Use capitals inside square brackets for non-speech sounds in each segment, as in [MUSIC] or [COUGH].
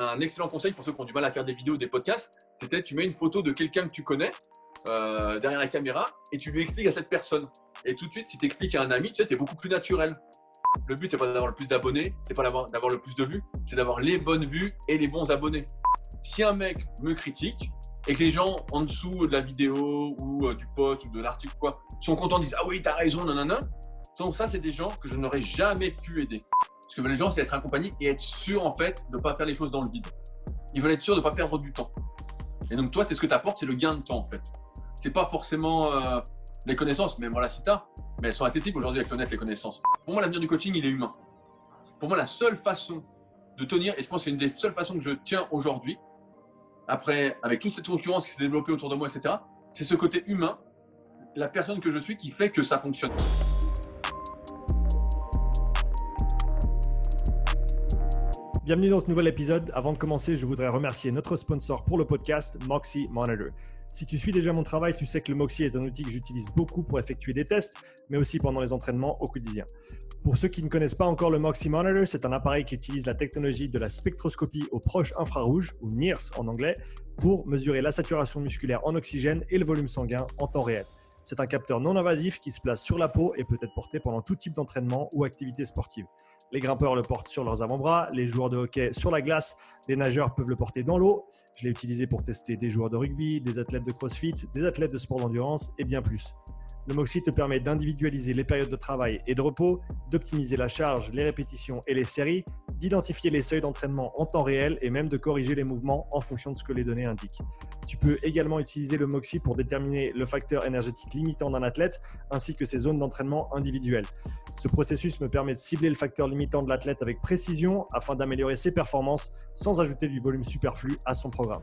un excellent conseil pour ceux qui ont du mal à faire des vidéos, des podcasts, c'était tu mets une photo de quelqu'un que tu connais euh, derrière la caméra et tu lui expliques à cette personne. Et tout de suite, si tu expliques à un ami, tu sais, es beaucoup plus naturel. Le but, c'est pas d'avoir le plus d'abonnés, c'est pas d'avoir le plus de vues, c'est d'avoir les bonnes vues et les bons abonnés. Si un mec me critique et que les gens en dessous de la vidéo ou euh, du post ou de l'article quoi sont contents, disent ah oui t'as raison, nanana, donc ça c'est des gens que je n'aurais jamais pu aider. Parce que les gens c'est être accompagné et être sûr en fait de ne pas faire les choses dans le vide. Ils veulent être sûrs de ne pas perdre du temps. Et donc toi c'est ce que tu apportes, c'est le gain de temps en fait. C'est pas forcément euh, les connaissances, mais voilà si t'as, mais elles sont accessibles aujourd'hui avec net les connaissances. Pour moi l'avenir du coaching il est humain. Pour moi la seule façon de tenir, et je pense que c'est une des seules façons que je tiens aujourd'hui, après, avec toute cette concurrence qui s'est développée autour de moi, etc., c'est ce côté humain, la personne que je suis qui fait que ça fonctionne. Bienvenue dans ce nouvel épisode. Avant de commencer, je voudrais remercier notre sponsor pour le podcast, Moxie Monitor. Si tu suis déjà mon travail, tu sais que le Moxie est un outil que j'utilise beaucoup pour effectuer des tests, mais aussi pendant les entraînements au quotidien. Pour ceux qui ne connaissent pas encore le Moxie Monitor, c'est un appareil qui utilise la technologie de la spectroscopie au proche infrarouge, ou NIRS en anglais, pour mesurer la saturation musculaire en oxygène et le volume sanguin en temps réel. C'est un capteur non invasif qui se place sur la peau et peut être porté pendant tout type d'entraînement ou activité sportive. Les grimpeurs le portent sur leurs avant-bras, les joueurs de hockey sur la glace, les nageurs peuvent le porter dans l'eau. Je l'ai utilisé pour tester des joueurs de rugby, des athlètes de crossfit, des athlètes de sport d'endurance et bien plus. Le Moxie te permet d'individualiser les périodes de travail et de repos, d'optimiser la charge, les répétitions et les séries, d'identifier les seuils d'entraînement en temps réel et même de corriger les mouvements en fonction de ce que les données indiquent. Tu peux également utiliser le Moxie pour déterminer le facteur énergétique limitant d'un athlète ainsi que ses zones d'entraînement individuelles. Ce processus me permet de cibler le facteur limitant de l'athlète avec précision afin d'améliorer ses performances sans ajouter du volume superflu à son programme.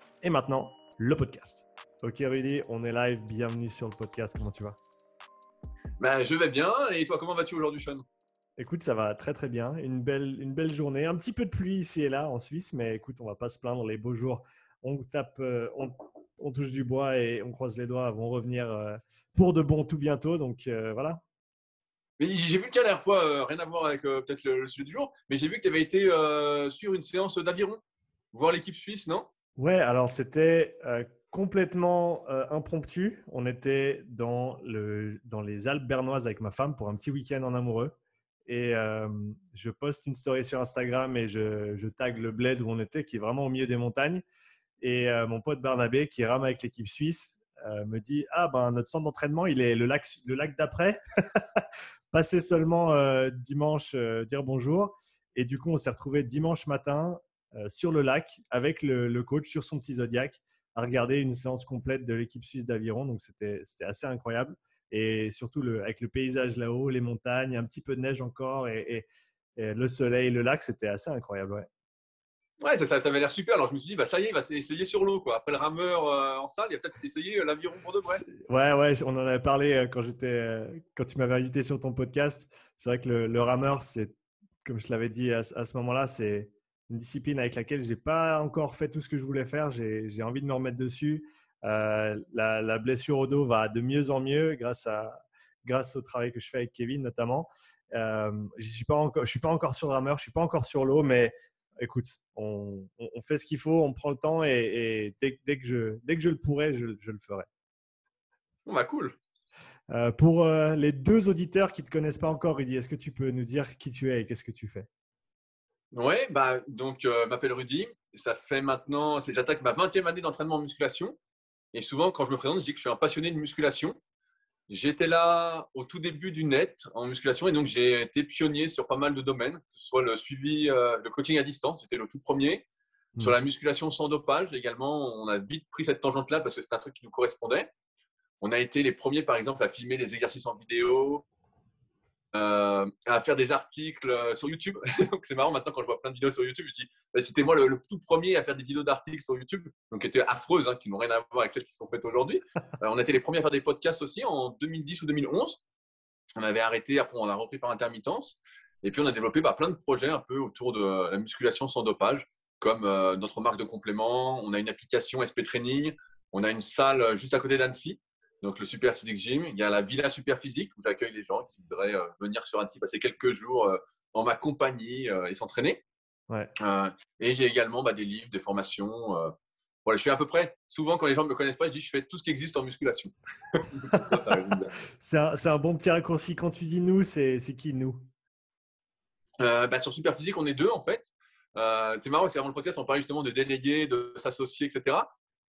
Et maintenant, le podcast. Ok Rudy, on est live, bienvenue sur le podcast, comment tu vas? Ben, Je vais bien, et toi comment vas-tu aujourd'hui Sean? Écoute, ça va très très bien, une belle, une belle journée, un petit peu de pluie ici et là en Suisse, mais écoute, on va pas se plaindre, les beaux jours, on tape, euh, on, touche du bois et on croise les doigts, vont revenir euh, pour de bon tout bientôt, donc euh, voilà. Mais j'ai vu que la dernière fois, rien à voir avec peut-être le, le, sujet du jour, mais j'ai vu que tu avais été sur une séance d'aviron, voir l'équipe suisse, non? Ouais, alors c'était euh, complètement euh, impromptu. On était dans, le, dans les Alpes bernoises avec ma femme pour un petit week-end en amoureux. Et euh, je poste une story sur Instagram et je, je tag le bled où on était, qui est vraiment au milieu des montagnes. Et mon pote Barnabé, qui rame avec l'équipe suisse, me dit Ah, ben notre centre d'entraînement, il est le lac, le lac d'après. [LAUGHS] Passer seulement dimanche, dire bonjour. Et du coup, on s'est retrouvé dimanche matin sur le lac avec le, coach sur son petit Zodiac à regarder une séance complète de l'équipe suisse d'aviron. Donc, c'était assez incroyable. Et surtout le, avec le paysage là-haut, les montagnes, un petit peu de neige encore et, le soleil, le lac, c'était assez incroyable. Ouais. Ouais, ça, ça, avait l'air super. Alors je me suis dit, bah, ça y est, il va essayer sur l'eau. Quoi. Après le rameur euh, en salle, il va peut-être essayer euh, l'aviron pour de vrai. Ouais, ouais, on en avait parlé quand, quand tu m'avais invité sur ton podcast. C'est vrai que le, rameur, c'est, comme je l'avais dit à ce moment-là, c'est, une discipline avec laquelle j'ai pas encore fait tout ce que je voulais faire. J'ai envie de me remettre dessus. Euh, la, blessure au dos va de mieux en mieux grâce, à, grâce au travail que je fais avec Kevin notamment. Euh, je suis pas encore, je suis pas encore sur le rameur, je suis pas encore sur l'eau, mais écoute, on, on, fait ce qu'il faut, on prend le temps et, dès, dès, que je, dès que je le pourrai, je, je le ferai. Bon bah cool. Euh, pour les deux auditeurs qui ne te connaissent pas encore, Rudy, est-ce que tu peux nous dire qui tu es et qu'est-ce que tu fais? Oui, bah, donc, euh, m'appelle Rudy. Ça fait maintenant, j'attaque ma 20e année d'entraînement en musculation. Et souvent, quand je me présente, je dis que je suis un passionné de musculation. J'étais là au tout début du net en musculation et donc j'ai été pionnier sur pas mal de domaines, que ce soit le suivi, euh, le coaching à distance, c'était le tout premier. Sur hmm. la musculation sans dopage également, on a vite pris cette tangente-là parce que c'était un truc qui nous correspondait. On a été les premiers, par exemple, à filmer les exercices en vidéo, à faire des articles sur YouTube. [LAUGHS] Donc c'est marrant maintenant quand je vois plein de vidéos sur YouTube, je dis bah, c'était moi le, tout premier à faire des vidéos d'articles sur YouTube, donc qui étaient affreuses, hein, qui n'ont rien à voir avec celles qui sont faites aujourd'hui. [LAUGHS] on était les premiers à faire des podcasts aussi en 2010 ou 2011. On avait arrêté, après on a repris par intermittence. Et puis on a développé bah, plein de projets un peu autour de la musculation sans dopage, comme notre marque de compléments. On a une application SP Training. On a une salle juste à côté d'Annecy, donc le Super Physique Gym. Il y a la Villa Super Physique où j'accueille les gens qui voudraient venir sur Annecy passer quelques jours en ma compagnie et s'entraîner. et j'ai également bah, des livres, des formations. Voilà, je fais à peu près, souvent quand les gens ne me connaissent pas, je dis je fais tout ce qui existe en musculation. [LAUGHS] c'est un, un, bon petit raccourci. Quand tu dis nous, c'est qui nous? Euh, bah, Sur Superphysique, on est deux en fait. Euh, c'est marrant parce qu'avant le podcast, on parlait justement de déléguer, de s'associer, etc.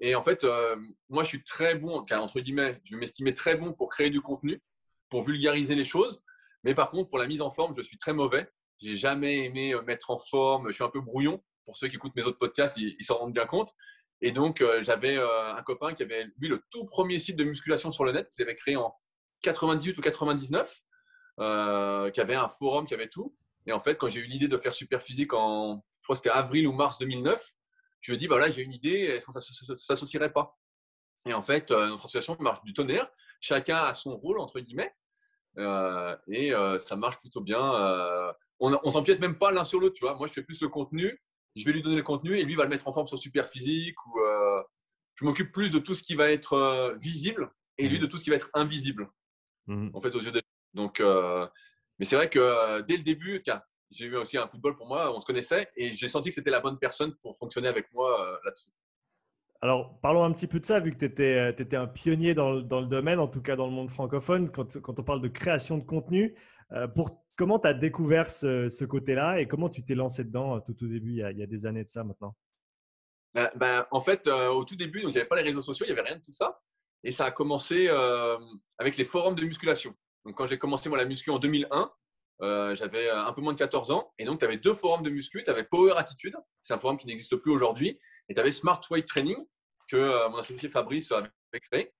Et en fait, euh, moi, je suis très bon, entre guillemets, je m'estimais très bon pour créer du contenu, pour vulgariser les choses. Mais par contre, pour la mise en forme, je suis très mauvais. J'ai jamais aimé mettre en forme. Je suis un peu brouillon. Pour ceux qui écoutent mes autres podcasts, ils s'en rendent bien compte. Et donc, euh, j'avais euh, un copain qui avait, lui, le tout premier site de musculation sur le net, qu'il avait créé en 98 ou 99, euh, qui avait un forum, qui avait tout. Et en fait, quand j'ai eu l'idée de faire super physique en, je crois que c'était avril ou mars 2009, je ai dit, bah là, j'ai une idée, est-ce qu'on ne s'associerait pas? Et en fait, notre association marche du tonnerre. Chacun a son rôle, entre guillemets. et ça marche plutôt bien. on, on s'empiète même pas l'un sur l'autre, tu vois? Moi, je fais plus le contenu je vais lui donner le contenu et lui va le mettre en forme sur super physique ou euh, je m'occupe plus de tout ce qui va être euh, visible et lui mhm. de tout ce qui va être invisible mhm. en fait aux yeux des donc euh, mais c'est vrai que dès le début j'ai eu aussi un coup de bol pour moi on se connaissait et j'ai senti que c'était la bonne personne pour fonctionner avec moi là-dessus alors, parlons un petit peu de ça, vu que tu étais, étais, un pionnier dans le, dans le, domaine, en tout cas dans le monde francophone, quand, quand on parle de création de contenu. pour Comment tu as découvert ce, côté-là et comment tu t'es lancé dedans euh, tout au début, il y, a, des années de ça maintenant? Bah, En fait, euh, au tout début, il n'y avait pas les réseaux sociaux, il n'y avait rien de tout ça. Et ça a commencé euh, avec les forums de musculation. Donc, quand j'ai commencé moi, la muscu en 2001, j'avais un peu moins de 14 ans. Et donc, tu avais deux forums de muscu. Tu avais Power Attitude, c'est un forum qui n'existe plus aujourd'hui. Et tu avais Smart Weight Training, que mon associé Fabrice avait créé.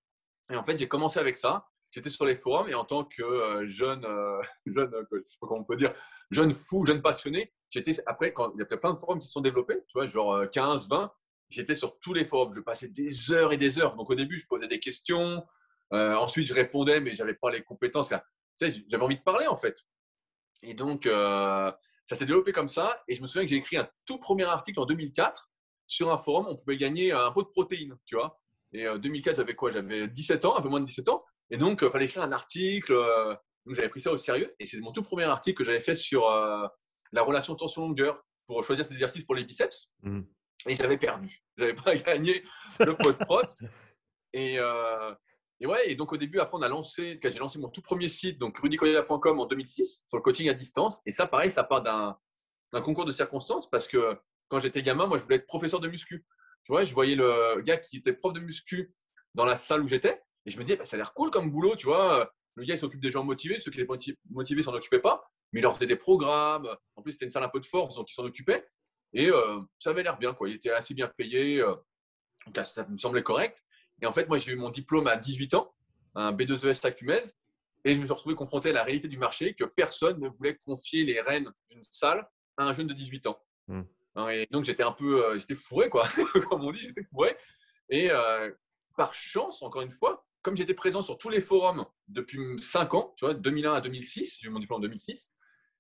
Et en fait, j'ai commencé avec ça j'étais sur les forums et en tant que euh, jeune, euh, [LAUGHS] euh, je sais pas comment on peut dire, jeune fou, jeune passionné, j'étais après quand il y a plein de forums qui se sont développés, tu vois, genre 15, 20, j'étais sur tous les forums, je passais des heures et des heures. Donc au début, je posais des questions, ensuite je répondais, mais j'avais pas les compétences. Sais, j'avais envie de parler en fait. Et donc ça s'est développé comme ça. Et je me souviens que j'ai écrit un tout premier article en 2004 sur un forum, on pouvait gagner un pot de protéines, tu vois. Et en 2004, j'avais quoi? J'avais 17 ans, un peu moins de 17 ans. Et donc, il euh, fallait écrire un article. Euh, donc, j'avais pris ça au sérieux. Et c'est mon tout premier article que j'avais fait sur euh, la relation tension-longueur pour choisir ces exercices pour les biceps. Mmh. Et j'avais perdu. Je n'avais pas [LAUGHS] gagné le pot de prot. [LAUGHS] Et, et, ouais, et donc au début, après, on a lancé, j'ai lancé mon tout premier site, donc rudicolela.com en 2006, sur le coaching à distance. Et ça, pareil, ça part d'un concours de circonstances parce que quand j'étais gamin, moi, je voulais être professeur de muscu. Tu vois, je voyais le gars qui était prof de muscu dans la salle où j'étais. Et je me disais, bah, ça a l'air cool comme boulot, tu vois. Le gars, il s'occupe des gens motivés. Ceux qui étaient motivés s'en occupaient pas. Mais il leur faisait des programmes. En plus, c'était une salle un peu de force, donc il s'en occupait. Et euh, ça avait l'air bien, quoi. Il était assez bien payé. Euh, ça me semblait correct. Et en fait, moi, j'ai eu mon diplôme à 18 ans, un B2ES Tacumez. Et je me suis retrouvé confronté à la réalité du marché que personne ne voulait confier les rênes d'une salle à un jeune de 18 ans. Mmh. Hein, et donc, j'étais un peu, euh, j'étais fourré, quoi. [LAUGHS] Comme on dit, j'étais fourré. Et par chance, encore une fois, comme j'étais présent sur tous les forums depuis 5 ans, tu vois, 2001 à 2006, j'ai eu mon diplôme en 2006,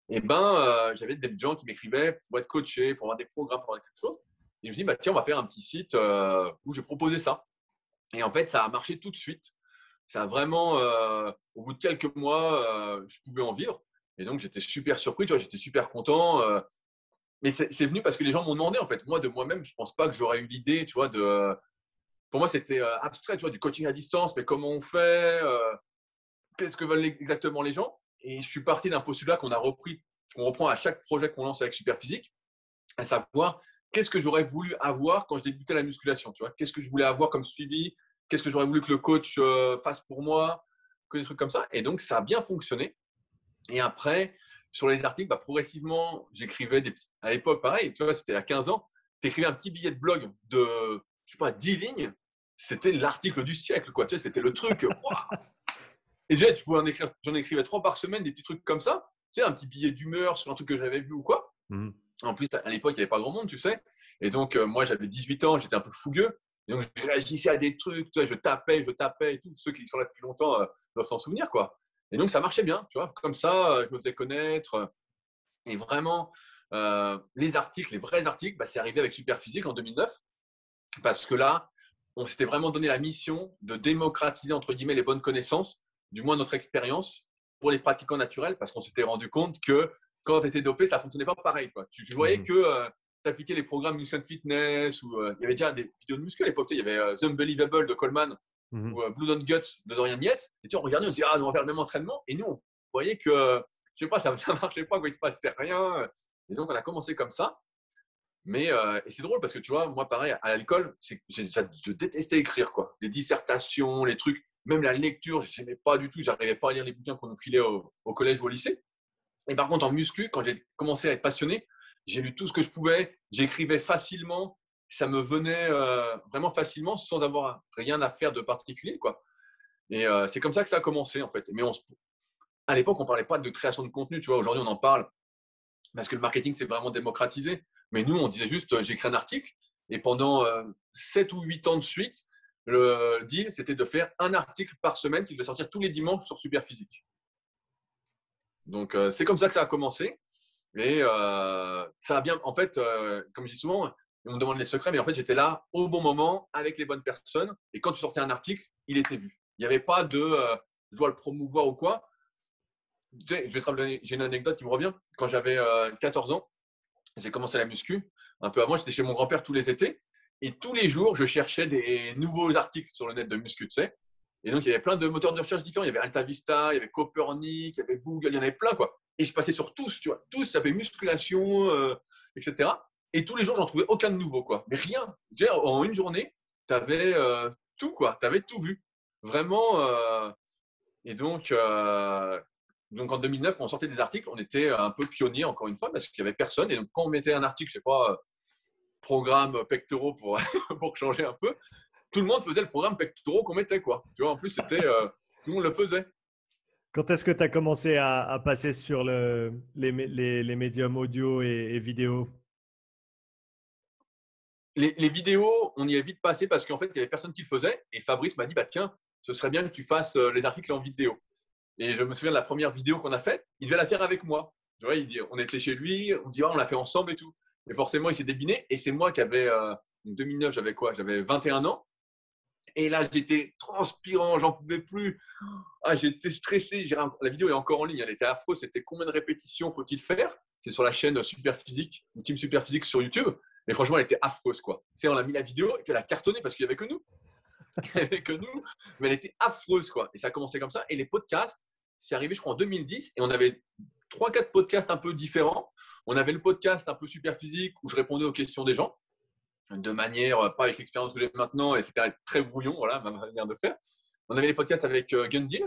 et ben, euh, j'avais des gens qui m'écrivaient pour être coaché, pour avoir des programmes, pour avoir quelque chose. Et je me suis dit, bah, tiens, on va faire un petit site euh, où je proposais ça. Et en fait, ça a marché tout de suite. Ça a vraiment, euh, au bout de quelques mois, je pouvais en vivre. Et donc, j'étais super surpris, tu vois, j'étais super content. mais c'est venu parce que les gens m'ont demandé, en fait. Moi, de moi-même, je ne pense pas que j'aurais eu l'idée, tu vois, de, pour moi, c'était euh, abstrait, tu vois, du coaching à distance, mais comment on fait euh, Qu'est-ce que veulent exactement les gens? Et je suis parti d'un postulat qu'on a repris, qu'on reprend à chaque projet qu'on lance avec Superphysique, à savoir qu'est-ce que j'aurais voulu avoir quand je débutais la musculation, tu vois? Qu'est-ce que je voulais avoir comme suivi? Qu'est-ce que j'aurais voulu que le coach euh, fasse pour moi? Que des trucs comme ça. Et donc, ça a bien fonctionné. Et après, sur les articles, bah, progressivement, j'écrivais des petits. À l'époque, pareil, tu vois, c'était à 15 ans, tu écrivais un petit billet de blog de, je sais pas, 10 lignes c'était l'article du siècle, quoi. Tu sais, c'était le truc. [LAUGHS] Et déjà, tu pouvais en écrire, j'en écrivais trois par semaine, des petits trucs comme ça. Tu sais, un petit billet d'humeur sur un truc que j'avais vu ou quoi. Mhm. En plus, à l'époque, il n'y avait pas grand monde, tu sais. Et donc, euh, moi, j'avais 18 ans, j'étais un peu fougueux. Et donc, je réagissais à des trucs, tu vois, je tapais, je tapais et tout. Ceux qui sont là depuis longtemps euh, doivent s'en souvenir, quoi. Et donc, ça marchait bien, tu vois. Comme ça, euh, je me faisais connaître. Et vraiment, les articles, les vrais articles, bah, c'est arrivé avec Superphysique en 2009. Parce que là, on s'était vraiment donné la mission de démocratiser, entre guillemets, les bonnes connaissances, du moins notre expérience, pour les pratiquants naturels, parce qu'on s'était rendu compte que quand tu étais dopé, ça ne fonctionnait pas pareil. Quoi. Tu, tu voyais Mhm. que euh, tu appliquais les programmes Muscle and Fitness, ou euh, il y avait déjà des vidéos de muscu à l'époque. Il y avait euh, The Unbelievable de Coleman Mhm. ou euh, Blue Don't Guts de Dorian Yates. Et tu on regardait, on se disait, ah, on va faire le même entraînement. Et nous, on voyait que, je sais pas, ça [LAUGHS] ne marchait pas, quoi, il se passait rien. Et donc, on a commencé comme ça. Mais euh, et c'est drôle parce que tu vois, moi, pareil, à l'école, je détestais écrire, quoi. Les dissertations, les trucs, même la lecture, je n'aimais pas du tout. J'arrivais pas à lire les bouquins qu'on nous filait au, au collège ou au lycée. Et par contre, en muscu, quand j'ai commencé à être passionné, j'ai lu tout ce que je pouvais, j'écrivais facilement, ça me venait euh, vraiment facilement sans avoir rien à faire de particulier, quoi. Et euh, c'est comme ça que ça a commencé, en fait. Mais on se- à l'époque, on parlait pas de création de contenu, tu vois. Aujourd'hui, on en parle parce que le marketing s'est vraiment démocratisé. Mais nous, on disait juste, euh, j'écris un article. Et pendant euh, 7 ou 8 ans de suite, le deal, c'était de faire un article par semaine qui devait sortir tous les dimanches sur Superphysique. Donc, euh, c'est comme ça que ça a commencé. Et euh, ça a bien, en fait, euh, comme je dis souvent, on me demande les secrets, mais en fait, j'étais là au bon moment avec les bonnes personnes. Et quand tu sortais un article, il était vu. Il n'y avait pas de je dois le promouvoir ou quoi. J'ai une anecdote qui me revient. Quand j'avais euh, 14 ans, j'ai commencé la muscu. Un peu avant, j'étais chez mon grand-père tous les étés. Et tous les jours, je cherchais des nouveaux articles sur le net de muscu, tu sais. Et donc, il y avait plein de moteurs de recherche différents. Il y avait AltaVista, il y avait Copernic, il y avait Google, il y en avait plein, quoi. Et je passais sur tous, tu vois. Tous, s'appelait musculation, euh, etc. Et tous les jours, j'en trouvais aucun de nouveau, quoi. Mais rien. En une journée, tu avais euh, tout, quoi. Tu tout vu. Vraiment. euh, Et donc, donc, en 2009, quand on sortait des articles, on était un peu pionnier, encore une fois, parce qu'il n'y avait personne. Et donc, quand on mettait un article, je sais pas, programme pectoraux pour, [LAUGHS] pour changer un peu, tout le monde faisait le programme pectoraux qu'on mettait, quoi. Tu vois, en plus, c'était. euh, tout le monde le faisait. Quand est-ce que tu as commencé à, à passer sur le, les, mé- les- les médiums audio et, et vidéo? Les, les vidéos, on y est vite passé parce qu'en fait, il n'y avait personne qui le faisait. Et Fabrice m'a dit, bah tiens, ce serait bien que tu fasses euh, les articles en vidéo. Et je me souviens de la première vidéo qu'on a faite, il devait la faire avec moi. Tu vois, il dit, on était chez lui, on dit, Ah, on l'a fait ensemble et tout. Et forcément, il s'est débiné. Et c'est moi qui avais, euh, en 2009, j'avais quoi? J'avais 21 ans. Et là, j'étais transpirant, j'en pouvais plus. Ah, j'étais stressé. La vidéo est encore en ligne, elle était affreuse. C'était combien de répétitions faut-il faire? C'est sur la chaîne Superphysique, ou Team Superphysique sur YouTube. Mais franchement, elle était affreuse, quoi. Sais, on a mis la vidéo et puis elle a cartonné parce qu'il n'y avait que nous. [LAUGHS] Il n'y avait que nous. Mais elle était affreuse, quoi. Et ça a commencé comme ça. Et les podcasts, c'est arrivé, je crois, en 2010. Et on avait trois, quatre podcasts un peu différents. On avait le podcast un peu super physique où je répondais aux questions des gens de manière, euh, pas avec l'expérience que j'ai maintenant, et c'était très brouillon, voilà, ma manière de faire. On avait les podcasts avec euh, Gundil,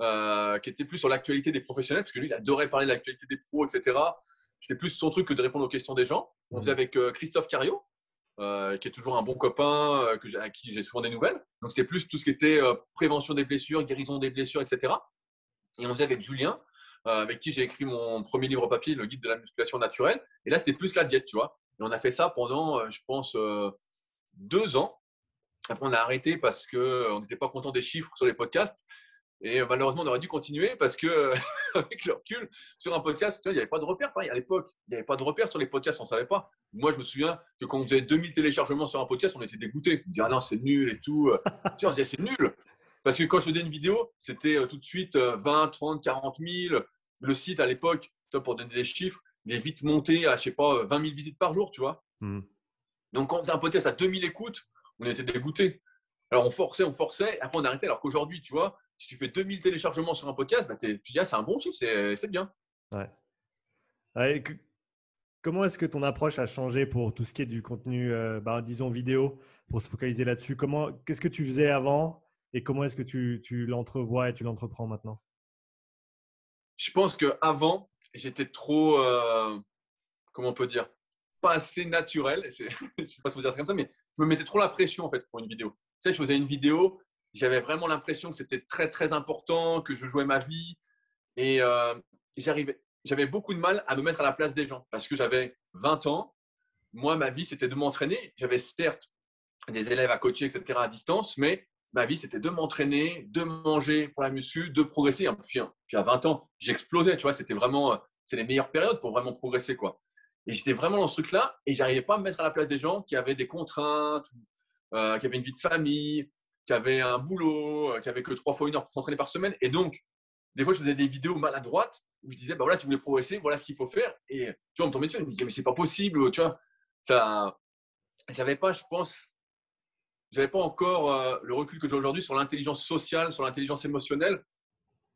euh, qui était plus sur l'actualité des professionnels, parce que lui, il adorait parler de l'actualité des pros, etc. C'était plus son truc que de répondre aux questions des gens. On Mhm. faisait avec euh, Christophe Cario, euh, qui est toujours un bon copain, que à qui j'ai souvent des nouvelles. Donc, c'était plus tout ce qui était prévention des blessures, guérison des blessures, etc. Et on faisait avec Julien, avec qui j'ai écrit mon premier livre papier, le guide de la musculation naturelle. Et là, c'était plus la diète, tu vois. Et on a fait ça pendant, euh, je pense, euh, deux ans. Après, on a arrêté parce qu'on n'était pas content des chiffres sur les podcasts. Et euh, malheureusement, on aurait dû continuer parce que, [LAUGHS] avec le recul, sur un podcast, il n'y avait pas de repères. Pareil, à l'époque, il n'y avait pas de repères sur les podcasts, on ne savait pas. Moi, je me souviens que quand on faisait 2000 téléchargements sur un podcast, on était dégoûté. On disait, ah non, c'est nul et tout. [LAUGHS] tu sais, on disait, c'est nul. Parce que quand je faisais une vidéo, c'était euh, tout de suite euh, 20, 30, 40 000. Le site, à l'époque, pour donner des chiffres, il est vite monté à, je sais pas, euh, 20 000 visites par jour, tu vois. Mhm. Donc, quand on faisait un podcast à 2000 écoutes, on était dégoûté. Alors, on forçait, on forçait, et après, on arrêtait. Alors qu'aujourd'hui, tu vois, si tu fais 2000 téléchargements sur un podcast, bah, tu dis, ah, c'est un bon chiffre, c'est bien. Ouais, que- Comment est-ce que ton approche a changé pour tout ce qui est du contenu, euh, bah, disons vidéo, pour se focaliser là-dessus? Comment, Qu'est-ce que tu faisais avant et comment est-ce que tu, tu l'entrevois et tu l'entreprends maintenant? Je pense qu'avant, j'étais trop, euh, comment on peut dire, pas assez naturel. [LAUGHS] Je sais pas si peut dire ça comme ça, mais je me mettais trop la pression en fait pour une vidéo. Tu sais, je faisais une vidéo j'avais vraiment l'impression que c'était très, très important, que je jouais ma vie. Et euh, j'arrivais, j'avais beaucoup de mal à me mettre à la place des gens parce que j'avais 20 ans. Moi, ma vie, c'était de m'entraîner. J'avais certes des élèves à coacher, etc., à distance, mais ma vie, c'était de m'entraîner, de manger pour la muscu, de progresser. Puis, puis à 20 ans, j'explosais, tu vois, c'était vraiment, euh, c'est les meilleures périodes pour vraiment progresser, quoi. Et j'étais vraiment dans ce truc-là et j'arrivais pas à me mettre à la place des gens qui avaient des contraintes, euh, qui avaient une vie de famille, qui avaient un boulot, euh, qui avaient que trois fois une heure pour s'entraîner par semaine. Et donc, des fois, je faisais des vidéos maladroites où je disais, bah voilà, si vous voulez progresser, voilà ce qu'il faut faire. Et tu vois, on me tombait dessus, je me disais, mais c'est pas possible, tu vois. Ça, j'avais pas, je pense, j'avais pas encore euh, le recul que j'ai aujourd'hui sur l'intelligence sociale, sur l'intelligence émotionnelle.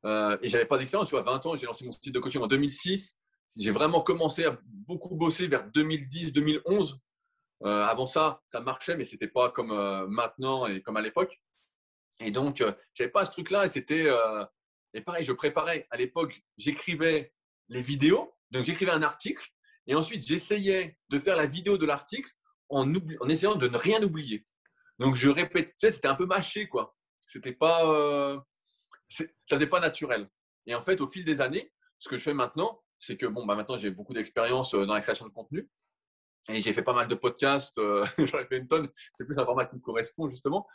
Euh, et j'avais pas d'expérience. Tu vois, 20 ans, j'ai lancé mon site de coaching en 2006. J'ai vraiment commencé à beaucoup bosser vers 2010-2011. Euh, avant ça, ça marchait, mais c'était pas comme euh, maintenant et comme à l'époque. Et donc, j'avais pas ce truc-là. Et c'était et pareil, je préparais. À l'époque, j'écrivais les vidéos. Donc, j'écrivais un article. Et ensuite, j'essayais de faire la vidéo de l'article en, en, essayant de ne rien oublier. Donc, je répétais, c'était un peu mâché, quoi. C'était pas, ça faisait pas naturel. Et en fait, au fil des années, ce que je fais maintenant, c'est que bon, bah maintenant j'ai beaucoup d'expérience dans la création de contenu. Et j'ai fait pas mal de podcasts, euh, [LAUGHS] j'en ai fait une tonne. C'est plus un format qui me correspond justement.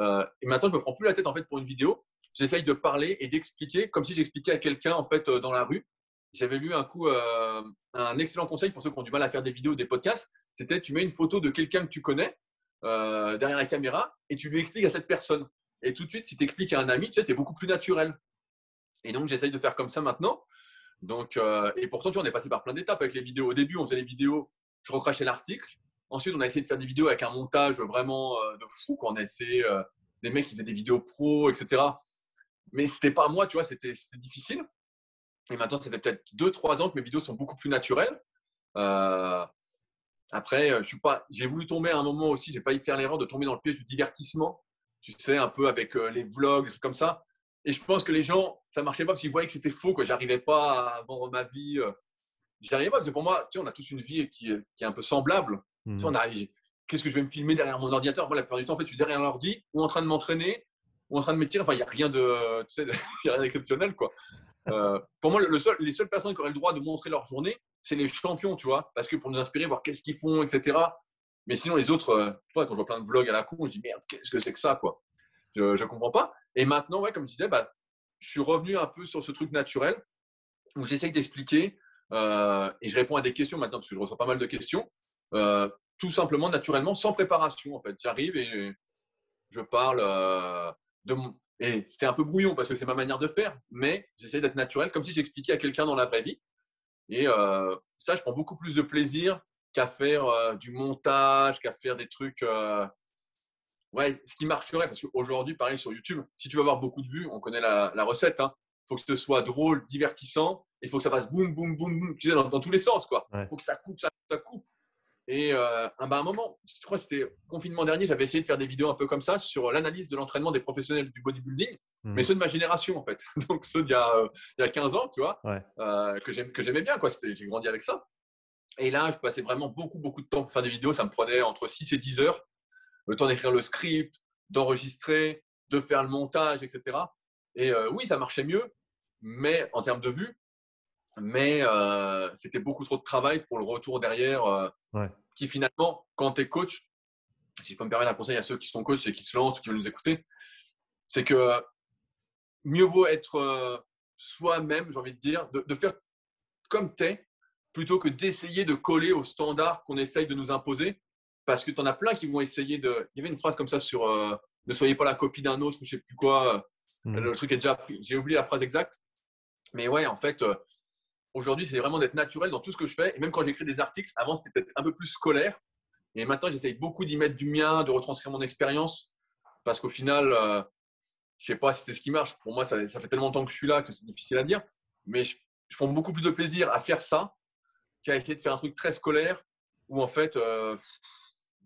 Euh, et maintenant, je me prends plus la tête en fait pour une vidéo. J'essaye de parler et d'expliquer comme si j'expliquais à quelqu'un en fait euh, dans la rue. J'avais lu un coup un excellent conseil pour ceux qui ont du mal à faire des vidéos, des podcasts. C'était tu mets une photo de quelqu'un que tu connais derrière la caméra et tu lui expliques à cette personne. Et tout de suite, si tu expliques à un ami, tu sais, es beaucoup plus naturel. Et donc, j'essaye de faire comme ça maintenant. Donc, et pourtant, tu vois, on est passé par plein d'étapes avec les vidéos. Au début, on faisait les vidéos je recrachais l'article. Ensuite, on a essayé de faire des vidéos avec un montage vraiment euh, de fou. Quand on a essayé euh, des mecs qui faisaient des vidéos pro, etc. Mais c'était pas moi, tu vois, c'était difficile. Et maintenant, ça fait peut-être 2-3 ans que mes vidéos sont beaucoup plus naturelles. Euh, après, je suis pas. J'ai voulu tomber à un moment aussi. J'ai failli faire l'erreur de tomber dans le piège du divertissement. Tu sais, un peu avec les vlogs, comme ça. Et je pense que les gens, ça marchait pas parce qu'ils voyaient que c'était faux. Je J'arrivais pas à vendre ma vie j'y arrivais pas parce que pour moi, tu sais, on a tous une vie qui, qui est un peu semblable. Tu sais, on mmh. qu'est-ce que je vais me filmer derrière mon ordinateur? Moi, la plupart du temps, en fait, je suis derrière l'ordi ou en train de m'entraîner ou en train de m'étirer. Enfin, il n'y a rien de, tu sais, [LAUGHS] y a rien d'exceptionnel, quoi. Euh, pour moi, les seules personnes qui auraient le droit de montrer leur journée, c'est les champions, tu vois, parce que pour nous inspirer, voir qu'est-ce qu'ils font, etc. Mais sinon, les autres, euh, quand je vois plein de vlogs à la con, je dis merde, qu'est-ce que c'est que ça, quoi. Je ne comprends pas. Et maintenant, ouais, comme je disais, bah, je suis revenu un peu sur ce truc naturel où j'essaye d'expliquer euh, et je réponds à des questions maintenant parce que je reçois pas mal de questions. Tout simplement, naturellement, sans préparation. En fait, j'arrive et je parle de mon. Et c'est un peu brouillon parce que c'est ma manière de faire, mais j'essaie d'être naturel, comme si j'expliquais à quelqu'un dans la vraie vie. Et ça, je prends beaucoup plus de plaisir qu'à faire du montage, qu'à faire des trucs. Ouais, ce qui marcherait, parce qu'aujourd'hui, pareil sur YouTube, si tu veux avoir beaucoup de vues, on connaît la, la recette. Hein, faut que ce soit drôle, divertissant, il faut que ça fasse boum, boum, boum, boum, tu sais, dans, tous les sens, quoi. Il faut que ça coupe, ça, ça coupe. Et euh, un, bah, un moment, je crois que c'était confinement dernier, j'avais essayé de faire des vidéos un peu comme ça sur l'analyse de l'entraînement des professionnels du bodybuilding, hmm. mais ceux de ma génération, en fait. [LAUGHS] Donc ceux d'il y, a, euh, y a 15 ans, tu vois, euh, que j'aimais bien, quoi. J'ai grandi avec ça. Et là, je passais vraiment beaucoup, beaucoup de temps pour faire des vidéos. Ça me prenait entre 6 et 10 heures. Le temps d'écrire le script, d'enregistrer, de faire le montage, etc. Et oui, ça marchait mieux, mais en termes de vues, mais euh, c'était beaucoup trop de travail pour le retour derrière, euh, qui finalement, quand tu es coach, si je peux me permettre un conseil à ceux qui sont coachs et qui se lancent, qui veulent nous écouter, c'est que mieux vaut être euh, soi-même, j'ai envie de dire, de, faire comme tu es, plutôt que d'essayer de coller aux standards qu'on essaye de nous imposer, parce que tu en as plein qui vont essayer de... Il y avait une phrase comme ça sur ne soyez pas la copie d'un autre ou je sais plus quoi. Mmh. Le truc est déjà pris. J'ai oublié la phrase exacte. Mais ouais, en fait, Aujourd'hui, c'est vraiment d'être naturel dans tout ce que je fais. Et même quand j'écris des articles, avant, c'était peut-être un peu plus scolaire. Et maintenant, j'essaye beaucoup d'y mettre du mien, de retranscrire mon expérience. Parce qu'au final, euh, je ne sais pas si c'est ce qui marche. Pour moi, ça, fait tellement de temps que je suis là que c'est difficile à dire. Mais je, prends beaucoup plus de plaisir à faire ça qu'à essayer de faire un truc très scolaire où en fait, euh,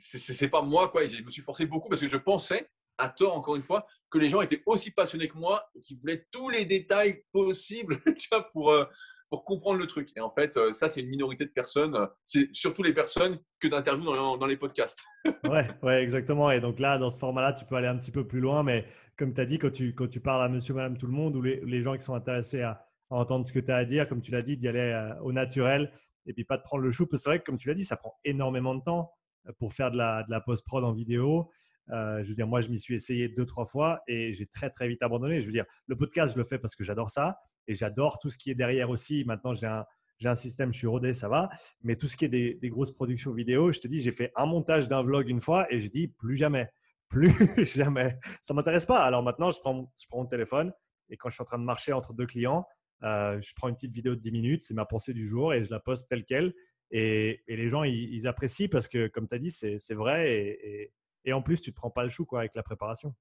ce n'est pas moi. Quoi. je me suis forcé beaucoup parce que je pensais, à tort encore une fois, que les gens étaient aussi passionnés que moi et qu'ils voulaient tous les détails possibles [LAUGHS] pour, euh, pour comprendre le truc. Et en fait, euh, ça, c'est une minorité de personnes. Euh, c'est surtout les personnes que d'interviews dans, dans, les podcasts. [LAUGHS] ouais, ouais, exactement. Et donc là, dans ce format-là, tu peux aller un petit peu plus loin. Mais comme tu as dit, quand tu, quand tu parles à monsieur, madame, tout le monde, ou les, gens qui sont intéressés à, entendre ce que tu as à dire, comme tu l'as dit, d'y aller euh, au naturel et puis pas de prendre le chou. Parce que c'est vrai que, comme tu l'as dit, ça prend énormément de temps pour faire de la, de la post-prod en vidéo. je veux dire, moi, je m'y suis essayé deux, trois fois et j'ai très, très vite abandonné. Je veux dire, le podcast, je le fais parce que j'adore ça et j'adore tout ce qui est derrière aussi. Maintenant, j'ai un, un système, je suis rodé, ça va. Mais tout ce qui est des, grosses productions vidéo, je te dis, j'ai fait un montage d'un vlog une fois et je dis plus jamais, plus [LAUGHS] jamais. Ça m'intéresse pas. Alors maintenant, je prends, je prends mon téléphone et quand je suis en train de marcher entre deux clients, euh, je prends une petite vidéo de 10 minutes, c'est ma pensée du jour et je la poste telle qu'elle. Et, les gens, ils, apprécient parce que, comme tu as dit, c'est, vrai. Et, et, en plus, tu ne te prends pas le chou quoi, avec la préparation.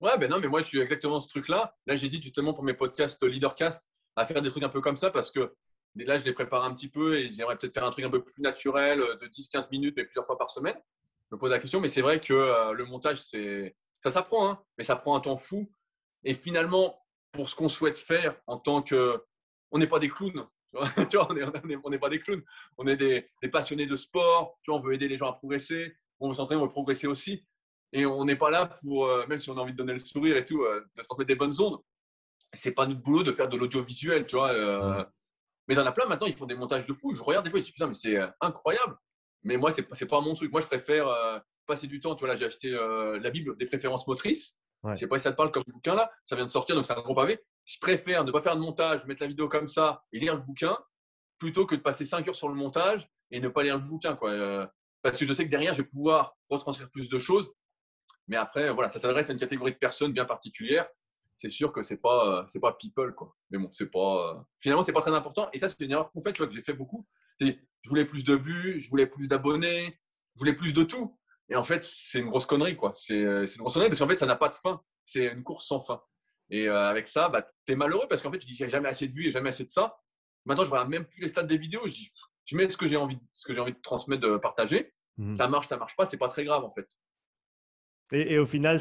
Ouais, ben non, mais moi, je suis exactement ce truc-là. Là, j'hésite justement pour mes podcasts Leadercast à faire des trucs un peu comme ça parce que là, je les prépare un petit peu et j'aimerais peut-être faire un truc un peu plus naturel de 10-15 minutes, mais plusieurs fois par semaine. Je me pose la question, mais c'est vrai que euh, le montage, c'est ça s'apprend, hein, mais ça prend un temps fou. Et finalement, pour ce qu'on souhaite faire en tant que. On n'est pas des clowns. Tu vois, [LAUGHS] on n'est pas des clowns. On est des, des, passionnés de sport. Tu vois, on veut aider les gens à progresser. On veut s'entraîner, on veut progresser aussi. Et on n'est pas là pour, euh, même si on a envie de donner le sourire et tout, euh, de se transmettre des bonnes ondes. C'est pas notre boulot de faire de l'audiovisuel, tu vois. Euh. Mais il y en a plein maintenant, ils font des montages de fou. Je regarde des fois, je dis putain, mais c'est incroyable. Mais moi, c'est n'est pas mon truc. Moi, je préfère passer du temps. Tu vois, là, j'ai acheté la Bible des préférences motrices. Je sais pas si ça te parle comme bouquin là. Ça vient de sortir, donc c'est un gros pavé. Je préfère ne pas faire de montage, mettre la vidéo comme ça et lire le bouquin plutôt que de passer 5 heures sur le montage et ne pas lire le bouquin. Quoi. parce que je sais que derrière, je vais pouvoir retranscrire plus de choses mais après, voilà, ça s'adresse à une catégorie de personnes bien particulière. C'est sûr que c'est pas, euh, c'est pas people, quoi. Mais bon, c'est pas. Euh, finalement, c'est pas très important. Et ça, c'est une erreur qu'on fait, tu vois, que j'ai fait beaucoup. C'est, je voulais plus de vues, je voulais plus d'abonnés, je voulais plus de tout. Et en fait, c'est une grosse connerie, quoi. C'est, euh, une grosse connerie parce qu'en fait, ça n'a pas de fin. C'est une course sans fin. Et avec ça, bah, tu es malheureux parce qu'en fait, tu dis a jamais assez de vues et jamais assez de ça. Maintenant, je vois même plus les stats des vidéos. Je, dis, je mets ce que j'ai envie, ce que j'ai envie de transmettre, de partager. Mmh. Ça marche, ça marche pas, c'est pas très grave en fait. Et, au final,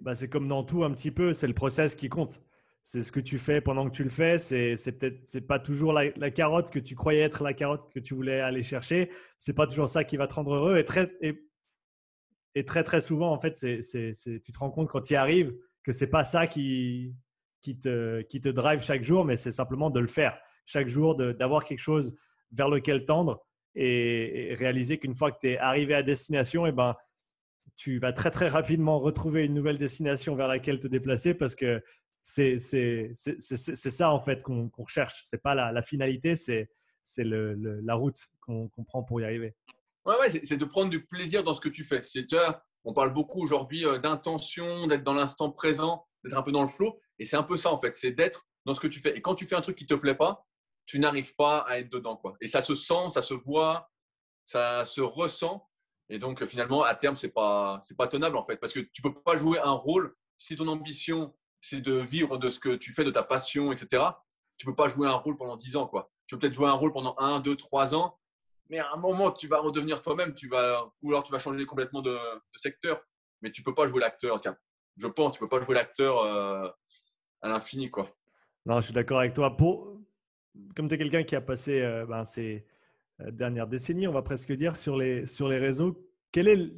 bah, c'est comme dans tout un petit peu, c'est le process qui compte. C'est ce que tu fais pendant que tu le fais. C'est peut-être c'est pas toujours la, carotte que tu croyais être la carotte que tu voulais aller chercher. C'est pas toujours ça qui va te rendre heureux. Et très et, très très souvent, en fait, c'est tu te rends compte quand tu y arrives que c'est pas ça qui qui te qui te drive chaque jour, mais c'est simplement de le faire chaque jour, d'avoir quelque chose vers lequel tendre et, réaliser qu'une fois que tu es arrivé à destination, et eh ben tu vas très très rapidement retrouver une nouvelle destination vers laquelle te déplacer parce que c'est ça en fait qu'on recherche. C'est pas la, finalité, c'est la route qu'on prend pour y arriver. Ouais, ouais c'est de prendre du plaisir dans ce que tu fais. On parle beaucoup aujourd'hui euh, d'intention, d'être dans l'instant présent, d'être un peu dans le flow. Et c'est un peu ça en fait, c'est d'être dans ce que tu fais. Et quand tu fais un truc qui te plaît pas, tu n'arrives pas à être dedans. Quoi. Et ça se sent, ça se voit, ça se ressent. Et donc, finalement, à terme, ce n'est pas, pas tenable, en fait, parce que tu ne peux pas jouer un rôle si ton ambition, c'est de vivre de ce que tu fais, de ta passion, etc. Tu ne peux pas jouer un rôle pendant 10 ans. Quoi. Tu peux peut-être jouer un rôle pendant 1, 2, 3 ans, mais à un moment, tu vas redevenir toi-même, tu vas, ou alors tu vas changer complètement de, secteur, mais tu ne peux pas jouer l'acteur. Je pense, tu ne peux pas jouer l'acteur euh, à l'infini. quoi. Non, je suis d'accord avec toi. Comme tu es quelqu'un qui a passé euh, ben, euh, dernière décennie, on va presque dire, sur les, sur les réseaux. Quel est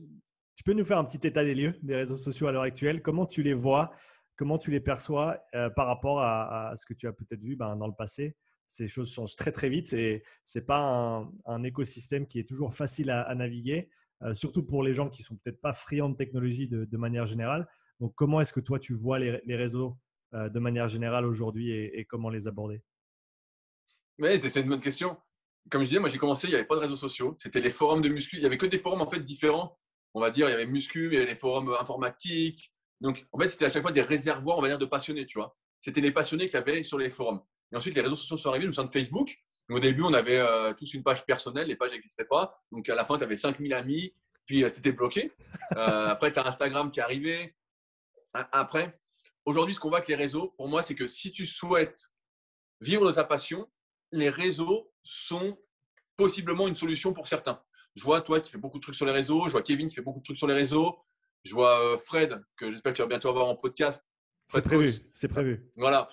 Tu peux nous faire un petit état des lieux des réseaux sociaux à l'heure actuelle? Comment tu les vois? Comment tu les perçois euh, par rapport à, ce que tu as peut-être vu ben, dans le passé? Ces choses changent très très vite et ce n'est pas un, écosystème qui est toujours facile à, naviguer, euh, surtout pour les gens qui sont peut-être pas friands de technologie de, manière générale. Donc comment est-ce que toi tu vois les, réseaux de manière générale aujourd'hui et, et, comment les aborder? Oui, c'est une bonne question comme je disais, moi j'ai commencé, il n'y avait pas de réseaux sociaux. C'était les forums de muscu. Il n'y avait que des forums en fait différents. On va dire, il y avait muscu, il y avait les forums informatiques. Donc en fait, c'était à chaque fois des réservoirs, on va dire, de passionnés, tu vois. C'était les passionnés qui avaient sur les forums. Et ensuite, les réseaux sociaux sont arrivés, me souviens de Facebook. au début, on avait euh, tous une page personnelle, les pages n'existaient pas. Donc à la fin, tu avais 5000 amis, puis euh, c'était bloqué. Euh, [LAUGHS] après, tu as Instagram qui est arrivé. Après, aujourd'hui, ce qu'on voit avec les réseaux, pour moi, c'est que si tu souhaites vivre de ta passion, les réseaux sont possiblement une solution pour certains. Je vois toi qui fais beaucoup de trucs sur les réseaux, je vois Kevin qui fait beaucoup de trucs sur les réseaux, je vois euh, Fred, que j'espère que tu vas bientôt avoir en podcast. C'est prévu, c'est prévu. Voilà.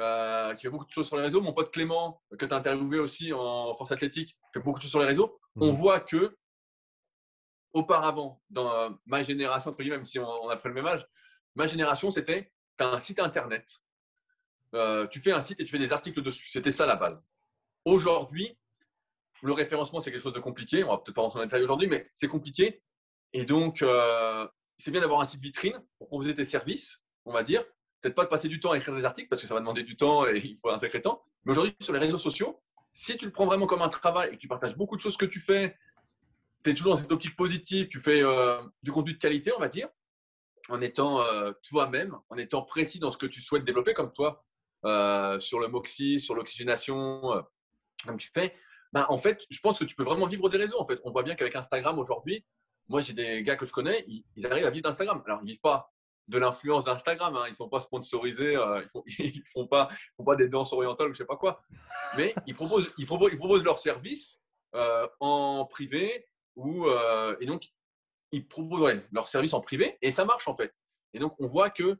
euh, qui fait beaucoup de choses sur les réseaux. Mon pote Clément, que tu as interviewé aussi en force athlétique, fait beaucoup de choses sur les réseaux. On Mhm. voit que auparavant, dans euh, ma génération, entre guillemets, même si on, on a fait le même âge, ma génération, c'était tu as un site internet, euh, tu fais un site et tu fais des articles dessus. C'était ça la base. Aujourd'hui, le référencement, c'est quelque chose de compliqué. On va peut-être pas rentrer le détail aujourd'hui, mais c'est compliqué. Et donc, euh, c'est bien d'avoir un site vitrine pour proposer tes services, on va dire. Peut-être pas de passer du temps à écrire des articles parce que ça va demander du temps et il faut un sacré temps. Mais aujourd'hui, sur les réseaux sociaux, si tu le prends vraiment comme un travail et que tu partages beaucoup de choses que tu fais, tu es toujours dans cette optique positive, tu fais euh, du contenu de qualité, on va dire, en étant euh, toi-même, en étant précis dans ce que tu souhaites développer, comme toi, sur le Moxie, sur l'oxygénation, comme tu fais, bah, en fait, je pense que tu peux vraiment vivre des réseaux. En fait, on voit bien qu'avec Instagram aujourd'hui, moi j'ai des gars que je connais, ils, arrivent à vivre d'Instagram. Alors, ils vivent pas de l'influence d'Instagram, hein. ils sont pas sponsorisés, euh, ils, font, [LAUGHS] font pas, des danses orientales ou je sais pas quoi, mais ils proposent, ils proposent, ils proposent leurs services euh, en privé ou euh, et donc ils proposent ouais, leurs en privé et ça marche en fait. Et donc on voit que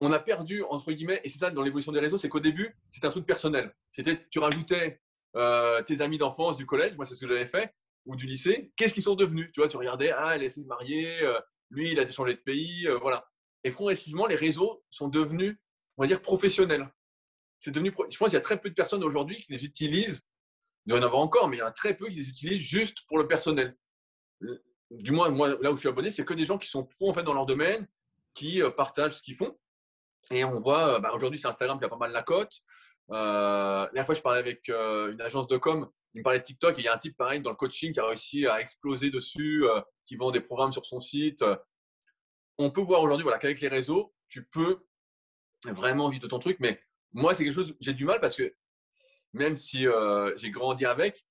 on a perdu entre guillemets et c'est ça dans l'évolution des réseaux, c'est qu'au début c'était un truc personnel. C'était tu rajoutais euh, tes amis d'enfance du collège, moi c'est ce que j'avais fait, ou du lycée. Qu'est-ce qu'ils sont devenus? Tu vois, tu regardais, ah elle est de marier, euh, lui il a changé de pays, euh, voilà. Et progressivement les réseaux sont devenus, on va dire professionnels. C'est devenu, je pense qu'il y a très peu de personnes aujourd'hui qui les utilisent. Il doit y en avoir encore, mais il y en a très peu qui les utilisent juste pour le personnel. Du moins, moi, là où je suis abonné, c'est que des gens qui sont pros en fait dans leur domaine, qui euh, partagent ce qu'ils font. Et on voit, euh, bah, aujourd'hui, c'est Instagram qui a pas mal la cote. Euh, la dernière fois, je parlais avec euh, une agence de com. Il me parlait de TikTok. Il y a un type pareil dans le coaching qui a réussi à exploser dessus, qui vend des programmes sur son site. On peut voir aujourd'hui voilà, qu'avec les réseaux, tu peux vraiment vivre de ton truc. Mais moi, c'est quelque chose, j'ai du mal parce que même si j'ai grandi avec,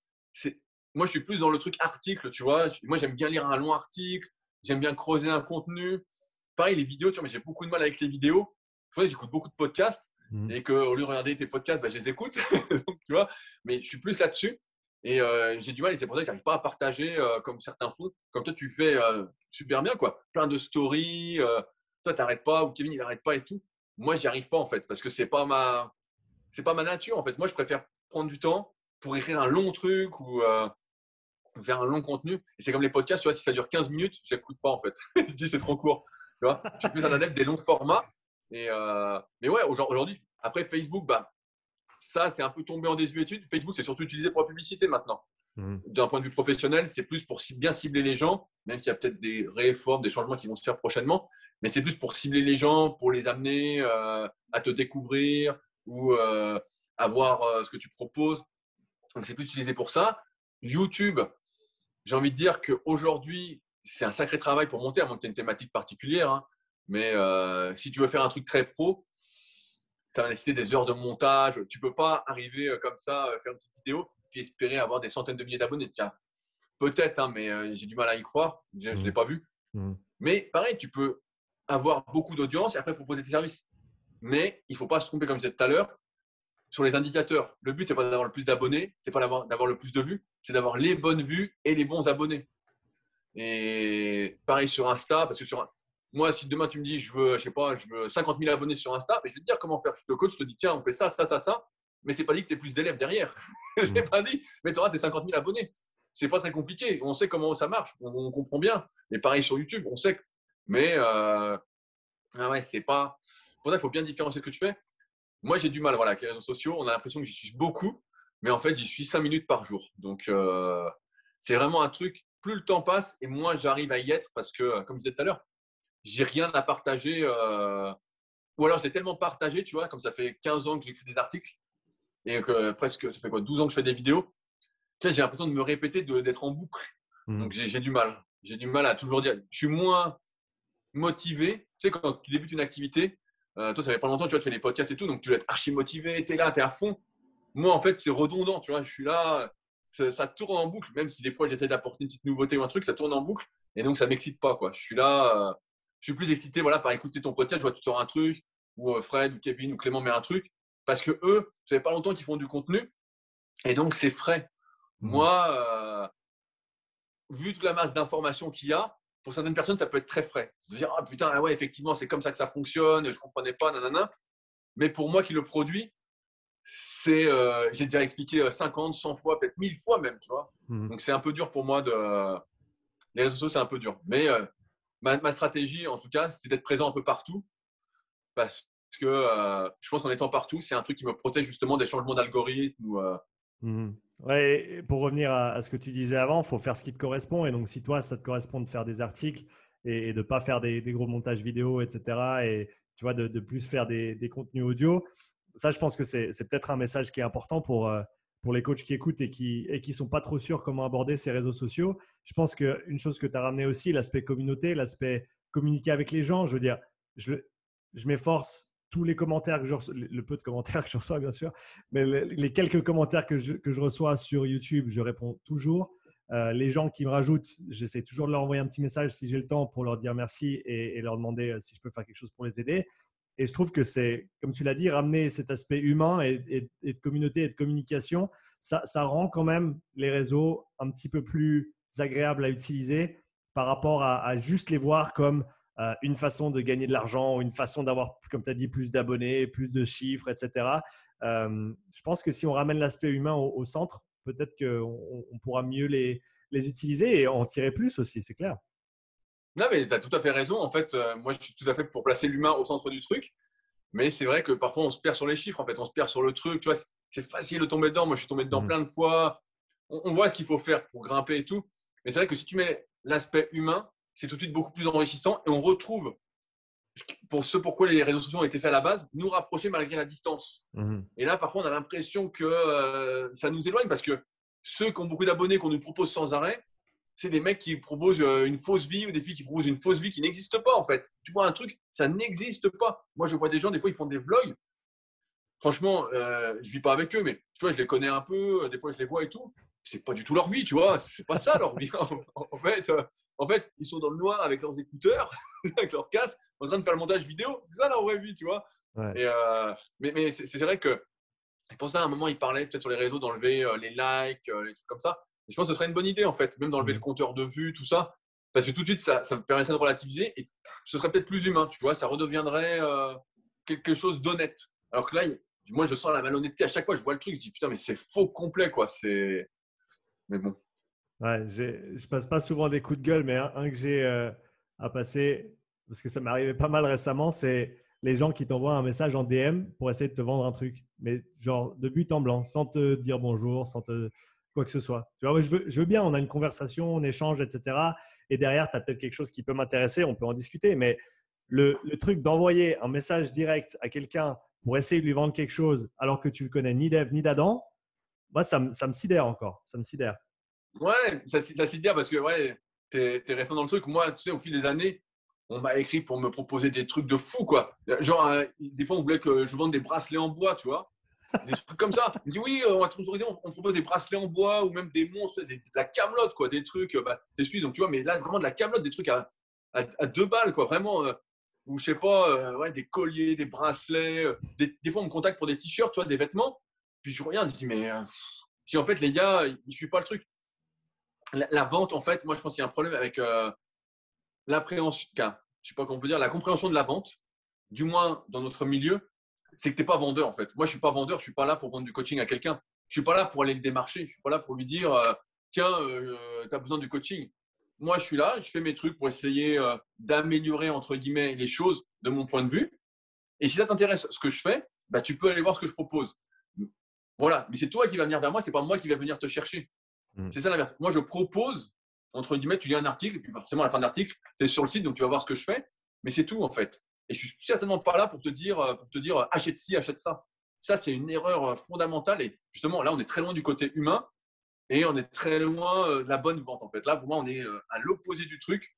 moi, je suis plus dans le truc article, tu vois. Moi, j'aime bien lire un long article, j'aime bien creuser un contenu. Pareil, les vidéos, tu vois, mais j'ai beaucoup de mal avec les vidéos. Vois, j'écoute beaucoup de podcasts Mhm. et qu'au lieu de regarder tes podcasts, bah, je les écoute. [LAUGHS] Donc, tu vois, mais je suis plus là-dessus. Et euh, j'ai du mal, et c'est pour ça que je n'arrive pas à partager euh, comme certains font. Comme toi, tu fais euh, super bien, quoi. Plein de stories. toi, tu n'arrêtes pas, ou Kevin, il n'arrête pas et tout. Moi, j'y arrive pas, en fait, parce que c'est pas ma, c'est pas ma nature, en fait. Moi, je préfère prendre du temps pour écrire un long truc ou faire un long contenu. Et c'est comme les podcasts, tu vois, si ça dure 15 minutes, je l'écoute pas, en fait. [LAUGHS] je dis, c'est trop court. Tu vois, je suis plus un adepte des longs formats. Et euh, mais ouais, aujourd'hui, après Facebook, bah, ça, c'est un peu tombé en désuétude. Facebook, c'est surtout utilisé pour la publicité maintenant. Mhm. D'un point de vue professionnel, c'est plus pour bien cibler les gens, même s'il y a peut-être des réformes, des changements qui vont se faire prochainement. Mais c'est plus pour cibler les gens, pour les amener euh, à te découvrir ou euh, à voir euh, ce que tu proposes. Donc, c'est plus utilisé pour ça. YouTube, j'ai envie de dire qu'aujourd'hui, c'est un sacré travail pour monter, à moins que tu aies une thématique particulière. hein. Mais euh, si tu veux faire un truc très pro, ça va nécessiter des heures de montage. Tu peux pas arriver euh, comme ça, euh, faire une petite vidéo, puis espérer avoir des centaines de milliers d'abonnés. Tiens, peut-être, hein, mais j'ai du mal à y croire. Je ne Mhm. l'ai pas vu. Mhm. Mais pareil, tu peux avoir beaucoup d'audience et après proposer tes services. Mais il ne faut pas se tromper, comme je disais tout à l'heure, sur les indicateurs. Le but, c'est pas d'avoir le plus d'abonnés, c'est pas d'avoir le plus de vues, c'est d'avoir les bonnes vues et les bons abonnés. Et pareil sur Insta, parce que sur moi, si demain tu me dis, je veux, je sais pas, je veux 50 000 abonnés sur Insta, mais je vais te dire comment faire. Je te coach, je te dis, tiens, on fait ça, ça, ça, ça. Mais c'est pas dit que tu aies plus d'élèves derrière. [LAUGHS] je Mm. n'ai pas dit, mais tu auras tes 50 000 abonnés. C'est pas très compliqué. On sait comment ça marche. On, on comprend bien. Et pareil sur YouTube, on sait. Mais euh, ah ouais, c'est pas. Pour ça, il faut bien différencier ce que tu fais. Moi, j'ai du mal voilà, avec les réseaux sociaux. On a l'impression que j'y suis beaucoup, mais en fait, j'y suis 5 minutes par jour. Donc, euh, c'est vraiment un truc. Plus le temps passe et moins j'arrive à y être parce que, comme je disais tout à l'heure, j'ai rien à partager. euh, Ou alors, j'ai tellement partagé, tu vois, comme ça fait 15 ans que j'écris des articles et que presque, ça fait quoi, 12 ans que je fais des vidéos. Tu sais, j'ai l'impression de me répéter, d'être en boucle. Mhm. Donc, j'ai j'ai du mal. J'ai du mal à toujours dire. Je suis moins motivé. Tu sais, quand tu débutes une activité, euh, toi, ça fait pas longtemps, tu vois, tu fais les podcasts et tout, donc tu dois être archi motivé, tu es là, tu es à fond. Moi, en fait, c'est redondant, tu vois, je suis là, ça, ça tourne en boucle, même si des fois j'essaie d'apporter une petite nouveauté ou un truc, ça tourne en boucle, et donc ça m'excite pas, quoi. Je suis là, euh, je suis plus excité, voilà, par écouter ton podcast, je vois, tu sors un truc, ou euh, Fred, ou Kevin, ou Clément met un truc, parce que eux, ça fait pas longtemps qu'ils font du contenu, et donc c'est frais. Mhm. Moi, euh, vu toute la masse d'informations qu'il y a, pour certaines personnes, ça peut être très frais. Se dire, ah putain, ah ouais, effectivement, c'est comme ça que ça fonctionne, je comprenais pas, nanana. Mais pour moi qui le produis, c'est, euh, j'ai déjà expliqué 50, 100 fois, peut-être 1000 fois même, tu vois. Mhm. Donc c'est un peu dur pour moi de. Les réseaux sociaux, c'est un peu dur. Mais euh, ma, stratégie, en tout cas, c'est d'être présent un peu partout. Parce que euh, je pense qu'en étant partout, c'est un truc qui me protège justement des changements d'algorithme. Ou, euh... ouais, pour revenir à, ce que tu disais avant, il faut faire ce qui te correspond. Et donc, si toi, ça te correspond de faire des articles et, de ne pas faire des, gros montages vidéo, etc., et tu vois, de, plus faire des, des, contenus audio, ça, je pense que c'est peut-être un message qui est important pour, euh, pour les coachs qui écoutent et qui et qui sont pas trop sûrs comment aborder ces réseaux sociaux. Je pense qu'une chose que tu as ramené aussi, l'aspect communauté, l'aspect communiquer avec les gens, je veux dire, je, je m'efforce tous les commentaires que je reçois, le peu de commentaires [LAUGHS] que je reçois bien sûr, mais les, quelques commentaires que je, que je, reçois sur YouTube, je réponds toujours. Euh, les gens qui me rajoutent, j'essaie toujours de leur envoyer un petit message si j'ai le temps pour leur dire merci et, et, leur demander euh, si je peux faire quelque chose pour les aider. Et je trouve que c'est, comme tu l'as dit, ramener cet aspect humain et, de communauté et de communication, ça, rend quand même les réseaux un petit peu plus agréables à utiliser par rapport à, juste les voir comme euh, une façon de gagner de l'argent, une façon d'avoir, comme tu as dit, plus d'abonnés, plus de chiffres, etc. Euh, je pense que si on ramène l'aspect humain au, centre, peut-être qu'on on pourra mieux les utiliser et en tirer plus aussi, c'est clair. Non, mais tu as tout à fait raison. En fait, euh, moi, je suis tout à fait pour placer l'humain au centre du truc. Mais c'est vrai que parfois, on se perd sur les chiffres. En fait, on se perd sur le truc. Tu vois, c'est facile de tomber dedans. Moi, je suis tombé dedans mmh. plein de fois. On, on voit ce qu'il faut faire pour grimper et tout. Mais c'est vrai que si tu mets l'aspect humain, c'est tout de suite beaucoup plus enrichissant et on retrouve pour ce pourquoi les réseaux sociaux ont été faits à la base, nous rapprocher malgré la distance. Mmh. Et là, parfois, on a l'impression que euh, ça nous éloigne parce que ceux qui ont beaucoup d'abonnés qu'on nous propose sans arrêt, c'est des mecs qui proposent euh, une fausse vie ou des filles qui proposent une fausse vie qui n'existe pas en fait. Tu vois un truc, ça n'existe pas. Moi, je vois des gens, des fois, ils font des vlogs. Franchement, euh, je vis pas avec eux, mais tu vois, je les connais un peu, des fois, je les vois et tout. C'est pas du tout leur vie, tu vois. C'est pas ça leur vie. [LAUGHS] en fait, euh, en fait, ils sont dans le noir avec leurs écouteurs, [LAUGHS] avec leur casque, en train de faire le montage vidéo. C'est ça la vraie vie, tu vois. Ouais. Et euh, mais mais c'est vrai que pour ça, à un moment, ils parlaient peut-être sur les réseaux d'enlever euh, les likes, euh, les trucs comme ça. Et je pense que ce serait une bonne idée, en fait, même d'enlever mmh. le compteur de vues, tout ça. Parce que tout de suite, ça, ça permettrait de relativiser et ce serait peut-être plus humain, tu vois. Ça redeviendrait euh, quelque chose d'honnête. Alors que là, moi, je sens la malhonnêteté à chaque fois. Je vois le truc, je dis putain, mais c'est faux complet, quoi. C'est. Mais bon. Ouais, je passe pas souvent des coups de gueule, mais un, un que j'ai euh, à passer, parce que ça m'est arrivé pas mal récemment, c'est les gens qui t'envoient un message en DM pour essayer de te vendre un truc, mais genre de but en blanc, sans te dire bonjour, sans te quoi que ce soit. Tu vois, je veux, je veux bien, on a une conversation, on échange, etc. Et derrière, tu as peut-être quelque chose qui peut m'intéresser, on peut en discuter, mais le, le truc d'envoyer un message direct à quelqu'un pour essayer de lui vendre quelque chose alors que tu le connais ni d'Ève ni d'Adam, moi, ça, ça me sidère encore, ça me sidère. Ouais, ça, ça s'y dire parce que ouais, tu es, es, resté dans le truc. Moi, tu sais, au fil des années, on m'a écrit pour me proposer des trucs de fou, quoi. Genre, euh, des fois, on voulait que je vende des bracelets en bois, tu vois. Des trucs comme ça. Me dit, oui, on va te sponsoriser, on, propose des bracelets en bois ou même des monstres, de la camelote, quoi. Des trucs, bah, t'excuses, donc tu vois, mais là, vraiment de la camelote, des trucs à, à, deux balles, quoi. Vraiment, euh, ou je sais pas, euh, des colliers, des bracelets. Euh, des, fois, on me contacte pour des t-shirts, tu des vêtements. Puis je regarde, je dis, mais si en fait, les gars, ils ne suivent pas le truc la, la, vente, en fait, moi, je pense qu'il y a un problème avec euh, l'appréhension, je sais pas comment on peut dire, la compréhension de la vente, du moins dans notre milieu, c'est que tu n'es pas vendeur, en fait. Moi, je ne suis pas vendeur, je ne suis pas là pour vendre du coaching à quelqu'un. Je ne suis pas là pour aller le démarcher, je ne suis pas là pour lui dire, euh, tiens, euh, tu as besoin du coaching. Moi, je suis là, je fais mes trucs pour essayer euh, d'améliorer, entre guillemets, les choses de mon point de vue. Et si ça t'intéresse ce que je fais, bah, tu peux aller voir ce que je propose. Voilà, mais c'est toi qui vas venir vers moi, c'est pas moi qui vais venir te chercher. Mmh. C'est ça l'inverse. Moi, je propose, entre guillemets, tu lis un article, et puis forcément, à la fin de l'article, tu es sur le site, donc tu vas voir ce que je fais, mais c'est tout, en fait. Et je suis certainement pas là pour te dire, euh, pour te dire achète ci, achète ça. Ça, c'est une erreur euh, fondamentale. Et justement, là, on est très loin du côté humain et on est très loin euh, de la bonne vente, en fait. Là, pour moi, on est à l'opposé du truc.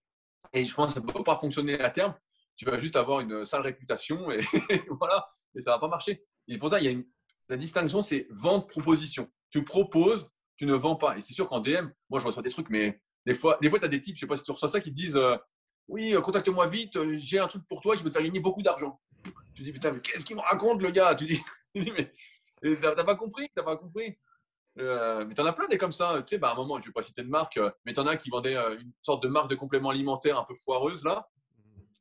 Et je pense que ça ne peut pas fonctionner à terme. Tu vas juste avoir une sale réputation et [LAUGHS] voilà, et ça ne va pas marcher. Et pour ça, il y a une, la distinction, c'est vente-proposition. Tu proposes, tu ne vends pas. Et c'est sûr qu'en DM, moi, je reçois des trucs, mais des fois, des fois tu as des types, je sais pas si tu reçois ça, qui disent euh, Oui, euh, contacte-moi vite, euh, j'ai un truc pour toi qui peut te faire gagner beaucoup d'argent. Tu dis Putain, mais qu'est-ce qu'il me raconte, le gars? Tu dis, [LAUGHS] Mais t'as pas compris T'as pas compris euh, mais t'en as plein des comme ça. Tu sais, bah, à un moment, je vais pas citer de marque, mais t'en as qui vendaient une sorte de marque de complément alimentaire un peu foireuse là.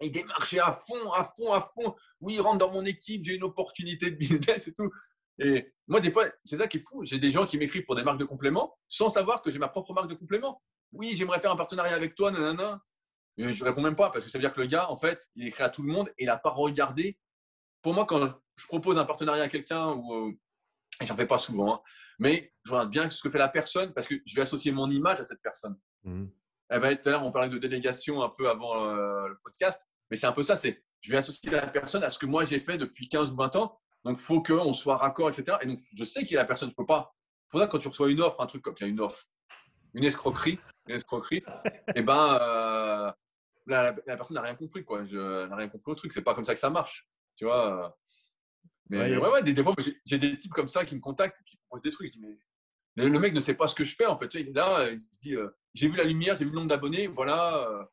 il démarchait à fond, à fond, à fond. Oui, il rentre dans mon équipe, j'ai une opportunité de business et tout. Et moi, des fois, c'est ça qui est fou. J'ai des gens qui m'écrivent pour des marques de compléments sans savoir que j'ai ma propre marque de compléments. Oui, j'aimerais faire un partenariat avec toi, nanana. Et je réponds même pas parce que ça veut dire que le gars, en fait, il écrit à tout le monde et il n'a pas regardé. Pour moi, quand je propose un partenariat à quelqu'un, ou, euh, et j'en fais pas souvent, hein, mais je regarde bien ce que fait la personne parce que je vais associer mon image à cette personne. Mmh. Elle va être, tout à l'heure, on parlait de délégation un peu avant euh, le podcast, mais c'est un peu ça. C'est, je vais associer la personne à ce que moi j'ai fait depuis 15 ou 20 ans donc, il faut qu'on soit raccord, etc. Et donc, je sais qu'il y a la personne, je ne peux pas. Pour ça, quand tu reçois une offre, un truc comme il y a une offre, une escroquerie, une escroquerie, et [LAUGHS] eh ben, euh, la, personne n'a rien compris, quoi. Je, n'a rien compris au truc. C'est pas comme ça que ça marche, tu vois. Mais ouais, ouais, des, fois, j'ai des types comme ça qui me contactent, qui me proposent des trucs. Je dis, mais le, mec ne sait pas ce que je fais, en fait. il est là, il se dit, euh, j'ai vu la lumière, j'ai vu le nombre d'abonnés, voilà. Euh,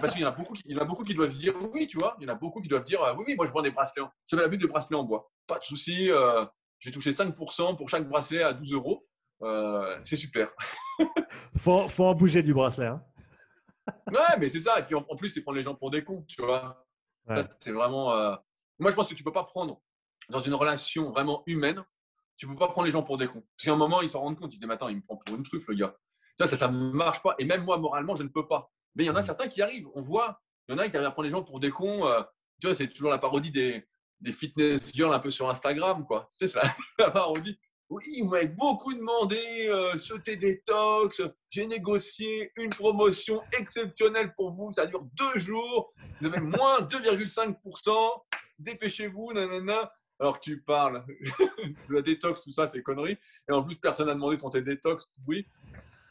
parce qu'il y en a beaucoup, il y en a beaucoup qui doivent dire oui, tu vois. Il y en a beaucoup qui doivent dire oui, oui, moi je vends des bracelets. C'est la but de bracelets en bois. Pas de souci. Euh, j'ai touché 5% pour chaque bracelet à 12 euros. Euh, c'est super. faut, faut en bouger du bracelet. Hein. Ouais, mais c'est ça. Et puis en, plus, c'est prendre les gens pour des cons, tu vois. C'est vraiment. Euh, moi, je pense que tu peux pas prendre dans une relation vraiment humaine, tu peux pas prendre les gens pour des cons. Parce qu'à un moment, ils s'en rendent compte. Ils disent, mais attends, il me prend pour une truffe, le gars. Ça, ça, ça marche pas. Et même moi, moralement, je ne peux pas. Mais il y en a mmh. certains qui arrivent. On voit, il y en a qui arrivent à prendre les gens pour des cons. Euh, tu vois, c'est toujours la parodie des, des fitness girls un peu sur Instagram, quoi. C'est ça, [LAUGHS] la parodie. Oui, vous m'avez beaucoup demandé euh, ce détox. J'ai négocié une promotion exceptionnelle pour vous. Ça dure deux jours. Vous avez moins [LAUGHS] 2,5%. Dépêchez-vous, nanana. Alors tu parles [LAUGHS] de la détox, tout ça, c'est conneries. Et en plus, personne n'a demandé ton thé détox. Oui,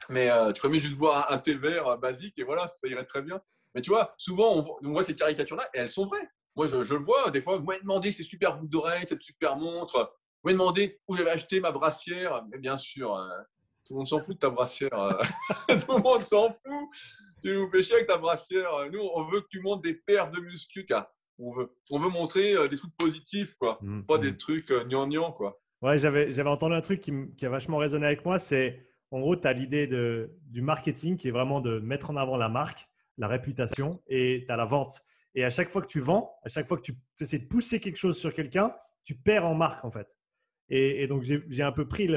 mais euh, tu ferais mieux juste boire un, thé vert euh, basique et voilà, ça irait très bien. Mais tu vois, souvent, on voit, ces caricatures-là et elles sont vraies. Moi, je, le vois, des fois, vous m'avez demandé ces super boucles d'oreilles, cette super montre. Vous m'avez demandé où j'avais acheté ma brassière. Mais bien sûr, euh, tout le monde s'en fout de ta brassière. [LAUGHS] tout le monde s'en fout. Tu nous fais chier avec ta brassière. Nous, on veut que tu montes des paires de muscles. On veut, on veut montrer des trucs positifs, quoi. Mmh, Pas des mmh. trucs gnangnang, quoi. Ouais, j'avais, j'avais entendu un truc qui, qui a vachement résonné avec moi. C'est en gros, tu as l'idée du marketing qui est vraiment de mettre en avant la marque, la réputation, et tu as la vente. Et à chaque fois que tu vends, à chaque fois que tu essaies de pousser quelque chose sur quelqu'un, tu perds en marque en fait. Et, donc, j'ai un peu pris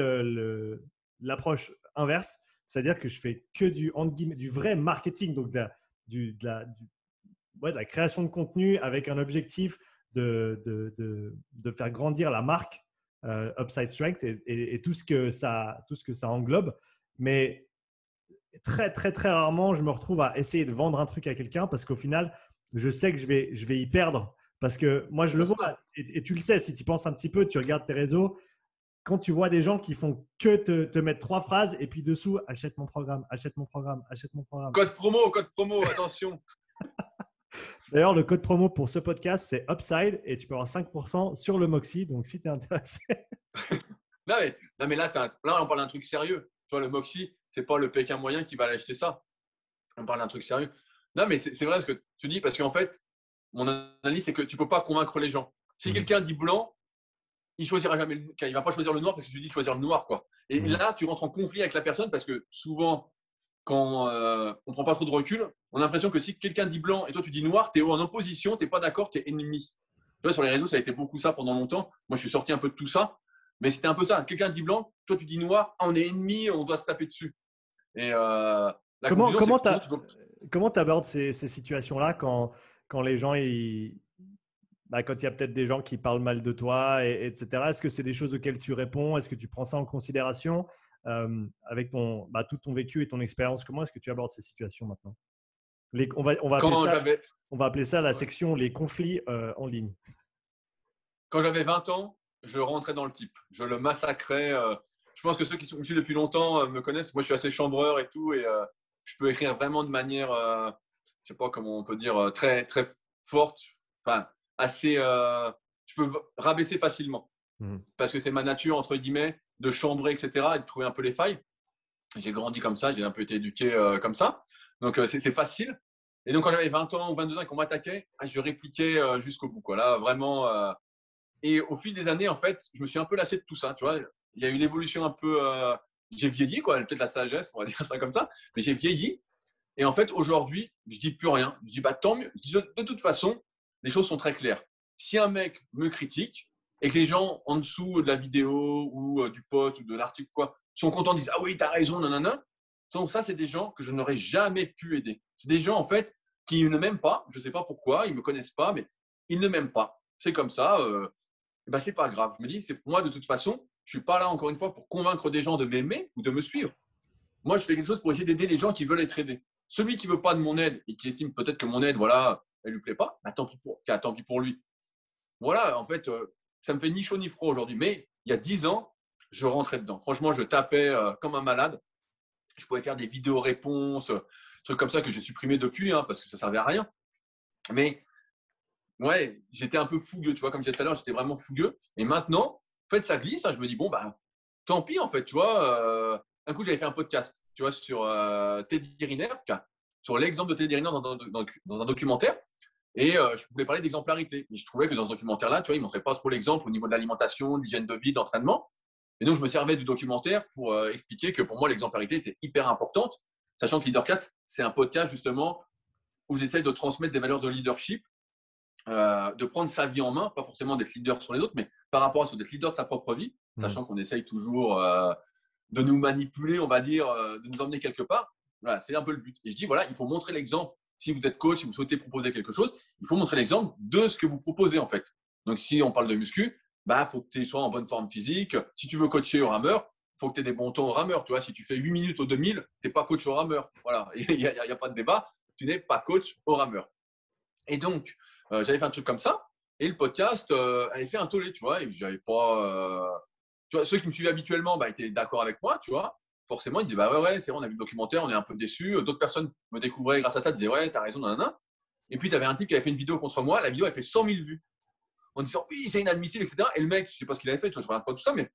l'approche inverse, c'est-à-dire que je fais que du, du vrai marketing, donc de la, création de contenu avec un objectif de, faire grandir la marque euh, Upside Strength et, tout, ce que ça, englobe. Mais très, très, très rarement, je me retrouve à essayer de vendre un truc à quelqu'un parce qu'au final, je sais que je vais y perdre. Parce que moi, je le vois, et, tu le sais, si tu penses un petit peu, tu regardes tes réseaux, quand tu vois des gens qui font que te, te, mettre trois phrases et puis dessous, achète mon programme, achète mon programme, achète mon programme. Code promo, code promo, attention. [LAUGHS] D'ailleurs, le code promo pour ce podcast, c'est Upside et tu peux avoir 5% sur le Moxie. Donc, si tu es intéressé. [LAUGHS] non, mais, non, mais là, là, on parle d'un truc sérieux. Tu vois, le Moxie, c'est pas le Pékin moyen qui va aller acheter ça. On parle d'un truc sérieux. Non, mais c'est vrai ce que tu dis parce qu'en fait, mon analyse, c'est que tu peux pas convaincre les gens. Si mmh. quelqu'un dit blanc, il choisira jamais le, il va pas choisir le noir parce que tu dis de choisir le noir quoi. Et mmh. là, tu rentres en conflit avec la personne parce que souvent quand euh, on ne prend pas trop de recul, on a l'impression que si quelqu'un dit blanc et toi tu dis noir, tu es en opposition, tu n'es pas d'accord, tu es ennemi. Tu vois, sur les réseaux, ça a été beaucoup ça pendant longtemps. Moi, je suis sorti un peu de tout ça, mais c'était un peu ça. Quelqu'un dit blanc, toi tu dis noir, ah, on est ennemi, on doit se taper dessus. Et euh, comment comment tu abordes ces, situations-là quand, quand les gens ils, bah, quand il y a peut-être des gens qui parlent mal de toi, et, etc. Est-ce que c'est des choses auxquelles tu réponds? Est-ce que tu prends ça en considération? Euh, avec ton, bah, tout ton vécu et ton expérience, comment est-ce que tu abordes ces situations maintenant? Les, on, va, on, va appeler ça, on va appeler ça la section les conflits euh, en ligne. Quand j'avais 20 ans, je rentrais dans le type. Je le massacrais. Euh, je pense que ceux qui sont ici depuis longtemps me connaissent. Moi, je suis assez chambreur et tout. Et je peux écrire vraiment de manière, je sais pas comment on peut dire, très, très forte. Enfin, assez. je peux rabaisser facilement. Mmh. Parce que c'est ma nature, entre guillemets de chambrer, etc., et de trouver un peu les failles. J'ai grandi comme ça, j'ai un peu été éduqué euh, comme ça. Donc, euh, c'est facile. Et donc, quand j'avais 20 ans ou 22 ans et qu'on m'attaquait, ah, je répliquais euh, jusqu'au bout. Quoi. Là, vraiment. Et au fil des années, en fait, je me suis un peu lassé de tout ça. Tu vois, il y a eu une évolution un peu. J'ai vieilli, quoi. Peut-être la sagesse, on va [LAUGHS] dire ça comme ça. Mais j'ai vieilli. Et en fait, aujourd'hui, je dis plus rien. Je dis bah tant mieux. de toute façon, les choses sont très claires. Si un mec me critique et que les gens en dessous de la vidéo ou euh, du post ou de l'article quoi sont contents, disent ah oui, tu as raison, nanana. Donc ça, c'est des gens que je n'aurais jamais pu aider. C'est des gens en fait qui ne m'aiment pas. Je ne sais pas pourquoi, ils ne me connaissent pas, mais ils ne m'aiment pas. C'est comme ça. Euh, bah, c'est pas grave. Je me dis, c'est moi de toute façon, je suis pas là encore une fois pour convaincre des gens de m'aimer ou de me suivre. Moi, je fais quelque chose pour essayer d'aider les gens qui veulent être aidés. Celui qui veut pas de mon aide et qui estime peut-être que mon aide, voilà, elle lui plaît pas, bah, tant pis pour, tant pis pour lui. Voilà, en fait, euh, ça me fait ni chaud ni froid aujourd'hui. Mais il y a dix ans, je rentrais dedans. Franchement, je tapais euh, comme un malade. Je pouvais faire des vidéos réponses, trucs comme ça que j'ai supprimé depuis, hein, parce que ça servait à rien. Mais ouais, j'étais un peu fougueux, tu vois, comme je disais tout à l'heure, j'étais vraiment fougueux. Et maintenant, en fait, ça glisse. Hein, je me dis, bon, bah, tant pis, en fait, tu vois. Euh, un coup, j'avais fait un podcast, tu vois, sur euh, Teddy Riner, sur l'exemple de Teddy Riner dans, dans, un documentaire. Et euh, je voulais parler d'exemplarité. Et je trouvais que dans ce documentaire-là, tu vois, il ne montrait pas trop l'exemple au niveau de l'alimentation, de l'hygiène de vie, d'entraînement. Et donc, je me servais du documentaire pour euh, expliquer que pour moi, l'exemplarité était hyper importante, sachant que LeaderCast, c'est un podcast justement où j'essaie de transmettre des valeurs de leadership euh, de prendre sa vie en main, pas forcément d'être leader sur les autres, mais par rapport à d'être leader de sa propre vie, mmh. sachant qu'on essaye toujours de nous manipuler, on va dire, euh, de nous emmener quelque part. Voilà, c'est un peu le but. Et je dis, voilà, il faut montrer l'exemple. Si vous êtes coach, si vous souhaitez proposer quelque chose, il faut montrer l'exemple de ce que vous proposez en fait. Donc, si on parle de muscu, bah, faut que tu sois en bonne forme physique. Si tu veux coacher au rameur, faut que tu aies des bons temps au rameur. Tu vois, si tu fais 8 minutes au 2000, tu n'es pas coach au rameur. Voilà, [LAUGHS] il n'y a, pas de débat. Tu n'es pas coach au rameur. Et donc, euh, j'avais fait un truc comme ça. Et le podcast euh, avait fait un tollé, tu vois. Et j'avais pas. Ceux qui me suivaient habituellement bah, étaient d'accord avec moi, tu vois. Forcément, ils disaient Bah ouais, ouais, c'est vrai, on a vu le documentaire, on est un peu déçus. D'autres personnes me découvraient grâce à ça, disaient Ouais, t'as raison, nanana. Et puis, tu avais un type qui avait fait une vidéo contre moi. La vidéo, elle fait 100 000 vues. En disant Oui, c'est inadmissible, etc. Et le mec, je sais pas ce qu'il avait fait, tu vois, je regarde pas tout ça, mais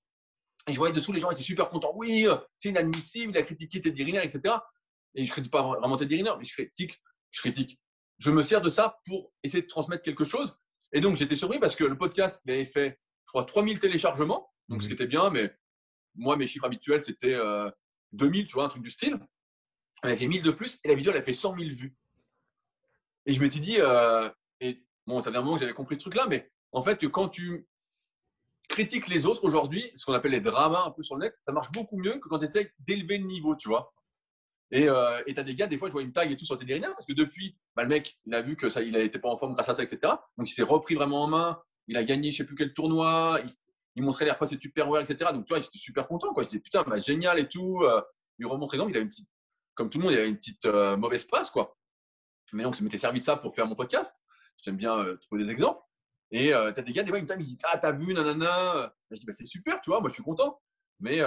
je voyais dessous, les gens étaient super contents. Oui, c'est inadmissible, il a critiqué Teddy Riner, etc. Et je critique pas vraiment Teddy Riner, mais je critique, je critique je me sers de ça pour essayer de transmettre quelque chose. Et donc, j'étais surpris parce que le podcast, avait fait, je crois, 3000 téléchargements, donc ce qui mhm. était bien, mais moi, mes chiffres habituels, c'était 2000, euh, tu vois, un truc du style. Elle a fait 1000 de plus et la vidéo, elle a fait 100 000 vues. Et je m'étais dit, euh, et bon, ça fait un moment que j'avais compris ce truc-là, mais en fait, que quand tu critiques les autres aujourd'hui, ce qu'on appelle les dramas un peu sur le net, ça marche beaucoup mieux que quand tu essaies d'élever le niveau, tu vois. Et euh, tu as des gars, des fois, je vois une tag et tout sur Teddy parce que depuis, bah, le mec, il a vu que ça, il n'était pas en forme grâce à ça, etc. Donc, il s'est repris vraiment en main. Il a gagné, je sais plus quel tournoi. Il, montrait les fois ses Tupperware, etc. Donc, tu vois, j'étais super content. Je disais, putain, bah, génial et tout. Euh, il remontrait donc, il avait une petite, comme tout le monde, il avait une petite euh, mauvaise passe, quoi. Mais donc, ça m'était servi de ça pour faire mon podcast. J'aime bien euh, trouver des exemples. Et tu as des gars, des fois, ils me disent, ah, t'as vu, nanana. je dis, bah, c'est super, tu vois, moi, je suis content. Mais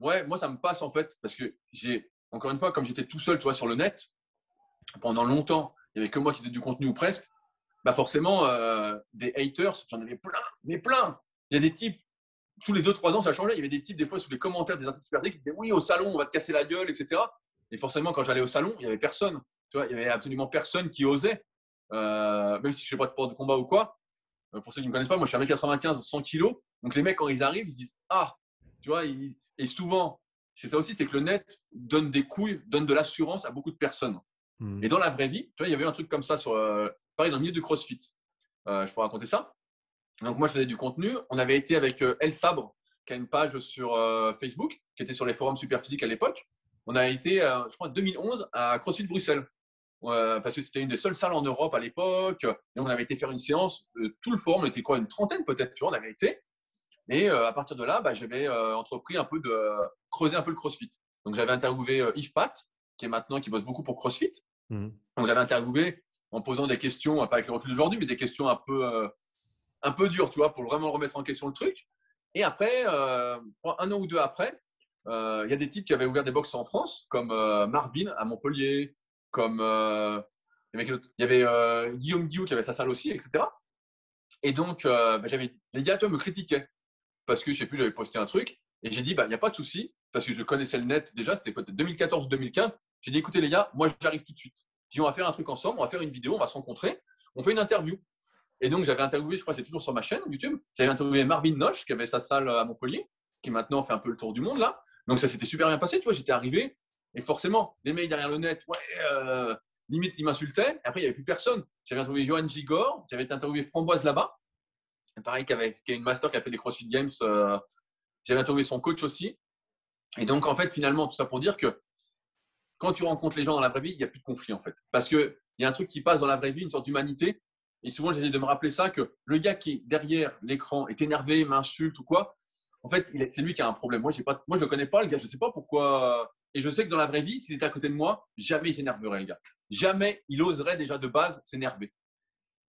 ouais, moi, ça me passe en fait, parce que j'ai encore une fois, comme j'étais tout seul, toi, sur le net, pendant longtemps, il n'y avait que moi qui faisais du contenu ou presque, bah forcément, euh, des haters, j'en avais plein, mais plein. Il y a des types, tous les 2-3 ans, ça changeait. Il y avait des types, des fois, sous les commentaires des artistes super qui disaient Oui, au salon, on va te casser la gueule, etc. Et forcément, quand j'allais au salon, il n'y avait personne. Tu vois, il n'y avait absolument personne qui osait, euh, même si je ne fais pas de sport de combat ou quoi. Euh, pour ceux qui ne me connaissent pas, moi, je suis à 1m95, 100 kg. Donc, les mecs, quand ils arrivent, ils se disent Ah, tu vois, et souvent, c'est ça aussi, c'est que le net donne des couilles, donne de l'assurance à beaucoup de personnes. Hmm. Et dans la vraie vie, tu vois, il y avait un truc comme ça sur, euh, pareil, dans le milieu du CrossFit. Euh, je pourrais raconter ça. Donc moi, je faisais du contenu. On avait été avec euh, El Sabre, qui a une page sur Facebook, qui était sur les forums Superphysique à l'époque. On a été, je crois, en 2011 à CrossFit Bruxelles. parce que c'était une des seules salles en Europe à l'époque. Et on avait été faire une séance, tout le forum, on était quoi, une trentaine peut-être, tu vois, on avait été. Et à partir de là, bah, j'avais entrepris un peu de creuser un peu le CrossFit. Donc j'avais interviewé euh, Yves Pat, qui est maintenant qui bosse beaucoup pour CrossFit. Mmh. Donc j'avais interviewé en posant des questions, pas avec le recul d'aujourd'hui, mais des questions un peu, euh, un peu dures, tu vois, pour vraiment remettre en question le truc. Et après, euh, un an ou deux après, il y a des types qui avaient ouvert des box en France, comme Marvin à Montpellier, comme il y avait, Guillaume Guillou qui avait sa salle aussi, etc. Et donc, bah, j'avais les gars, me critiquaient parce que je sais plus, j'avais posté un truc et j'ai dit, bah, il n'y a pas de souci, parce que je connaissais le net déjà, c'était peut-être 2014-2015. J'ai dit, écoutez les gars, moi j'arrive tout de suite. On va faire un truc ensemble, on va faire une vidéo, on va se rencontrer, on fait une interview. Et donc j'avais interviewé, je crois que c'est toujours sur ma chaîne YouTube, j'avais interviewé Marvin Noche, qui avait sa salle à Montpellier, qui maintenant fait un peu le tour du monde là. Donc ça s'était super bien passé, tu vois, j'étais arrivé, Et forcément, les mecs derrière le net, ouais, euh, limite, ils m'insultaient. Après, il n'y avait plus personne. J'avais interviewé Johan Gigor, j'avais interviewé Framboise là-bas. Pareil, qui, avait, qui a une master qui a fait des CrossFit Games. Euh, j'avais interviewé son coach aussi. Et donc, en fait, finalement, tout ça pour dire que quand tu rencontres les gens dans la vraie vie, il n'y a plus de conflit, en fait. Parce qu'il y a un truc qui passe dans la vraie vie, une sorte d'humanité. Et souvent, j'essaie de me rappeler ça, que le gars qui est derrière l'écran est énervé, m'insulte ou quoi, en fait, c'est lui qui a un problème. Moi, pas, moi je ne le connais pas, le gars, je ne sais pas pourquoi. Et je sais que dans la vraie vie, s'il était à côté de moi, jamais il s'énerverait, le gars. Jamais il oserait déjà de base s'énerver.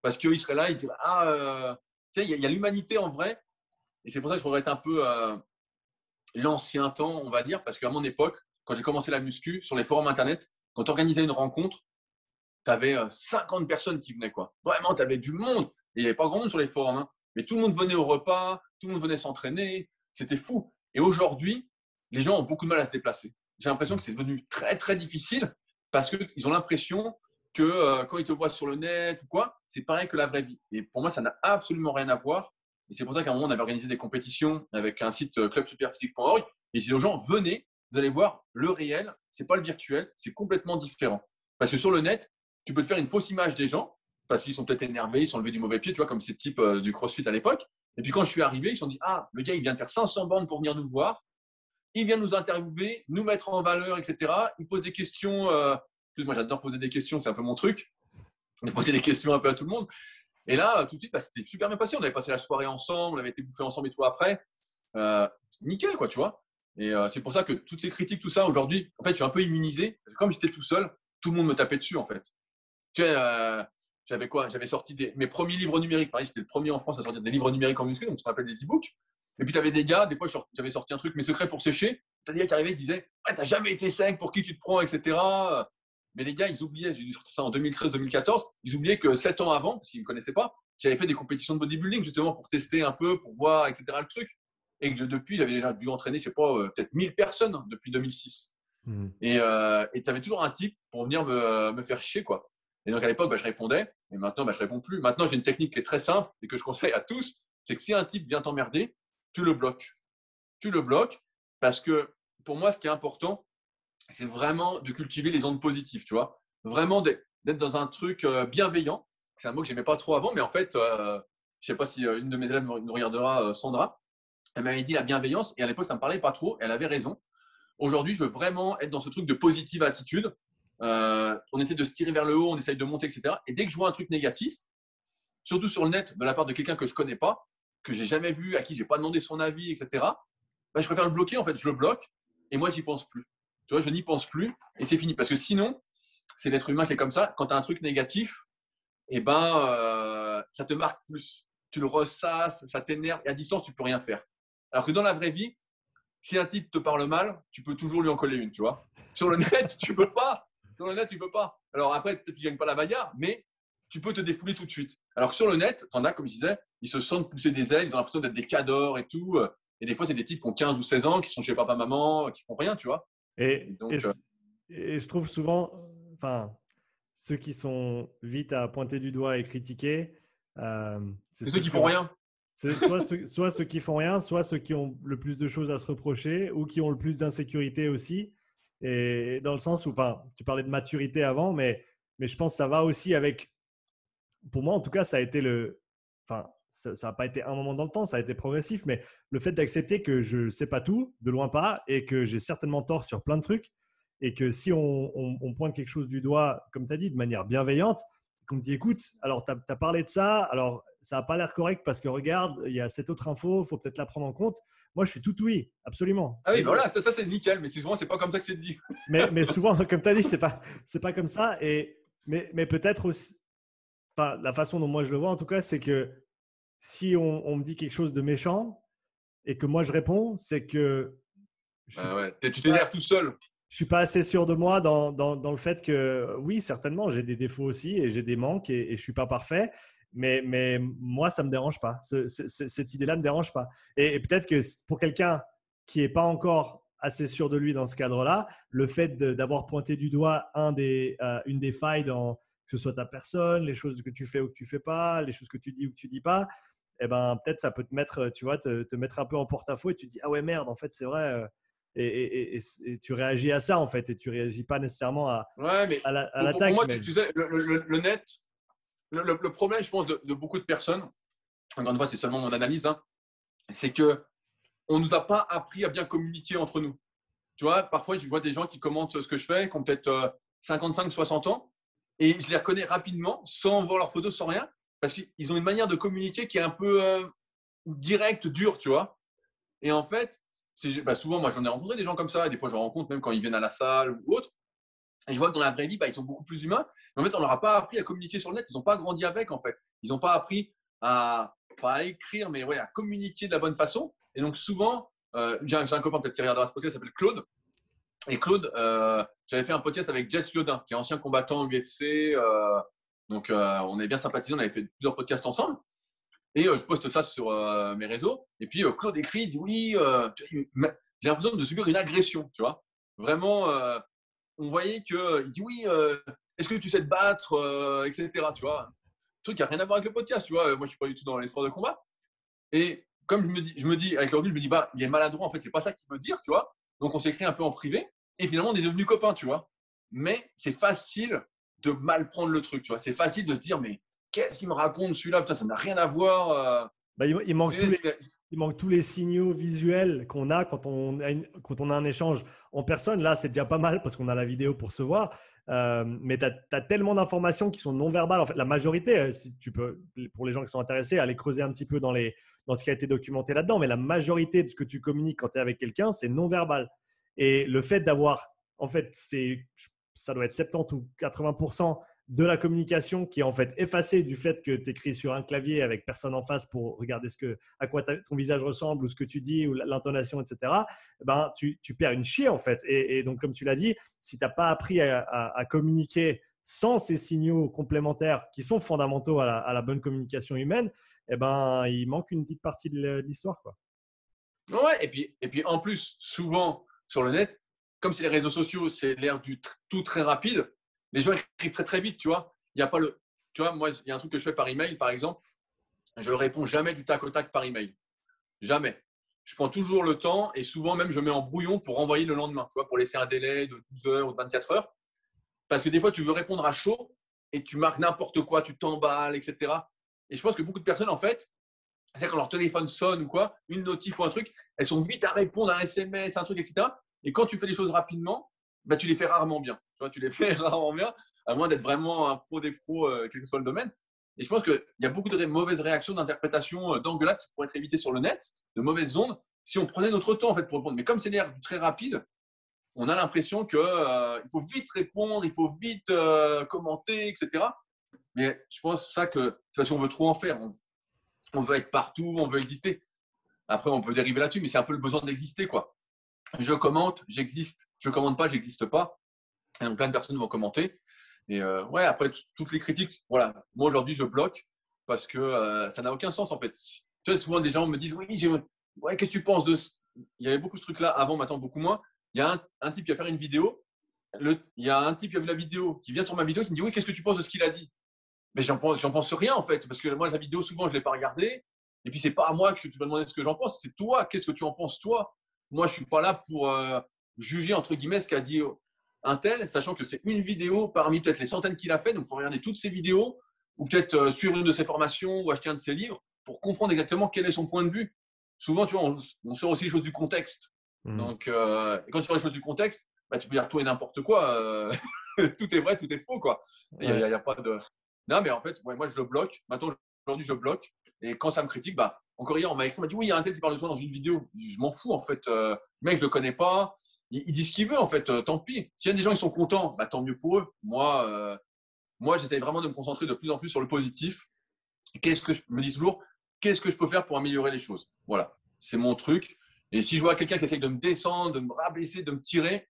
Parce qu'il serait là, il dirait Ah, euh, tu sais, il y a, l'humanité en vrai. Et c'est pour ça que je regrette un peu euh, l'ancien temps, on va dire, parce qu'à mon époque, quand j'ai commencé la muscu, sur les forums internet, quand tu organisais une rencontre, tu avais 50 personnes qui venaient. quoi. Vraiment, tu avais du monde. Il n'y avait pas grand monde sur les forums. Hein. Mais tout le monde venait au repas, tout le monde venait s'entraîner. C'était fou. Et aujourd'hui, les gens ont beaucoup de mal à se déplacer. J'ai l'impression que c'est devenu très, très difficile parce qu'ils ont l'impression que euh, quand ils te voient sur le net ou quoi, c'est pareil que la vraie vie. Et pour moi, ça n'a absolument rien à voir. Et c'est pour ça qu'à un moment, on avait organisé des compétitions avec un site euh, clubsuperphysique.org. Et je disais aux gens, venez, vous allez voir le réel, c'est pas le virtuel, c'est complètement différent. Parce que sur le net, tu peux te faire une fausse image des gens parce qu'ils sont peut-être énervés, ils sont levés du mauvais pied, tu vois, comme ces types euh, du CrossFit à l'époque. Et puis quand je suis arrivé, ils se sont dit Ah, le gars, il vient de faire 500 bandes pour venir nous voir. Il vient nous interviewer, nous mettre en valeur, etc. Il pose des questions. Euh... moi, j'adore poser des questions, c'est un peu mon truc. De poser des questions un peu à tout le monde. Et là, tout de suite, bah, c'était super bien passé. On avait passé la soirée ensemble, on avait été bouffé ensemble et tout après. Euh, nickel, quoi, tu vois. Et euh, c'est pour ça que toutes ces critiques, tout ça, aujourd'hui, en fait, je suis un peu immunisé. Parce que comme j'étais tout seul, tout le monde me tapait dessus, en fait. Tu sais, euh, j'avais quoi? J'avais sorti mes premiers livres numériques. Pareil, j'étais le premier en France à sortir des livres numériques en muscu, donc ce qu'on appelle des e-books. Et puis, tu avais des gars, des fois, j'avais sorti un truc, mes secrets pour sécher. Tu as des gars qui arrivaient et qui disaient Ouais, t'as jamais été sec, pour qui tu te prends, etc. Mais les gars, ils oubliaient, j'ai dû sortir ça en 2013-2014, ils oubliaient que 7 ans avant, parce qu'ils ne me connaissaient pas, j'avais fait des compétitions de bodybuilding justement pour tester un peu, pour voir, etc. le truc. Et que depuis, j'avais déjà dû entraîner, je sais pas, euh, peut-être 1000 personnes depuis 2006. Mmh. Et euh, tu avais toujours un type pour venir me, me faire chier, quoi. Et donc à l'époque, bah, je répondais, et maintenant, bah, je réponds plus. Maintenant, j'ai une technique qui est très simple et que je conseille à tous, c'est que si un type vient t'emmerder, tu le bloques. Tu le bloques parce que pour moi, ce qui est important, c'est vraiment de cultiver les ondes positives, tu vois. Vraiment d'être dans un truc euh, bienveillant. C'est un mot que j'aimais pas trop avant, mais en fait, euh, je sais pas si euh, une de mes élèves nous regardera, Sandra, elle m'avait dit la bienveillance, et à l'époque, ça me parlait pas trop, elle avait raison. Aujourd'hui, je veux vraiment être dans ce truc de positive attitude, euh, on essaie de se tirer vers le haut, on essaye de monter, etc. Et dès que je vois un truc négatif, surtout sur le net de la part de quelqu'un que je connais pas, que j'ai jamais vu, à qui j'ai pas demandé son avis, etc. Bah, je préfère le bloquer. En fait, je le bloque et moi, j'y pense plus. Tu vois, je n'y pense plus et c'est fini. Parce que sinon, c'est l'être humain qui est comme ça. Quand tu as un truc négatif, eh ben, euh, ça te marque plus. Tu le ressasses, ça t'énerve et à distance, tu peux rien faire. Alors que dans la vraie vie, si un type te parle mal, tu peux toujours lui en coller une, tu vois. Sur le net, tu peux pas. Sur le net, tu peux pas. Alors après, tu ne gagnes pas la bagarre, mais tu peux te défouler tout de suite. Alors que sur le net, tu en as, comme je disais, ils se sentent pousser des ailes, ils ont l'impression d'être des cadors et tout. Et des fois, c'est des types qui ont 15 ou 16 ans, qui sont chez papa, maman, qui font rien, tu vois. Et, donc, euh, et, je trouve souvent, enfin, ceux qui sont vite à pointer du doigt et critiquer, euh, c'est ceux, qui font rien. C'est [LAUGHS] soit, ceux, soit ceux qui font rien, soit ceux qui ont le plus de choses à se reprocher ou qui ont le plus d'insécurité aussi. Et dans le sens où, enfin, tu parlais de maturité avant, mais, mais je pense que ça va aussi avec, pour moi en tout cas, ça a été le, enfin, ça n'a pas été un moment dans le temps, ça a été progressif, mais le fait d'accepter que je ne sais pas tout, de loin pas, et que j'ai certainement tort sur plein de trucs, et que si on, on pointe quelque chose du doigt, comme tu as dit, de manière bienveillante, qu'on me dit écoute, alors tu as, parlé de ça, alors ça n'a pas l'air correct parce que regarde, il y a cette autre info, il faut peut-être la prendre en compte. Moi, je suis tout oui, absolument. Ah oui, voilà, ça, ça c'est nickel, mais souvent, c'est pas comme ça que c'est dit. [LAUGHS] mais, mais souvent, comme tu as dit, c'est pas, pas comme ça. Et, mais, mais peut-être aussi, enfin, la façon dont moi je le vois en tout cas, c'est que si on, on, me dit quelque chose de méchant et que moi je réponds, c'est que. ah ouais. Tu t'énerves tout seul je suis pas assez sûr de moi dans, dans, le fait que oui, certainement, j'ai des défauts aussi et j'ai des manques et, et je suis pas parfait. Mais, mais moi, ça me dérange pas. cette idée-là me dérange pas. Et, peut-être que pour quelqu'un qui est pas encore assez sûr de lui dans ce cadre-là, le fait d'avoir pointé du doigt un des, euh, une des failles dans que ce soit ta personne, les choses que tu fais ou que tu fais pas, les choses que tu dis ou que tu dis pas, eh ben peut-être ça peut te mettre, tu vois, te, te mettre un peu en porte-à-faux et tu te dis ah ouais merde, en fait c'est vrai, euh, et, tu réagis à ça en fait et tu réagis pas nécessairement à, ouais, mais à l'attaque. moi, tu, sais, le, net, le, problème, je pense, de, beaucoup de personnes, encore une fois, c'est seulement mon analyse, hein, c'est que on nous a pas appris à bien communiquer entre nous. Tu vois, parfois, je vois des gens qui commentent ce que je fais, qui ont peut-être 55, euh, 60 ans, et je les reconnais rapidement, sans voir leurs photos, sans rien, parce qu'ils ont une manière de communiquer qui est un peu euh, directe, dure, tu vois. Et en fait, bah, souvent, moi, j'en ai rencontré des gens comme ça, des fois, je rencontre même quand ils viennent à la salle ou autre. Et je vois que dans la vraie vie, bah, ils sont beaucoup plus humains. Mais en fait, on leur a pas appris à communiquer sur le net. Ils n'ont pas grandi avec, en fait. Ils n'ont pas appris à, pas à écrire, mais ouais, à communiquer de la bonne façon. Et donc, souvent, euh, j'ai un, copain peut-être qui regardera ce podcast, s'appelle Claude. Et Claude, euh, j'avais fait un podcast avec Jess Liodin, qui est ancien combattant UFC. Euh, donc, on est bien sympathisés. On avait fait plusieurs podcasts ensemble. Et je poste ça sur mes réseaux. Et puis, Claude écrit, dit Oui, j'ai l'impression de subir une agression, tu vois. Vraiment, on voyait qu'il dit Oui, est-ce que tu sais te battre, etc. Tu vois. Un truc qui n'a rien à voir avec le podcast, tu vois. Moi, je suis pas du tout dans les sports de combat. Et comme je me dis, je me dis avec le je me dis, bah, il est maladroit, en fait, c'est pas ça qu'il veut dire, tu vois. Donc, on s'écrit un peu en privé. Et finalement, on est devenus copains, tu vois. Mais c'est facile de mal prendre le truc, tu vois. C'est facile de se dire, mais qu'est-ce qu'il me raconte celui-là? Putain, ça n'a rien à voir. Euh. Bah, il, manque tous les, il manque tous les signaux visuels qu'on a quand on a, quand on a un échange en personne. Là, c'est déjà pas mal parce qu'on a la vidéo pour se voir. Euh, mais tu as, tellement d'informations qui sont non verbales. En fait, la majorité, euh, si tu peux, pour les gens qui sont intéressés, aller creuser un petit peu dans, les, dans ce qui a été documenté là-dedans. Mais la majorité de ce que tu communiques quand tu es avec quelqu'un, c'est non verbal. Et le fait d'avoir, en fait, c'est, ça doit être 70 ou 80 de la communication qui est en fait effacée du fait que tu écris sur un clavier avec personne en face pour regarder ce que, à quoi ton visage ressemble ou ce que tu dis ou l'intonation, etc., eh ben, tu, perds une chier en fait. Et, donc, comme tu l'as dit, si tu n'as pas appris à, communiquer sans ces signaux complémentaires qui sont fondamentaux à la, bonne communication humaine, eh ben, il manque une petite partie de l'histoire. Quoi. Ouais, et puis, et puis en plus, souvent sur le net, comme c'est les réseaux sociaux, c'est l'ère du tout très rapide les gens écrivent très très vite, tu vois. Il n'y a pas le. Tu vois, moi, il y a un truc que je fais par email, par exemple. Je réponds jamais du tac au tac par email. Jamais. Je prends toujours le temps et souvent même je mets en brouillon pour renvoyer le lendemain, tu vois, pour laisser un délai de 12 heures ou de 24 heures. Parce que des fois, tu veux répondre à chaud et tu marques n'importe quoi, tu t'emballes, etc. Et je pense que beaucoup de personnes, en fait, c'est quand leur téléphone sonne ou quoi, une notif ou un truc, elles sont vite à répondre à un SMS, un truc, etc. Et quand tu fais les choses rapidement, bah, tu les fais rarement bien. Tu, vois, tu les [LAUGHS] fais rarement bien, à moins d'être vraiment un pro des pros, euh, quel que soit le domaine. Et je pense qu'il y a beaucoup de mauvaises réactions d'interprétation euh, d'engueulades qui pourraient être évitées sur le net, de mauvaises ondes, si on prenait notre temps en fait, pour répondre. Mais comme c'est l'air très rapide, on a l'impression qu'il euh, faut vite répondre, il faut vite commenter, etc. Mais je pense ça que c'est parce qu'on veut trop en faire. On, on, veut être partout, on veut exister. Après, on peut dériver là-dessus, mais c'est un peu le besoin d'exister, quoi je commente, j'existe. Je commente pas, j'existe pas. Et donc plein de personnes vont commenter. Et euh, ouais, après toutes les critiques, voilà. Moi aujourd'hui, je bloque parce que euh, ça n'a aucun sens en fait. Tu vois, souvent des gens me disent oui, qu'est-ce que tu penses de Il y avait beaucoup de trucs là avant, maintenant beaucoup moins. Il y a un, type qui va faire une vidéo. Il y a un type qui a vu la vidéo, qui vient sur ma vidéo, qui me dit oui, qu'est-ce que tu penses de ce qu'il a dit? Mais j'en pense, j'en pense rien en fait, parce que moi la vidéo souvent je l'ai pas regardée. Et puis c'est pas à moi que tu vas demander ce que j'en pense, c'est toi. Qu'est-ce que tu en penses toi? Moi, je ne suis pas là pour euh, juger, entre guillemets, ce qu'a dit un tel, sachant que c'est une vidéo parmi peut-être les centaines qu'il a fait. Donc, il faut regarder toutes ses vidéos ou peut-être euh, suivre une de ses formations ou acheter un de ses livres pour comprendre exactement quel est son point de vue. Souvent, tu vois, on, sort aussi les choses du contexte. Mmh. Donc, euh, quand tu sors les choses du contexte, bah, tu peux dire tout et n'importe quoi. [LAUGHS] tout est vrai, tout est faux, quoi. Il n'y a, pas de. Non, mais en fait, moi, je bloque. Maintenant, aujourd'hui, je bloque. Et quand ça me critique, bah, encore hier, on m'a dit oui, il y a un tel qui parle de toi dans une vidéo. Je m'en fous en fait. Euh, mec, je le connais pas. Il, dit ce qu'il veut en fait. Euh, tant pis. S'il y a des gens qui sont contents, bah, tant mieux pour eux. Moi, euh, moi, j'essaie vraiment de me concentrer de plus en plus sur le positif. Qu'est-ce que je me dis toujours Qu'est-ce que je peux faire pour améliorer les choses? Voilà, c'est mon truc. Et si je vois quelqu'un qui essaye de me descendre, de me rabaisser, de me tirer,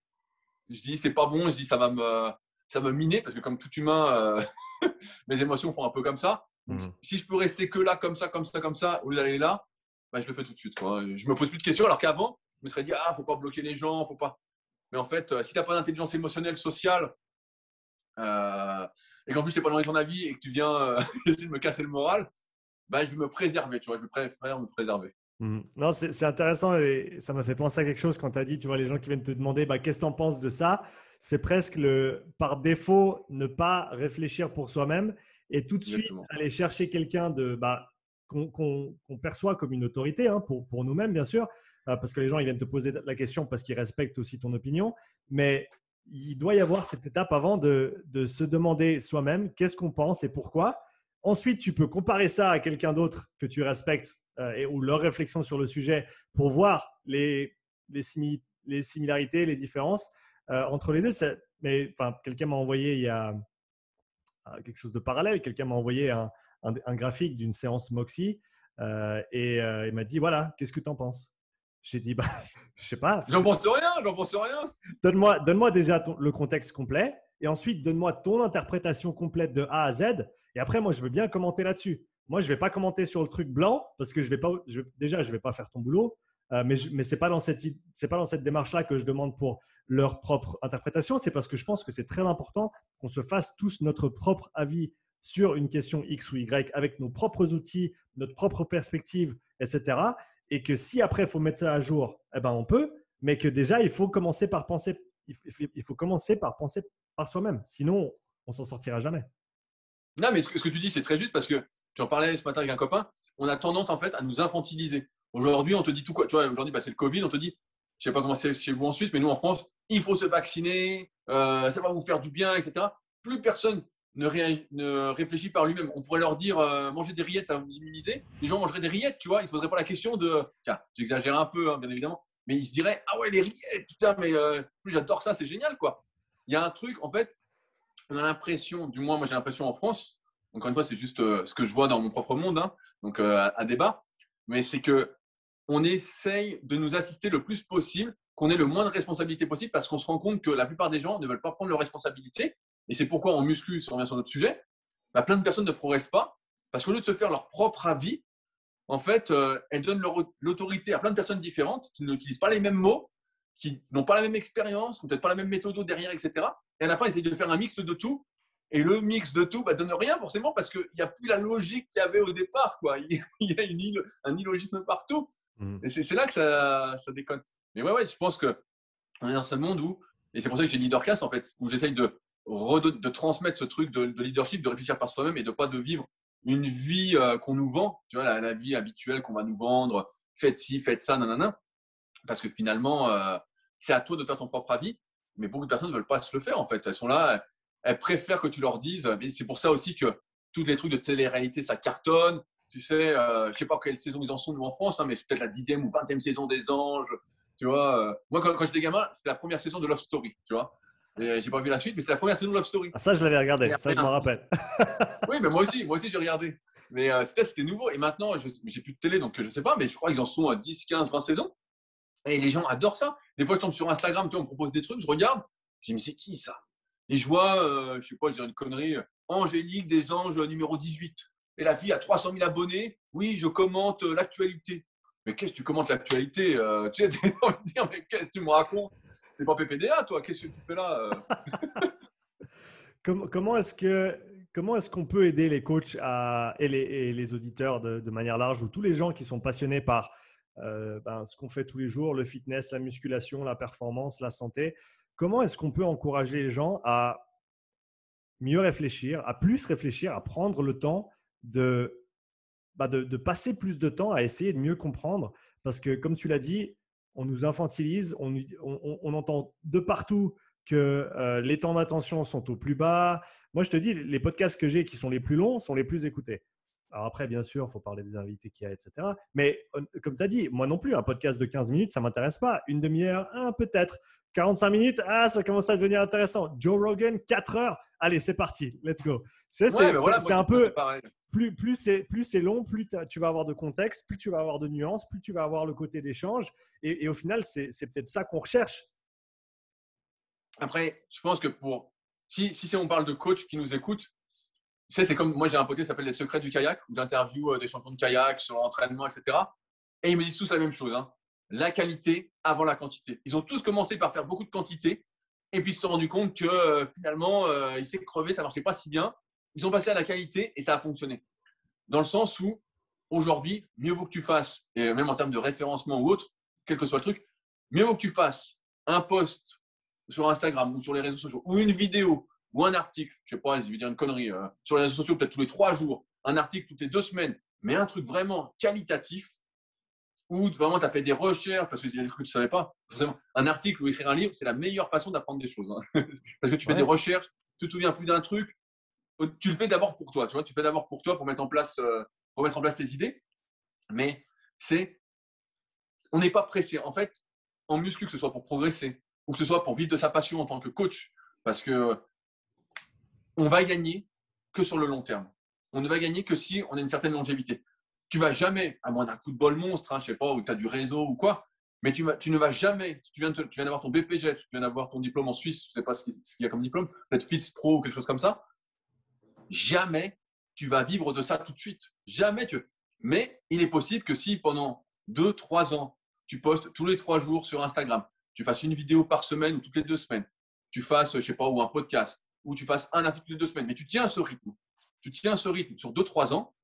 je dis c'est pas bon. Je dis ça va me miner parce que comme tout humain, [LAUGHS] mes émotions font un peu comme ça. Mhm. Si je peux rester que là, comme ça, comme ça, comme ça, au lieu d'aller là, bah, je le fais tout de suite. Quoi. Je me pose plus de questions, alors qu'avant, je me serais dit, ah, faut pas bloquer les gens, faut pas. Mais en fait, euh, si tu n'as pas d'intelligence émotionnelle, sociale, euh, et qu'en plus, tu n'es pas dans ton avis et que tu viens euh, [LAUGHS] essayer de me casser le moral, bah, je vais me préserver, tu vois, je préfère me préserver. Mmh. Non, c'est intéressant et ça m'a fait penser à quelque chose quand tu as dit, tu vois, les gens qui viennent te demander bah, qu'est-ce que tu en penses de ça? C'est presque le, par défaut, ne pas réfléchir pour soi-même et tout de suite aller chercher quelqu'un de bah, qu'on perçoit comme une autorité hein, pour, pour nous-mêmes, bien sûr, euh, parce que les gens ils viennent te poser la question parce qu'ils respectent aussi ton opinion. Mais il doit y avoir cette étape avant de, de se demander soi-même qu'est-ce qu'on pense et pourquoi. Ensuite, tu peux comparer ça à quelqu'un d'autre que tu respectes euh, et, ou leur réflexion sur le sujet pour voir les, les, les similarités, les différences euh, entre les deux. Mais enfin, quelqu'un m'a envoyé il y a quelque chose de parallèle. Quelqu'un m'a envoyé un, un, graphique d'une séance Moxie et il m'a dit voilà, qu'est-ce que tu en penses? J'ai dit, bah, [LAUGHS] je sais pas. J'en pense rien, j'en pense rien. Donne-moi donne déjà le contexte complet et ensuite donne-moi ton interprétation complète de A à Z. Et après, moi, je veux bien commenter là-dessus. Moi, je ne vais pas commenter sur le truc blanc parce que je vais pas, déjà, je ne vais pas faire ton boulot. Euh, mais mais ce n'est pas dans cette, démarche-là que je demande pour leur propre interprétation. C'est parce que je pense que c'est très important qu'on se fasse tous notre propre avis sur une question X ou Y avec nos propres outils, notre propre perspective, etc. Et que si après, il faut mettre ça à jour, eh ben, on peut. Mais que déjà, il faut commencer par penser, il faut commencer par penser par soi-même. Sinon, on s'en sortira jamais. Non, mais ce que, ce que tu dis, c'est très juste parce que tu en parlais ce matin avec un copain. On a tendance en fait à nous infantiliser. Aujourd'hui, on te dit tout quoi. Tu vois, aujourd'hui, bah, c'est le Covid. On te dit, je sais pas comment c'est chez vous en Suisse, mais nous en France, il faut se vacciner, euh, ça va vous faire du bien, etc. Plus personne ne, ne réfléchit par lui-même. On pourrait leur dire, euh, manger des rillettes, ça va vous immuniser. Les gens mangeraient des rillettes, tu vois. Ils se poseraient pas la question de, tiens, j'exagère un peu, hein, bien évidemment, mais ils se diraient, ah ouais, les rillettes, putain, mais euh, plus j'adore ça, c'est génial, quoi il y a un truc, en fait, on a l'impression, du moins moi j'ai l'impression en France, encore une fois c'est juste euh, ce que je vois dans mon propre monde, hein, donc à, débat, mais c'est que on essaye de nous assister le plus possible, qu'on ait le moins de responsabilités possible, parce qu'on se rend compte que la plupart des gens ne veulent pas prendre leurs responsabilités, et c'est pourquoi on muscule, si on revient sur notre sujet, bah, plein de personnes ne progressent pas, parce qu'au lieu de se faire leur propre avis, en fait, euh, elles donnent l'autorité à plein de personnes différentes qui n'utilisent pas les mêmes mots, qui n'ont pas la même expérience, qui n'ont peut-être pas la même méthode derrière, etc. Et à la fin, ils essayent de faire un mix de tout. Et le mix de tout ne bah, donne rien forcément parce qu'il n'y a plus la logique qu'il y avait au départ. [LAUGHS] Il y a un illogisme partout. Mmh. Et c'est là que ça, déconne. Mais ouais, ouais, je pense qu'on est dans ce monde où, et c'est pour ça que j'ai Leadercast en fait, où j'essaye de, de transmettre ce truc de, leadership, de réfléchir par soi-même et de pas de vivre une vie euh, qu'on nous vend, tu vois, la, vie habituelle qu'on va nous vendre, faites ci, faites ça, nanana. Parce que finalement, euh, c'est à toi de faire ton propre avis. Mais beaucoup de personnes ne veulent pas se le faire en fait. Elles sont là, elles préfèrent que tu leur dises. c'est pour ça aussi que tous les trucs de télé-réalité, ça cartonne. Tu sais, euh, je ne sais pas quelle saison ils en sont nous en France, hein, mais c'est peut-être la dixième ou vingtième saison des Anges. Tu vois, euh. moi quand, j'étais gamin, c'était la première saison de Love Story. Tu vois, j'ai pas vu la suite, mais c'était la première saison de Love Story. Ah, ça, je l'avais regardé. Ça, je m'en rappelle. [LAUGHS] [LAUGHS] oui, mais moi aussi, moi aussi, j'ai regardé. Mais euh, c'était nouveau. Et maintenant, j'ai plus de télé, donc je sais pas, mais je crois qu'ils en sont à 10, 15, 20 saisons. Et les gens adorent ça. Des fois, je tombe sur Instagram, tu vois, on me propose des trucs, je regarde, je dis, mais c'est qui ça? Et je vois, euh, je sais pas, je dirais une connerie, euh, Angélique des Anges numéro 18. Et la fille a 300 000 abonnés. Oui, je commente euh, l'actualité. Mais qu'est-ce que tu commentes l'actualité Tu sais, [LAUGHS] envie de dire, mais qu'est-ce que tu me racontes? T'es pas PPDA, toi Qu'est-ce que tu fais là [LAUGHS] Comment, est-ce que comment est-ce qu'on peut aider les coachs et, les, les auditeurs de, de, manière large ou tous les gens qui sont passionnés par euh, ben, ce qu'on fait tous les jours, le fitness, la musculation, la performance, la santé? Comment est-ce qu'on peut encourager les gens à mieux réfléchir, à plus réfléchir, à prendre le temps de, bah, de, passer plus de temps à essayer de mieux comprendre Parce que comme tu l'as dit, on nous infantilise, on, entend de partout que euh, les temps d'attention sont au plus bas. Moi, je te dis, les podcasts que j'ai qui sont les plus longs sont les plus écoutés. Alors après, bien sûr, il faut parler des invités qu'il y a, etc. Mais comme tu as dit, moi non plus, un podcast de 15 minutes, ça ne m'intéresse pas. Une demi-heure, un peut-être. 45 minutes, ah, ça commence à devenir intéressant. Joe Rogan, 4 heures. Allez, c'est parti, let's go. C'est un peu, plus, plus c'est plus c'est long, plus tu vas avoir de contexte, plus tu vas avoir de nuances, plus tu vas avoir le côté d'échange. Et, au final, c'est peut-être ça qu'on recherche. Après, je pense que pour si, si on parle de coach qui nous écoute, c'est comme moi, j'ai un pote qui s'appelle Les Secrets du kayak, où j'interviewe euh, des champions de kayak sur l'entraînement, etc. Et ils me disent tous la même chose hein. la qualité avant la quantité. Ils ont tous commencé par faire beaucoup de quantité, et puis ils se sont rendus compte que euh, finalement, euh, ils s'est crevé, ça ne marchait pas si bien. Ils ont passé à la qualité et ça a fonctionné. Dans le sens où aujourd'hui, mieux vaut que tu fasses, et même en termes de référencement ou autre, quel que soit le truc, mieux vaut que tu fasses un post sur Instagram ou sur les réseaux sociaux, ou une vidéo, ou un article, je sais pas, je vais dire une connerie, euh, sur les réseaux sociaux peut-être tous les trois jours, un article toutes les deux semaines, mais un truc vraiment qualitatif, où vraiment tu as fait des recherches, parce qu'il y a des trucs que tu ne savais pas. Forcément, un article ou écrire un livre, c'est la meilleure façon d'apprendre des choses. Hein. [LAUGHS] parce que tu fais des recherches, tu te souviens plus d'un truc, tu le fais d'abord pour toi, tu vois, tu fais d'abord pour toi pour mettre en place, euh, pour mettre en place tes idées. Mais c'est, on n'est pas pressé. En fait, en muscu, que ce soit pour progresser ou que ce soit pour vivre de sa passion en tant que coach, parce que on va gagner que sur le long terme. On ne va gagner que si on a une certaine longévité. Tu vas jamais, à moins d'un coup de bol monstre, hein, je sais pas, où tu as du réseau ou quoi, mais tu, ne vas jamais, tu viens, d'avoir ton BPG, tu viens d'avoir ton diplôme en Suisse, je ne sais pas ce qu'il y a comme diplôme, peut-être FITS Pro ou quelque chose comme ça, jamais tu vas vivre de ça tout de suite. Jamais tu. Mais il est possible que si pendant 2-3 ans, tu postes tous les 3 jours sur Instagram, tu fasses une vidéo par semaine ou toutes les deux semaines, tu fasses, je sais pas, ou un podcast, ou tu fasses un article les deux semaines, mais tu tiens ce rythme, tu tiens ce rythme sur 2-3 ans,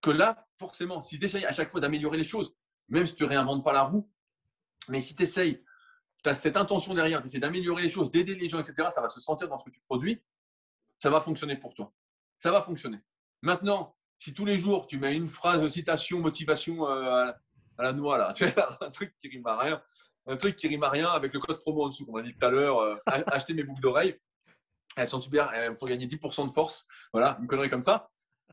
que là, forcément, si tu essayes à chaque fois d'améliorer les choses, même si tu ne réinventes pas la roue, mais si tu essayes, tu as cette intention derrière, tu essaies d'améliorer les choses, d'aider les gens, etc., ça va se sentir dans ce que tu produis, ça va fonctionner pour toi. Ça va fonctionner. Maintenant, si tous les jours tu mets une phrase de citation, motivation euh, à la noix, là, [LAUGHS] un truc qui rime à rien, un truc qui rime à rien avec le code promo en dessous qu'on a dit tout à l'heure, euh, acheter mes boucles d'oreilles, elles sont super, elles font gagner 10% de force, voilà, une connerie comme ça.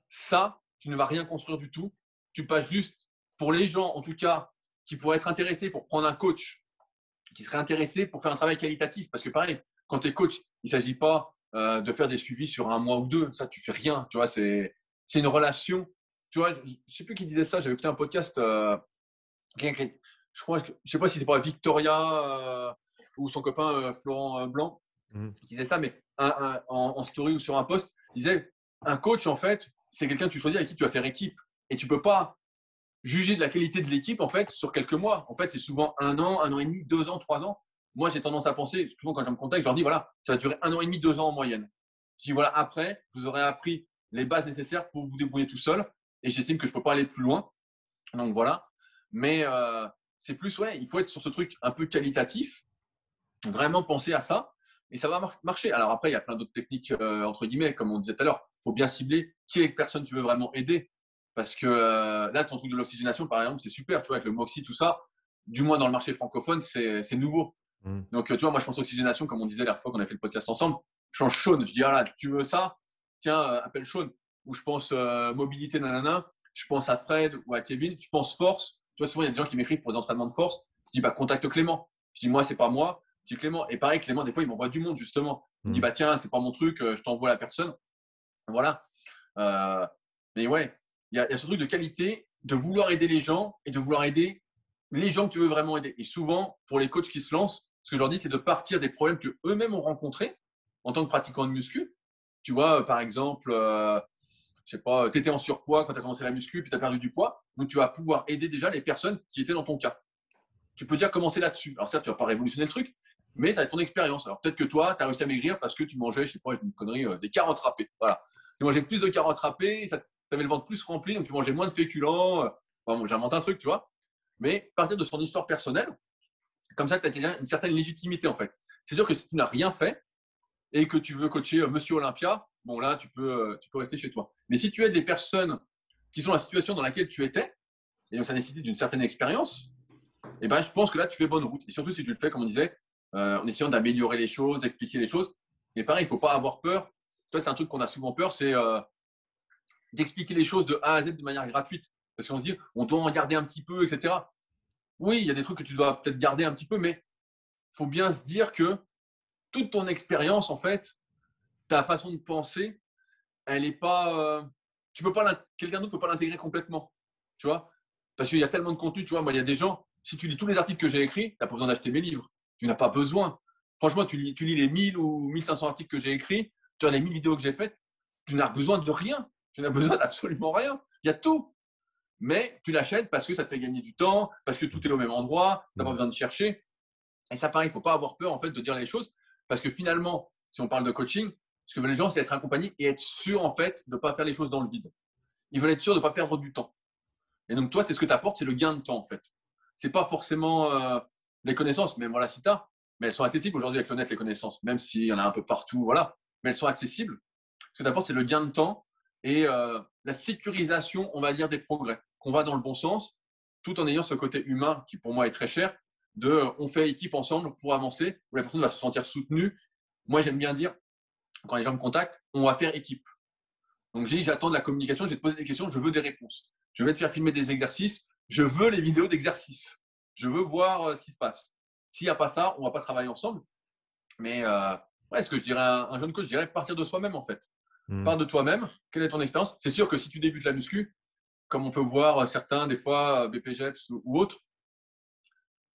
Ça, tu ne vas rien construire du tout. Tu passes juste pour les gens, en tout cas, qui pourraient être intéressés pour prendre un coach, qui serait intéressé pour faire un travail qualitatif. Parce que pareil, quand tu es coach, il ne s'agit pas euh, de faire des suivis sur un mois ou deux. Ça, tu fais rien. Tu vois, c'est une relation. Tu vois, je ne sais plus qui disait ça. J'avais écouté un podcast. Euh, je crois, je sais pas si c'était pas Victoria euh, ou son copain Florent Blanc mmh. qui disait ça, mais en, story ou sur un post, disait un coach en fait, c'est quelqu'un que tu choisis avec qui tu vas faire équipe. Et tu peux pas juger de la qualité de l'équipe en fait sur quelques mois. En fait, c'est souvent un an, un an et demi, deux ans, trois ans. Moi, j'ai tendance à penser, souvent quand je me contacte, je leur dis voilà, ça va durer un an et demi, deux ans en moyenne. Je dis voilà, après, vous aurez appris les bases nécessaires pour vous débrouiller tout seul. Et j'estime que je ne peux pas aller plus loin. Donc voilà. Mais euh, c'est plus, ouais, il faut être sur ce truc un peu qualitatif, vraiment penser à ça. Et ça va marcher. Alors après, il y a plein d'autres techniques, euh, entre guillemets, comme on disait tout à l'heure. Il faut bien cibler qui est les personnes que tu veux vraiment aider. Parce que euh, là, ton truc de l'oxygénation, par exemple, c'est super. Tu vois, avec le Moxie, tout ça, du moins dans le marché francophone, c'est nouveau. Mm. Donc, tu vois, moi, je pense oxygénation, comme on disait la fois qu'on a fait le podcast ensemble. Je change Sean. Je dis, ah là, tu veux ça? Tiens, euh, appelle Sean. Ou je pense mobilité, nanana. Je pense à Fred ou à Kevin. Je pense force. Tu vois, souvent, il y a des gens qui m'écrivent pour des entraînements de force. Je dis, bah, contacte Clément. Je dis, moi, c'est pas moi. Dis, Clément. Et pareil, Clément, des fois, il m'envoie du monde, justement. Il me dit, mm. bah, tiens, c'est pas mon truc, je t'envoie la personne. Voilà. Euh, mais ouais, il y, a ce truc de qualité, de vouloir aider les gens et de vouloir aider les gens que tu veux vraiment aider. Et souvent, pour les coachs qui se lancent, ce que je leur dis, c'est de partir des problèmes que eux-mêmes ont rencontrés en tant que pratiquant de muscu. Tu vois, par exemple, euh, je sais pas, tu étais en surpoids quand tu as commencé la muscu, puis tu as perdu du poids. Donc, tu vas pouvoir aider déjà les personnes qui étaient dans ton cas. Tu peux déjà commencer là-dessus. Alors, certes, tu vas pas révolutionner le truc, mais ça va être ton expérience. Alors, peut-être que toi, tu as réussi à maigrir parce que tu mangeais, je sais pas, une connerie, euh, des carottes râpées. Voilà. Tu mangeais plus de carottes râpées, tu avais le ventre plus rempli, donc tu mangeais moins de féculents. Euh, bon, J'invente un truc, tu vois. Mais partir de son histoire personnelle, comme ça, tu as une certaine légitimité en fait. C'est sûr que si tu n'as rien fait et que tu veux coacher euh, Monsieur Olympia, bon là, tu peux, tu peux rester chez toi. Mais si tu es des personnes qui sont dans la situation dans laquelle tu étais, et donc ça nécessite d'une certaine expérience, eh ben, je pense que là, tu fais bonne route. Et surtout si tu le fais, comme on disait, en essayant d'améliorer les choses, d'expliquer les choses. Et pareil, il ne faut pas avoir peur c'est un truc qu'on a souvent peur, c'est euh, d'expliquer les choses de A à Z de manière gratuite. Parce qu'on se dit, on doit en garder un petit peu, etc. Oui, il y a des trucs que tu dois peut-être garder un petit peu, mais il faut bien se dire que toute ton expérience, en fait, ta façon de penser, elle n'est pas. Euh, tu peux pas quelqu'un d'autre ne peut pas l'intégrer complètement. Tu vois? Parce qu'il y a tellement de contenu, tu vois. Moi, il y a des gens, si tu lis tous les articles que j'ai écrits, tu n'as pas besoin d'acheter mes livres. Tu n'as pas besoin. Franchement, tu lis, tu lis les 1000 ou 1500 articles que j'ai écrits, tu as les 1000 vidéos que j'ai faites, tu n'as besoin de rien. Tu n'as [LAUGHS] besoin d'absolument rien. Il y a tout. Mais tu l'achètes parce que ça te fait gagner du temps, parce que tout est au même endroit, tu n'as pas besoin de chercher. Et ça, pareil, il ne faut pas avoir peur en fait de dire les choses parce que finalement, si on parle de coaching, ce que veulent les gens, c'est être accompagné et être sûr en fait de ne pas faire les choses dans le vide. Ils veulent être sûrs de ne pas perdre du temps. Et donc, toi, c'est ce que tu apportes, c'est le gain de temps, en fait. C'est pas forcément euh, les connaissances, mais voilà, si mais elles sont accessibles aujourd'hui avec le net, les connaissances, même s'il y en a un peu partout, voilà, mais elles sont accessibles. Ce que apportes, c'est le gain de temps et euh, la sécurisation, on va dire, des progrès, qu'on va dans le bon sens, tout en ayant ce côté humain qui, pour moi, est très cher, de on fait équipe ensemble pour avancer, où la personne va se sentir soutenue. Moi, j'aime bien dire, quand les gens me contactent, on va faire équipe. Donc, j'ai j'attends de la communication, je vais te poser des questions, je veux des réponses. Je vais te faire filmer des exercices, je veux les vidéos d'exercices. Je veux voir euh, ce qui se passe. S'il n'y a pas ça, on ne va pas travailler ensemble. Mais euh, ouais, ce que je dirais à un, jeune coach, je dirais partir de soi-même en fait. Hmm. Part de toi-même. Quelle est ton expérience? C'est sûr que si tu débutes la muscu, comme on peut voir euh, certains, des fois, BPGEPS ou, autres,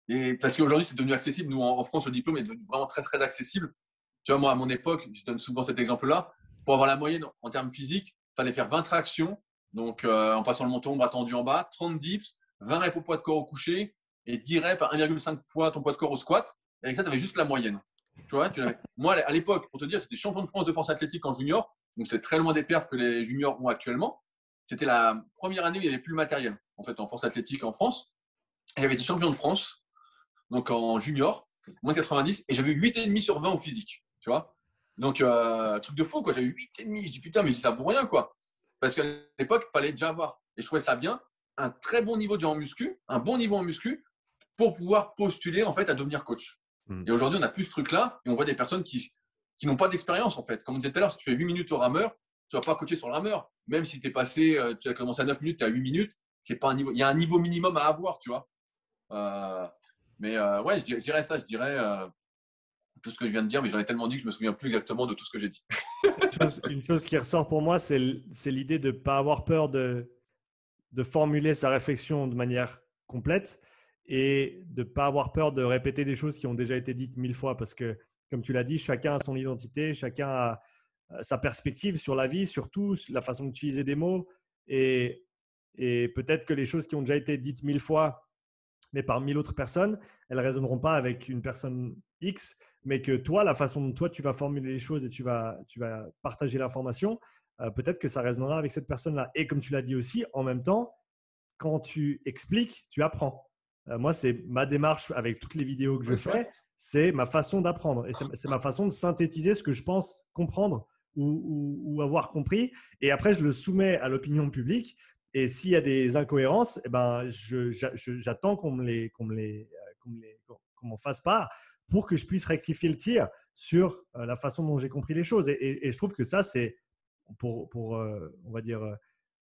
et parce qu'aujourd'hui, c'est devenu accessible. Nous, en, France, le diplôme est devenu vraiment très, très accessible. Tu vois, moi, à mon époque, je donne souvent cet exemple-là, pour avoir la moyenne en termes physiques, il fallait faire 20 tractions, donc en passant le menton, bras tendu en bas, 30 dips, 20 reps au poids de corps au coucher et 10 reps à 1,5 fois ton poids de corps au squat. Et avec ça, tu avais juste la moyenne. Tu vois, tu Moi, à l'époque, pour te dire, c'était champion de France de force athlétique en junior. Donc, c'est très loin des perfs que les juniors ont actuellement. C'était la première année où il n'y avait plus le matériel en fait, en force athlétique en France. J'avais été champion de France, donc en junior, moins 90, et j'avais 8,5 sur 20 au physique. Tu vois Donc, euh, truc de fou, quoi. J'avais 8,5. Je dis putain, mais je dis ça pour rien, quoi. Parce qu'à l'époque, il fallait déjà avoir. Et je trouvais ça bien un très bon niveau déjà en muscu, un bon niveau en muscu, pour pouvoir postuler en fait à devenir coach. Hmm. Et aujourd'hui, on n'a plus ce truc-là et on voit des personnes qui, qui n'ont pas d'expérience en fait. Comme on disait tout à l'heure, si tu fais 8 minutes au rameur, tu ne vas pas coacher sur le rameur. Même si tu es passé, euh, tu as commencé à 9 minutes, tu as 8 minutes, c'est pas un niveau. Il y a un niveau minimum à avoir, tu vois. Euh, mais euh, ouais, je dirais ça, je dirais tout ce que je viens de dire, mais j'en ai tellement dit que je me souviens plus exactement de tout ce que j'ai dit. une, chose, qui ressort pour moi, c'est l'idée de ne pas avoir peur de, de formuler sa réflexion de manière complète et de ne pas avoir peur de répéter des choses qui ont déjà été dites mille fois parce que, comme tu l'as dit, chacun a son identité, chacun a sa perspective sur la vie, surtout la façon d'utiliser des mots et, peut-être que les choses qui ont déjà été dites mille fois mais par mille autres personnes, elles ne résonneront pas avec une personne X, mais que toi, la façon dont toi tu vas formuler les choses et tu vas, tu vas partager l'information, euh, peut-être que ça résonnera avec cette personne-là. Et comme tu l'as dit aussi, en même temps, quand tu expliques, tu apprends. Euh, moi, c'est ma démarche avec toutes les vidéos que je fais, c'est ma façon d'apprendre. Et c'est ma façon de synthétiser ce que je pense comprendre ou, avoir compris. Et après, je le soumets à l'opinion publique. Et s'il y a des incohérences, eh ben, j'attends qu'on me les, qu'on me les, euh, qu'on m'en fasse part pour que je puisse rectifier le tir sur la façon dont j'ai compris les choses. et je trouve que ça, c'est pour, pour euh, on va dire, euh,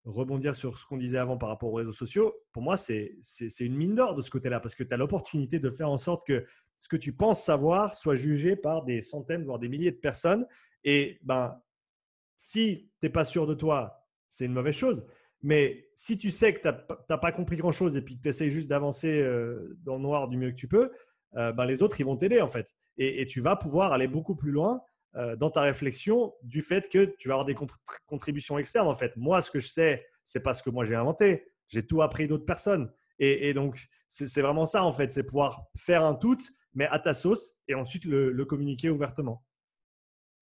rebondir sur ce qu'on disait avant par rapport aux réseaux sociaux, pour moi, c'est une mine d'or de ce côté-là, parce que tu as l'opportunité de faire en sorte que ce que tu penses savoir soit jugé par des centaines, voire des milliers de personnes. Et ben, si tu n'es pas sûr de toi, c'est une mauvaise chose. Mais si tu sais que tu n'as pas compris grand-chose et puis que tu essaies juste d'avancer euh, dans le noir du mieux que tu peux, ben, les autres, ils vont t'aider en fait. Et, et, tu vas pouvoir aller beaucoup plus loin euh, dans ta réflexion du fait que tu vas avoir des contributions externes. En fait, moi, ce que je sais, c'est pas ce que moi j'ai inventé. J'ai tout appris d'autres personnes. Et, donc, c'est vraiment ça, en fait, c'est pouvoir faire un tout, mais à ta sauce, et ensuite le, communiquer ouvertement.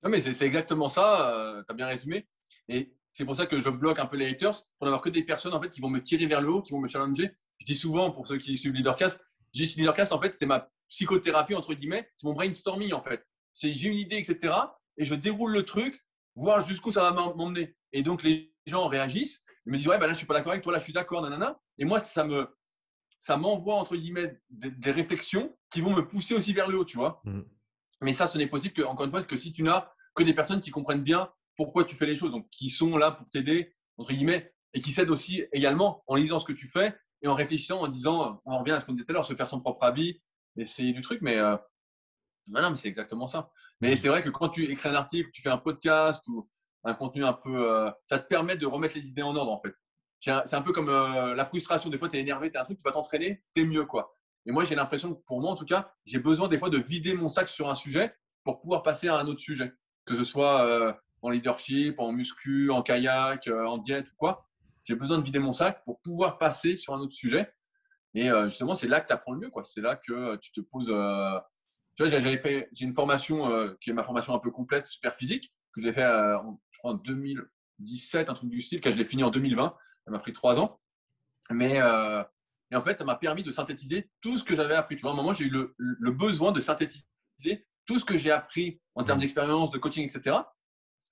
Non, mais c'est exactement ça. Euh, tu as bien résumé. Et c'est pour ça que je bloque un peu les haters, pour n'avoir que des personnes en fait, qui vont me tirer vers le haut, qui vont me challenger. Je dis souvent, pour ceux qui suivent Leadercast, je dis Leadercast, en fait, c'est ma psychothérapie, entre guillemets, c'est mon brainstorming, en fait c'est j'ai une idée, etc. Et je déroule le truc, voir jusqu'où ça va m'emmener. Et donc, les gens réagissent. Ils me disent, ouais, ben là, je suis pas d'accord avec toi, là, je suis d'accord, nanana. Et moi, ça me, ça m'envoie, entre guillemets, des, réflexions qui vont me pousser aussi vers le haut, tu vois. Mm. Mais ça, ce n'est possible que, encore une fois, que si tu n'as que des personnes qui comprennent bien pourquoi tu fais les choses, donc qui sont là pour t'aider, entre guillemets, et qui s'aident aussi également en lisant ce que tu fais et en réfléchissant, en disant, on revient à ce qu'on disait tout à l'heure, se faire son propre avis, essayer du truc, mais euh, non, mais c'est exactement ça. Mais c'est vrai que quand tu écris un article, tu fais un podcast ou un contenu un peu. Euh, ça te permet de remettre les idées en ordre, en fait. C'est un peu comme euh, la frustration. Des fois, tu es énervé, tu as un truc, tu vas t'entraîner, tu es mieux, quoi. Et moi, j'ai l'impression que pour moi, en tout cas, j'ai besoin des fois de vider mon sac sur un sujet pour pouvoir passer à un autre sujet. Que ce soit euh, en leadership, en muscu, en kayak, en diète ou quoi. J'ai besoin de vider mon sac pour pouvoir passer sur un autre sujet. Et justement, c'est là que tu apprends le mieux. C'est là que tu te poses tu vois, j'avais fait, j'ai une formation euh, qui est ma formation un peu complète, super physique, que j'ai fait euh, en, je crois en 2017, un truc du style, que je l'ai fini en 2020. Ça m'a pris trois ans. Mais euh, et en fait, ça m'a permis de synthétiser tout ce que j'avais appris. Tu vois, à un moment, j'ai eu le, le, besoin de synthétiser tout ce que j'ai appris en termes mmh. d'expérience, de coaching, etc.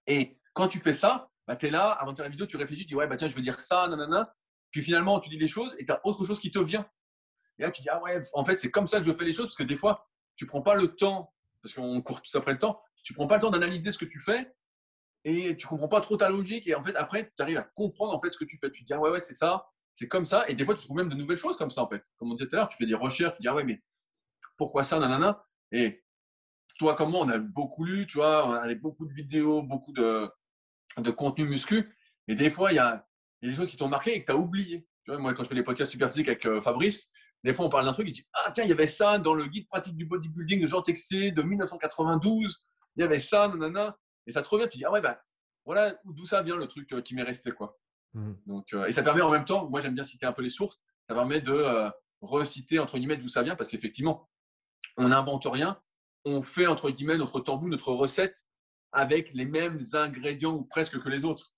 Et quand tu fais ça, bah, tu es là, avant de faire la vidéo, tu réfléchis, tu dis, ouais, bah, tiens, je veux dire ça, nanana. Puis finalement, tu dis les choses et tu as autre chose qui te vient. Et là, tu dis, ah ouais, en fait, c'est comme ça que je fais les choses, parce que des fois, tu prends pas le temps, parce qu'on court tout après le temps, tu prends pas le temps d'analyser ce que tu fais et tu comprends pas trop ta logique. Et en fait, après, tu arrives à comprendre en fait ce que tu fais. Tu dis, ah ouais, ouais, c'est ça, c'est comme ça. Et des fois, tu trouves même de nouvelles choses comme ça, en fait. Comme on disait tout à l'heure, tu fais des recherches, tu dis, ah ouais, mais pourquoi ça, nanana. Et toi, comme moi, on a beaucoup lu, tu vois, on a beaucoup de vidéos, beaucoup de, de contenu muscu. Et des fois, il y a, des choses qui t'ont marqué et que tu as oublié. Moi, quand je fais des podcasts super physiques avec euh, Fabrice, des fois, on parle d'un truc, il dit Ah, tiens, il y avait ça dans le guide pratique du bodybuilding de Jean Texé de 1992. Il y avait ça, nanana. Et ça te revient, tu dis Ah ouais, ben voilà d'où ça vient le truc euh, qui m'est resté. quoi. Mmh. Donc, euh, et ça permet en même temps, moi j'aime bien citer un peu les sources, ça permet de reciter entre guillemets d'où ça vient parce qu'effectivement, on n'invente rien, on fait entre guillemets notre tambour, notre recette avec les mêmes ingrédients ou presque que les autres.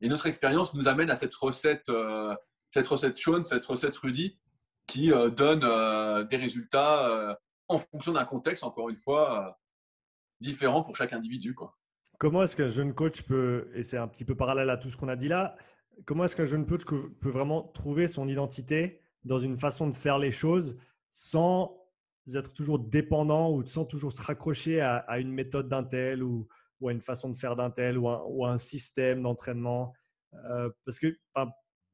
Et notre expérience nous amène à cette recette, euh, cette recette Sean, cette recette Rudy, qui euh, donne euh, des résultats en fonction d'un contexte, encore une fois, différent pour chaque individu. Comment est-ce qu'un jeune coach peut, et c'est un petit peu parallèle à tout ce qu'on a dit là, comment est-ce qu'un jeune coach peut vraiment trouver son identité dans une façon de faire les choses sans être toujours dépendant ou sans toujours se raccrocher à, une méthode d'un tel ou, à une façon de faire d'un tel ou, à un système d'entraînement? Euh, parce que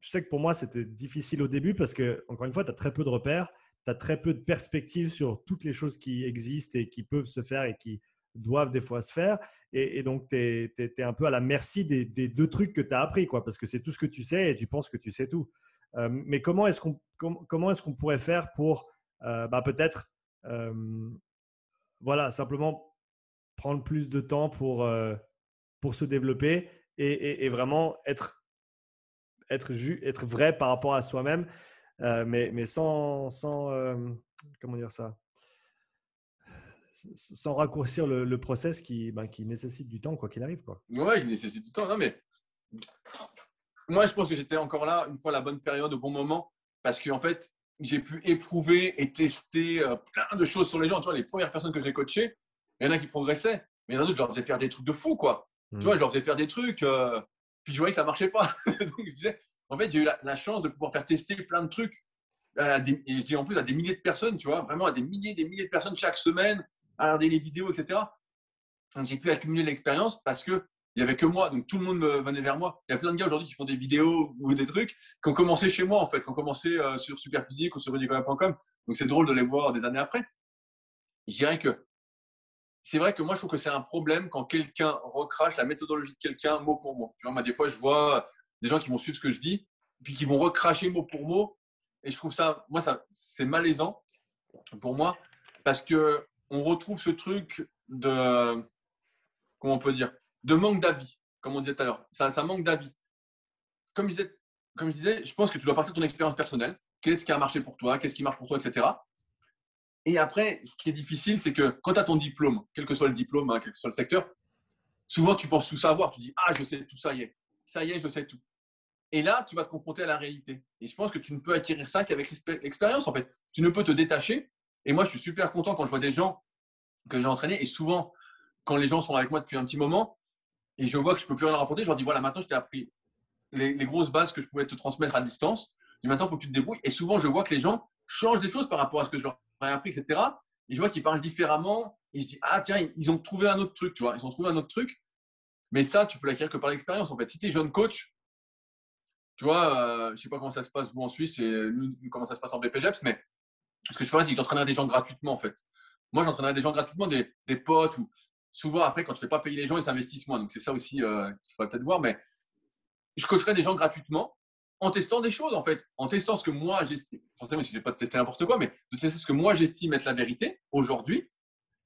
je sais que pour moi, c'était difficile au début parce que, encore une fois, tu as très peu de repères, tu as très peu de perspectives sur toutes les choses qui existent et qui peuvent se faire et qui doivent des fois se faire. Et, donc, tu es, un peu à la merci des, deux trucs que tu as appris, quoi, parce que c'est tout ce que tu sais et tu penses que tu sais tout. Euh, mais comment est-ce qu'on comment est qu'on pourrait faire pour euh, bah, peut-être voilà, simplement prendre plus de temps pour, pour se développer et, vraiment être, être, être vrai par rapport à soi-même, mais, mais sans, sans comment dire ça? Sans raccourcir le, le process qui, ben, qui nécessite du temps, quoi qu'il arrive. Quoi. Ouais, qui nécessite du temps. Non, mais moi, je pense que j'étais encore là, une fois la bonne période, au bon moment, parce qu'en fait, j'ai pu éprouver et tester euh, plein de choses sur les gens. Tu vois, les premières personnes que j'ai coachées, il y en a qui progressaient, mais il y en a d'autres, je leur faisais faire des trucs de fou, quoi. Tu vois, hmm. je leur faisais faire des trucs, euh, puis je voyais que ça marchait pas. [LAUGHS] Donc, je disais, en fait, j'ai eu la, chance de pouvoir faire tester plein de trucs, et je dis en plus à des milliers de personnes, tu vois, vraiment à des milliers, des milliers de personnes chaque semaine, à regarder les vidéos, etc. Donc, j'ai pu accumuler l'expérience parce que il n'y avait que moi, donc tout le monde venait vers moi. Il y a plein de gars aujourd'hui qui font des vidéos ou des trucs qui ont commencé chez moi, en fait, qui ont commencé euh, sur Superphysique ou sur rudicola.com. Donc c'est drôle de les voir des années après. Je dirais que c'est vrai que moi, je trouve que c'est un problème quand quelqu'un recrache la méthodologie de quelqu'un mot pour mot. Tu vois, des fois, je vois des gens qui vont suivre ce que je dis, puis qui vont recracher mot pour mot. Et je trouve ça, moi, ça, c'est malaisant pour moi parce que on retrouve ce truc de, comment on peut dire, de manque d'avis, comme on disait tout à l'heure. Ça, ça manque d'avis. Comme, je disais, comme je disais, je pense que tu dois partir de ton expérience personnelle. Qu'est-ce qui a marché pour toi? Qu'est-ce qui marche pour toi Etc. Et après, ce qui est difficile, c'est que quand tu as ton diplôme, quel que soit le diplôme, hein, quel que soit le secteur, souvent tu penses tout savoir. Tu dis Ah, je sais tout, ça y est. Ça y est, je sais tout. Et là, tu vas te confronter à la réalité. Et je pense que tu ne peux acquérir ça qu'avec l'expérience, en fait. Tu ne peux te détacher. Et moi, je suis super content quand je vois des gens que j'ai entraînés. Et souvent, quand les gens sont avec moi depuis un petit moment, et je vois que je peux plus rien rapporter, je leur dis voilà, maintenant je t'ai appris les, grosses bases que je pouvais te transmettre à distance. Et maintenant, il faut que tu te débrouilles. Et souvent, je vois que les gens changent des choses par rapport à ce que je leur ai appris, etc. Et je vois qu'ils parlent différemment. Et je dis ah tiens, ils ont trouvé un autre truc, tu vois. Ils ont trouvé un autre truc. Mais ça, tu peux l'acquérir que par l'expérience. En fait, si tu es jeune coach, tu vois, euh, je ne sais pas comment ça se passe vous en Suisse et nous, comment ça se passe en BPGEPS, mais ce que je ferais, c'est que j'entraînerais des gens gratuitement, en fait. Moi, j'entraînerais des gens gratuitement, des, des potes ou souvent, après, quand tu ne fais pas payer les gens, ils s'investissent moins. Donc, c'est ça aussi euh, qu'il faut peut-être voir. Mais je coacherai des gens gratuitement en testant des choses, en fait. En testant ce que moi, j'estime. Forcément, si je pas testé n'importe quoi, mais de tester ce que moi, j'estime être la vérité aujourd'hui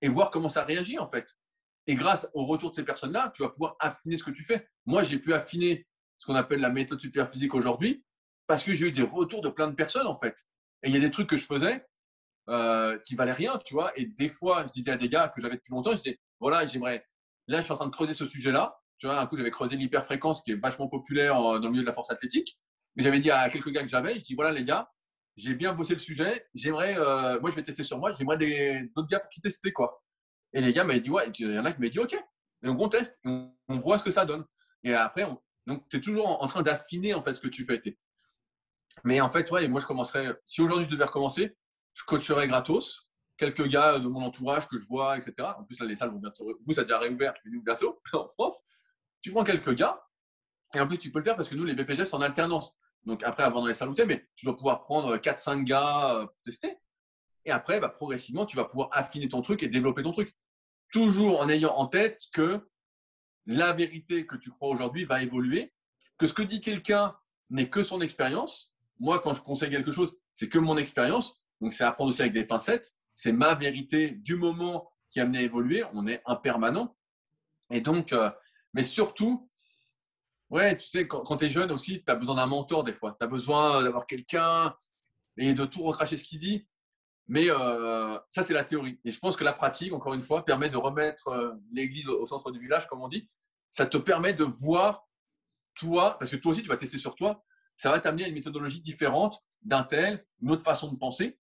et voir comment ça réagit, en fait. Et grâce au retour de ces personnes-là, tu vas pouvoir affiner ce que tu fais. Moi, j'ai pu affiner ce qu'on appelle la méthode superphysique aujourd'hui parce que j'ai eu des retours de plein de personnes, en fait. Et il y a des trucs que je faisais euh, qui valaient rien, tu vois. Et des fois, je disais à des gars que j'avais depuis longtemps, je disais, voilà, j'aimerais. Là, je suis en train de creuser ce sujet-là. Tu vois, un coup, j'avais creusé l'hyperfréquence qui est vachement populaire dans le milieu de la force athlétique. J'avais dit à quelques gars que j'avais, je dis voilà les gars, j'ai bien bossé le sujet, j'aimerais, euh, moi je vais tester sur moi, j'aimerais d'autres gars qui tester quoi. Et les gars m'avaient dit ouais, il y en a qui m'ont dit ok, et donc on teste, on, voit ce que ça donne. Et après, donc tu es toujours en, train d'affiner en fait ce que tu fais. Mais en fait, ouais, moi je commencerais, si aujourd'hui je devais recommencer, je coacherais gratos, quelques gars de mon entourage que je vois, etc. En plus là les salles vont bientôt, vous ça a déjà réouvert, tu nous bientôt [LAUGHS] en France. Tu prends quelques gars, et en plus tu peux le faire parce que nous les BPGF c'est en alternance. Donc après, avant dans les mais tu dois pouvoir prendre 4-5 gars euh, pour tester. Et après, bah, progressivement, tu vas pouvoir affiner ton truc et développer ton truc. Toujours en ayant en tête que la vérité que tu crois aujourd'hui va évoluer, que ce que dit quelqu'un n'est que son expérience. Moi, quand je conseille quelque chose, c'est que mon expérience. Donc, c'est apprendre aussi avec des pincettes. C'est ma vérité du moment qui a amené à évoluer. On est impermanent. Et donc, euh, mais surtout, Ouais, tu sais, quand, tu es jeune aussi, tu as besoin d'un mentor des fois. Tu as besoin d'avoir quelqu'un et de tout recracher ce qu'il dit. Mais euh, ça, c'est la théorie. Et je pense que la pratique, encore une fois, permet de remettre euh, l'église au, centre du village, comme on dit. Ça te permet de voir toi, parce que toi aussi, tu vas tester sur toi. Ça va t'amener à une méthodologie différente d'un tel, une autre façon de penser,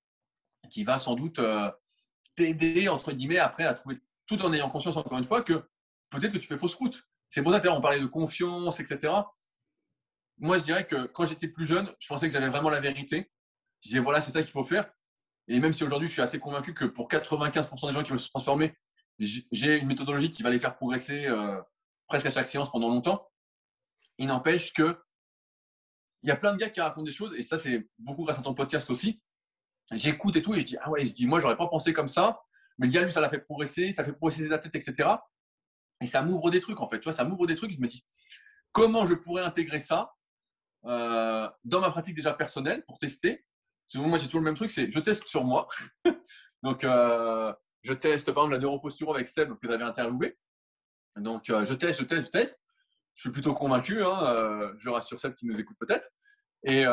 qui va sans doute euh, t'aider, entre guillemets, après à trouver, tout en ayant conscience, encore une fois, que peut-être que tu fais fausse route. C'est pour ça on parlait de confiance, etc. Moi, je dirais que quand j'étais plus jeune, je pensais que j'avais vraiment la vérité. Je disais, voilà, c'est ça qu'il faut faire. Et même si aujourd'hui, je suis assez convaincu que pour 95% des gens qui veulent se transformer, j'ai une méthodologie qui va les faire progresser euh, presque à chaque séance pendant longtemps. Il n'empêche que il y a plein de gars qui racontent des choses, et ça, c'est beaucoup grâce à ton podcast aussi. J'écoute et tout, et je dis, ah ouais, je dis, moi, j'aurais pas pensé comme ça, mais le gars, lui, ça l'a fait progresser, ça fait progresser des athlètes, etc. Et ça m'ouvre des trucs, en fait. Tu vois, ça m'ouvre des trucs. Je me dis, comment je pourrais intégrer ça euh, dans ma pratique déjà personnelle pour tester? Moi, j'ai toujours le même truc, c'est je teste sur moi. [LAUGHS] Donc, euh, je teste, par exemple, la neuroposture avec Seb que tu avais interviewé. Donc, euh, je teste, je teste, je teste. Je suis plutôt convaincu. Hein, je rassure Seb qui nous écoute peut-être. Et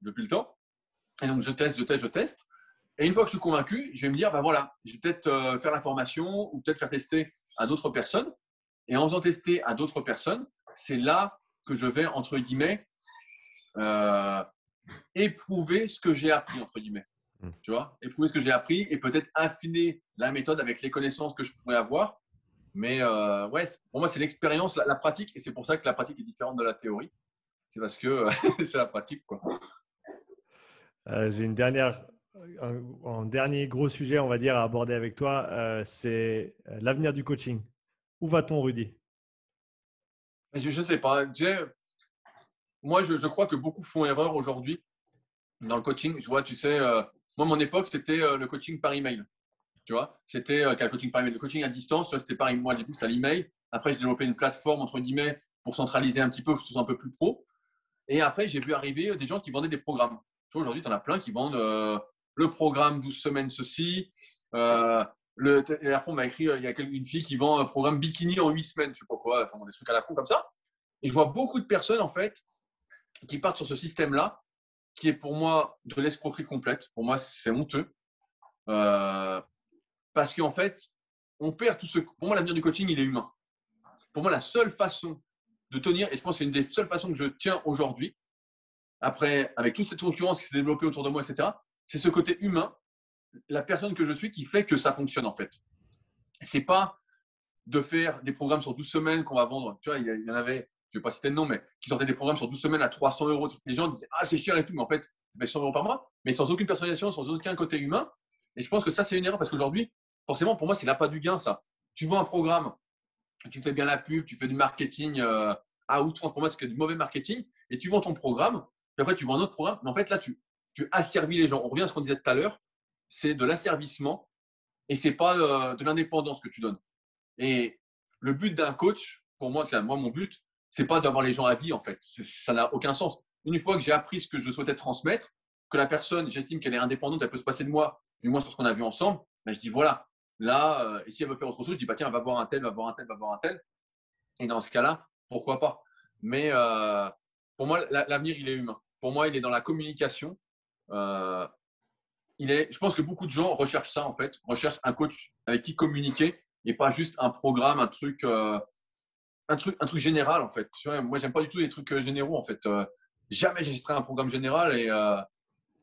depuis le temps. Et donc, je teste, je teste, je teste. Et une fois que je suis convaincu, je vais me dire, ben voilà, je vais peut-être faire la formation ou peut-être faire tester à d'autres personnes. Et en faisant tester à d'autres personnes, c'est là que je vais, entre guillemets, euh, éprouver ce que j'ai appris, entre guillemets. Hmm. Tu vois? Éprouver ce que j'ai appris et peut-être affiner la méthode avec les connaissances que je pourrais avoir. Mais euh, ouais, pour moi, c'est l'expérience, la, pratique. Et c'est pour ça que la pratique est différente de la théorie. C'est parce que [LAUGHS] c'est la pratique. quoi. Euh, j'ai une dernière un, dernier gros sujet, on va dire, à aborder avec toi, euh, c'est euh, l'avenir du coaching. Où va-t-on, Rudy? Je ne sais pas. Moi, je, crois que beaucoup font erreur aujourd'hui dans le coaching. Je vois, tu sais, euh, moi, mon époque, c'était le coaching par email. Tu vois, c'était le coaching par email. Le coaching à distance, c'était par moi, du coup, c'était l'email. Après, j'ai développé une plateforme, entre guillemets, pour centraliser un petit peu, que ce soit un peu plus pro. Et après, j'ai vu arriver des gens qui vendaient des programmes. Aujourd'hui, tu en as plein qui vendent le programme 12 semaines ceci. Euh, le, m'a écrit, euh, il y a une fille qui vend un programme bikini en 8 semaines, je sais pas quoi, des trucs à la con comme ça. Et je vois beaucoup de personnes, en fait, qui partent sur ce système-là, qui est pour moi de l'escroquerie complète. Pour moi, c'est honteux. Euh, parce qu'en fait, on perd tout ce. Pour moi, l'avenir du coaching, il est humain. Pour moi, la seule façon de tenir, et je pense que c'est une des seules façons que je tiens aujourd'hui, après, avec toute cette concurrence qui s'est développée autour de moi, etc., c'est ce côté humain, la personne que je suis qui fait que ça fonctionne en fait. C'est pas de faire des programmes sur 12 semaines qu'on va vendre. Tu vois, il y en avait, je vais pas citer de nom, mais qui sortaient des programmes sur 12 semaines à 300 euros. Les gens disaient Ah, c'est cher et tout, mais en fait, 100 euros par mois, mais sans aucune personnalisation, sans aucun côté humain. Et je pense que ça, c'est une erreur parce qu'aujourd'hui, forcément, pour moi, c'est pas du gain, ça. Tu vends un programme, tu fais bien la pub, tu fais du marketing euh, à outrance. Pour moi, c'est du mauvais marketing. Et tu vends ton programme, puis après, tu vends un autre programme. Mais en fait, là, tu, tu asservis les gens. On revient à ce qu'on disait tout à l'heure, c'est de l'asservissement et c'est pas euh, de l'indépendance que tu donnes. Et le but d'un coach, pour moi, moi mon but, c'est pas d'avoir les gens à vie en fait. Ça n'a aucun sens. Une fois que j'ai appris ce que je souhaitais transmettre, que la personne, j'estime qu'elle est indépendante, elle peut se passer de moi, du moins sur ce qu'on a vu ensemble, ben, je dis voilà, là, euh, et si elle veut faire autre chose, je dis bah tiens, va voir un tel, va voir un tel, va voir un tel. Et dans ce cas-là, pourquoi pas? Mais euh, pour moi, l'avenir, il est humain. Pour moi, il est dans la communication, euh, il est, je pense que beaucoup de gens recherchent ça en fait, recherchent un coach avec qui communiquer et pas juste un programme, un truc, euh, un truc, un truc général en fait. Moi, j'aime pas du tout les trucs euh, généraux en fait. jamais j'achèterai un programme général et,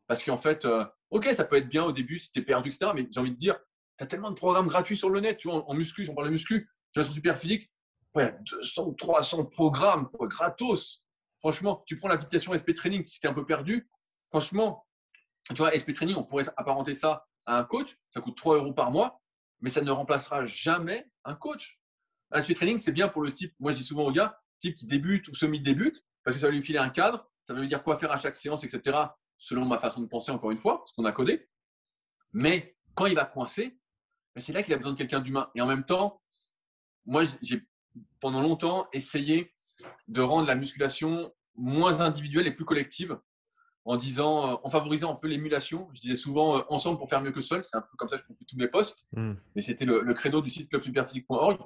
parce qu'en fait, ok, ça peut être bien au début si tu es perdu, etc. Mais j'ai envie de dire, tu as tellement de programmes gratuits sur le net, tu vois, en, muscu, si on parle de muscu, tu vas sur Super Physique, ouais, 200 300 programmes gratos. Franchement, tu prends l'application SP Training si tu es un peu perdu. Franchement, tu vois, SP Training, on pourrait apparenter ça à un coach. Ça coûte 3 euros par mois, mais ça ne remplacera jamais un coach. Un SP Training, c'est bien pour le type, moi je dis souvent aux gars, type qui débute ou semi-débute, parce que ça va lui filer un cadre, ça va lui dire quoi faire à chaque séance, etc. Selon ma façon de penser, encore une fois, ce qu'on a codé. Mais quand il va coincer, ben, c'est là qu'il a besoin de quelqu'un d'humain. Et en même temps, moi, j'ai pendant longtemps essayé de rendre la musculation moins individuelle et plus collective en disant, euh, en favorisant un peu l'émulation. Je disais souvent euh, ensemble pour faire mieux que seul. C'est un peu comme ça que je conclue tous mes posts. Hmm. Mais c'était le, le, credo du site clubsuperphysique.org.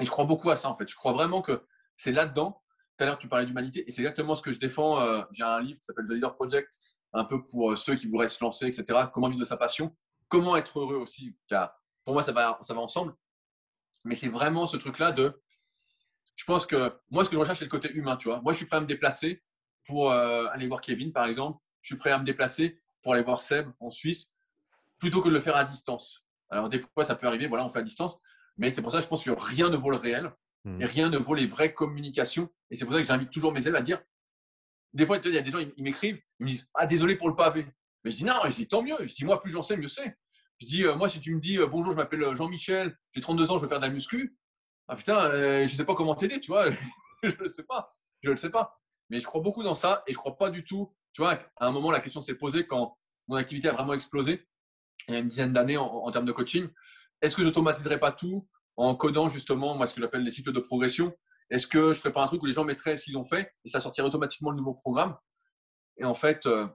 Et je crois beaucoup à ça en fait. Je crois vraiment que c'est là-dedans. Tout à l'heure, tu parlais d'humanité et c'est exactement ce que je défends. Euh, j'ai un livre qui s'appelle The Leader Project, un peu pour ceux qui voudraient se lancer, etc. Comment vivre de sa passion, comment être heureux aussi. Car pour moi, ça va, ça va ensemble. Mais c'est vraiment ce truc-là de. Je pense que moi, ce que je recherche, c'est le côté humain. Tu vois, moi, je suis prêt à me déplacer pour euh, aller voir Kevin, par exemple. Je suis prêt à me déplacer pour aller voir Seb en Suisse, plutôt que de le faire à distance. Alors, des fois, ça peut arriver. Voilà, on fait à distance. Mais c'est pour ça que je pense que rien ne vaut le réel hmm. et rien ne vaut les vraies communications. Et c'est pour ça que j'invite toujours mes élèves à dire des fois, il y a des gens, ils m'écrivent, ils me disent Ah, désolé pour le pavé. Mais je dis Non, je dis tant mieux. Je dis Moi, plus j'en sais, mieux c'est. Je dis euh, Moi, si tu me dis euh, Bonjour, je m'appelle Jean-Michel, j'ai 32 ans, je veux faire de la muscu. Ah putain, je ne sais pas comment t'aider, tu vois. [LAUGHS] je ne le sais pas. Je ne le sais pas. Mais je crois beaucoup dans ça et je crois pas du tout. Tu vois, à un moment, la question s'est posée quand mon activité a vraiment explosé, il y a une dizaine d'années en, termes de coaching. Est-ce que je n'automatiserai pas tout en codant justement, moi, ce que j'appelle les cycles de progression? Est-ce que je ne ferais pas un truc où les gens mettraient ce qu'ils ont fait et ça sortirait automatiquement le nouveau programme? Et en fait, euh,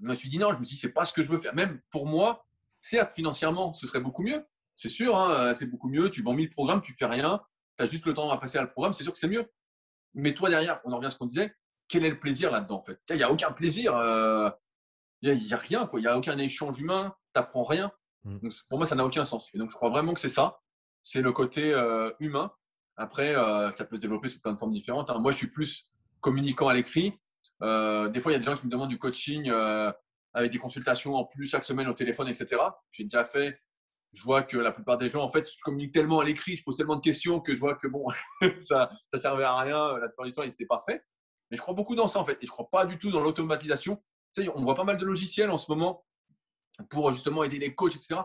je me suis dit non, je me suis dit, c'est pas ce que je veux faire. Même pour moi, certes, financièrement, ce serait beaucoup mieux. C'est sûr, hein, c'est beaucoup mieux. Tu vends 1000 programmes, tu fais rien, tu as juste le temps à passer à le programme, c'est sûr que c'est mieux. Mais toi, derrière, on en revient à ce qu'on disait, quel est le plaisir là-dedans en fait? Il n'y a aucun plaisir, euh, il n'y a, rien, quoi. il n'y a aucun échange humain, tu n'apprends rien. Mm. Donc, pour moi, ça n'a aucun sens. Et donc, je crois vraiment que c'est ça, c'est le côté euh, humain. Après, euh, ça peut se développer sous plein de formes différentes. Hein. Moi, je suis plus communicant à l'écrit. des fois, il y a des gens qui me demandent du coaching avec des consultations en plus chaque semaine au téléphone, etc. J'ai déjà fait je vois que la plupart des gens, en fait, je communique tellement à l'écrit, je pose tellement de questions que je vois que bon, [LAUGHS] ça ne servait à rien. La plupart du temps, ils n'étaient pas fait. Mais je crois beaucoup dans ça, en fait. Et je ne crois pas du tout dans l'automatisation. Tu sais, on voit pas mal de logiciels en ce moment pour justement aider les coachs, etc.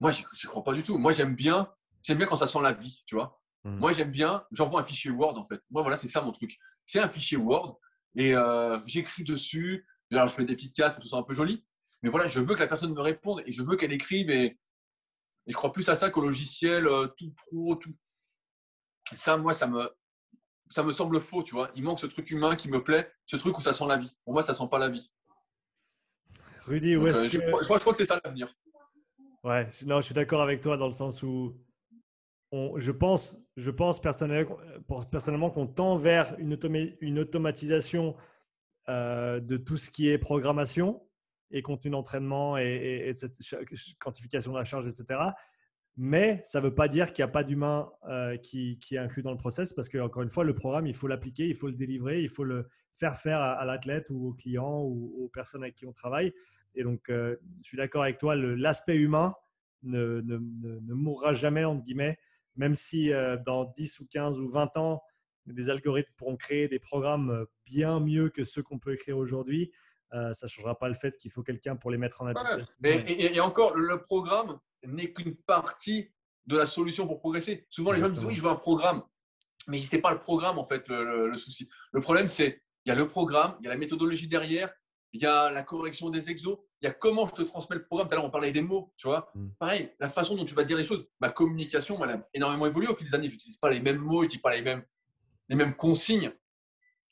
Moi, je ne crois pas du tout. Moi, j'aime bien, j'aime bien quand ça sent la vie, tu vois. Mmh. Moi, j'aime bien, j'envoie un fichier Word, en fait. Moi, voilà, c'est ça mon truc. C'est un fichier Word et euh, j'écris dessus. Alors, je fais des petites cases pour que ce soit un peu joli. Mais voilà, je veux que la personne me réponde et je veux qu'elle écrive et, et je crois plus à ça qu'au logiciel euh, tout pro, tout. Ça, moi, ça me, ça me semble faux, tu vois. Il manque ce truc humain qui me plaît, ce truc où ça sent la vie. Pour moi, ça sent pas la vie. Rudy, où est-ce euh, que. Je, crois, que c'est ça l'avenir. Ouais, non, je suis d'accord avec toi dans le sens où je pense, je pense personnellement, personnellement qu'on tend vers une, une automatisation euh, de tout ce qui est programmation et contenu d'entraînement et, cette quantification de la charge, etc. Mais ça ne veut pas dire qu'il n'y a pas d'humain euh, qui, est inclus dans le process parce que, encore une fois, le programme, il faut l'appliquer, il faut le délivrer, il faut le faire faire à, l'athlète ou au client ou aux personnes avec qui on travaille. Et donc, euh, je suis d'accord avec toi, l'aspect humain ne, mourra jamais, entre guillemets, même si euh, dans 10 ou 15 ou 20 ans, des algorithmes pourront créer des programmes bien mieux que ceux qu'on peut écrire aujourd'hui. Euh, ça ne changera pas le fait qu'il faut quelqu'un pour les mettre en application. et, encore, le programme n'est qu'une partie de la solution pour progresser. Souvent, les gens me disent oui, je veux un programme. Mais ce n'est pas le programme, en fait, le, souci. Le problème, c'est il y a le programme, il y a la méthodologie derrière, il y a la correction des exos, il y a comment je te transmets le programme. Tout à l'heure, on parlait des mots, tu vois. Mm. Pareil, la façon dont tu vas dire les choses. Ma communication, elle a énormément évolué au fil des années. Je n'utilise pas les mêmes mots, je ne dis pas les mêmes, les mêmes consignes.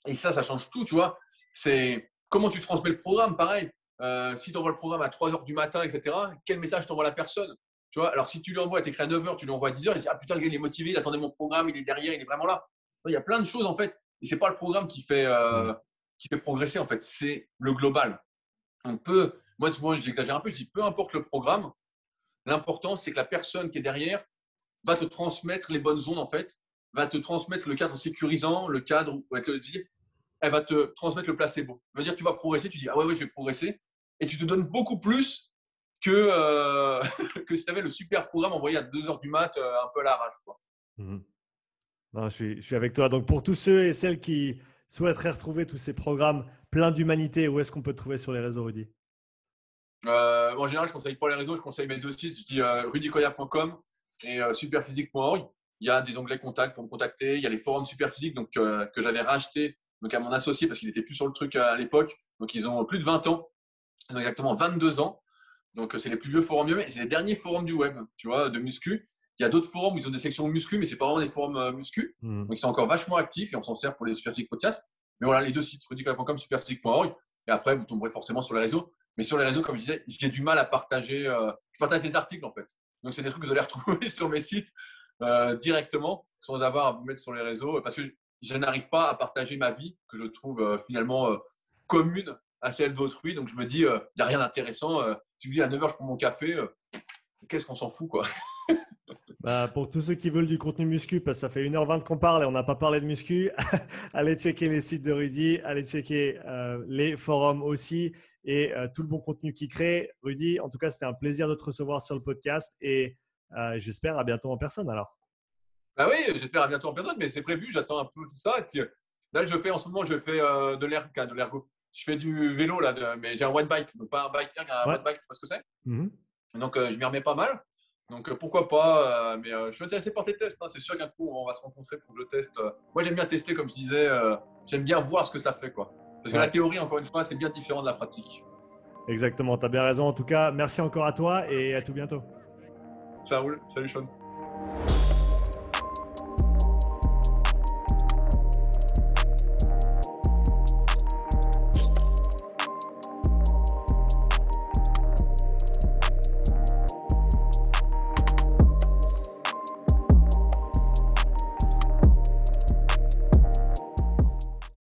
Et ça, ça change tout, tu vois. C'est Comment tu transmets le programme Pareil. Euh, si tu envoies le programme à 3 h du matin, etc., quel message t'envoie la personne? Tu vois Alors, si tu lui envoies, tu écris à 9 h, tu lui envoies à 10 h, il dit Ah putain, le gars, il est motivé, il attendait mon programme, il est derrière, il est vraiment là. Il y a plein de choses, en fait. Et ce n'est pas le programme qui fait, euh, qui fait progresser, en fait. C'est le global. On peut, moi, souvent, j'exagère un peu, je dis peu importe le programme, l'important, c'est que la personne qui est derrière va te transmettre les bonnes ondes, en fait, va te transmettre le cadre sécurisant, le cadre où elle te dit elle va te transmettre le placebo. Elle va dire, tu vas progresser, tu dis, ah ouais, ouais, je vais progresser. Et tu te donnes beaucoup plus que, euh, [LAUGHS] que si tu avais le super programme envoyé à 2 heures du mat, euh, un peu à l'arrache. Mmh je, suis, je suis avec toi. Donc, pour tous ceux et celles qui souhaiteraient retrouver tous ces programmes pleins d'humanité, où est-ce qu'on peut te trouver sur les réseaux, Rudy? Euh, En général, je conseille pas les réseaux, je conseille mes deux sites. Je dis rudycoya.com et superphysique.org. Il y a des onglets contacts pour me contacter. Il y a les forums Superphysique donc, que j'avais racheté donc à mon associé parce qu'il était plus sur le truc à l'époque. Donc, ils ont plus de 20 ans. Ils ont exactement 22 ans. Donc, c'est les plus vieux forums mais c'est les derniers forums du web, tu vois, de muscu. Il y a d'autres forums où ils ont des sections muscu, mais c'est pas vraiment des forums euh, muscu. Hmm. Donc, ils sont encore vachement actifs et on s'en sert pour les Superphysique podcasts. Mais voilà, les deux sites, rudical.com, superphysique.org. Et après, vous tomberez forcément sur les réseaux. Mais sur les réseaux, comme je disais, j'ai du mal à partager. Euh, je partage des articles en fait. Donc, c'est des trucs que vous allez [LAUGHS] retrouver sur mes sites euh, directement sans avoir à vous mettre sur les réseaux parce que je n'arrive pas à partager ma vie que je trouve finalement commune à celle d'autrui. Donc je me dis, il n'y a rien d'intéressant. si vous dis à 9h, je prends mon café, qu'est-ce qu'on s'en fout quoi? [LAUGHS] Bah, pour tous ceux qui veulent du contenu muscu, parce que ça fait 1h20 qu'on parle et on n'a pas parlé de muscu, [LAUGHS] allez checker les sites de Rudy, allez checker euh, les forums aussi et euh, tout le bon contenu qu'il crée. Rudy, en tout cas, c'était un plaisir de te recevoir sur le podcast et euh, j'espère à bientôt en personne alors. Bah oui, j'espère à bientôt en personne, mais c'est prévu, j'attends un peu tout ça. Et puis là, je fais en ce moment, je fais de l'ergo. Je fais du vélo là, mais j'ai un one bike, donc pas un bike, un one bike, tu vois ce que c'est mmh Donc je m'y remets pas mal. Donc euh, pourquoi pas, euh, mais euh, je suis intéressé par tes tests. Hein. C'est sûr qu'un coup on va se rencontrer pour que je teste. Moi j'aime bien tester, comme je disais, j'aime bien voir ce que ça fait. quoi. Parce que la théorie, encore une fois, c'est bien différent de la pratique. Exactement, tu as bien raison. En tout cas, merci encore à toi et à tout bientôt. Ça roule, salut Sean.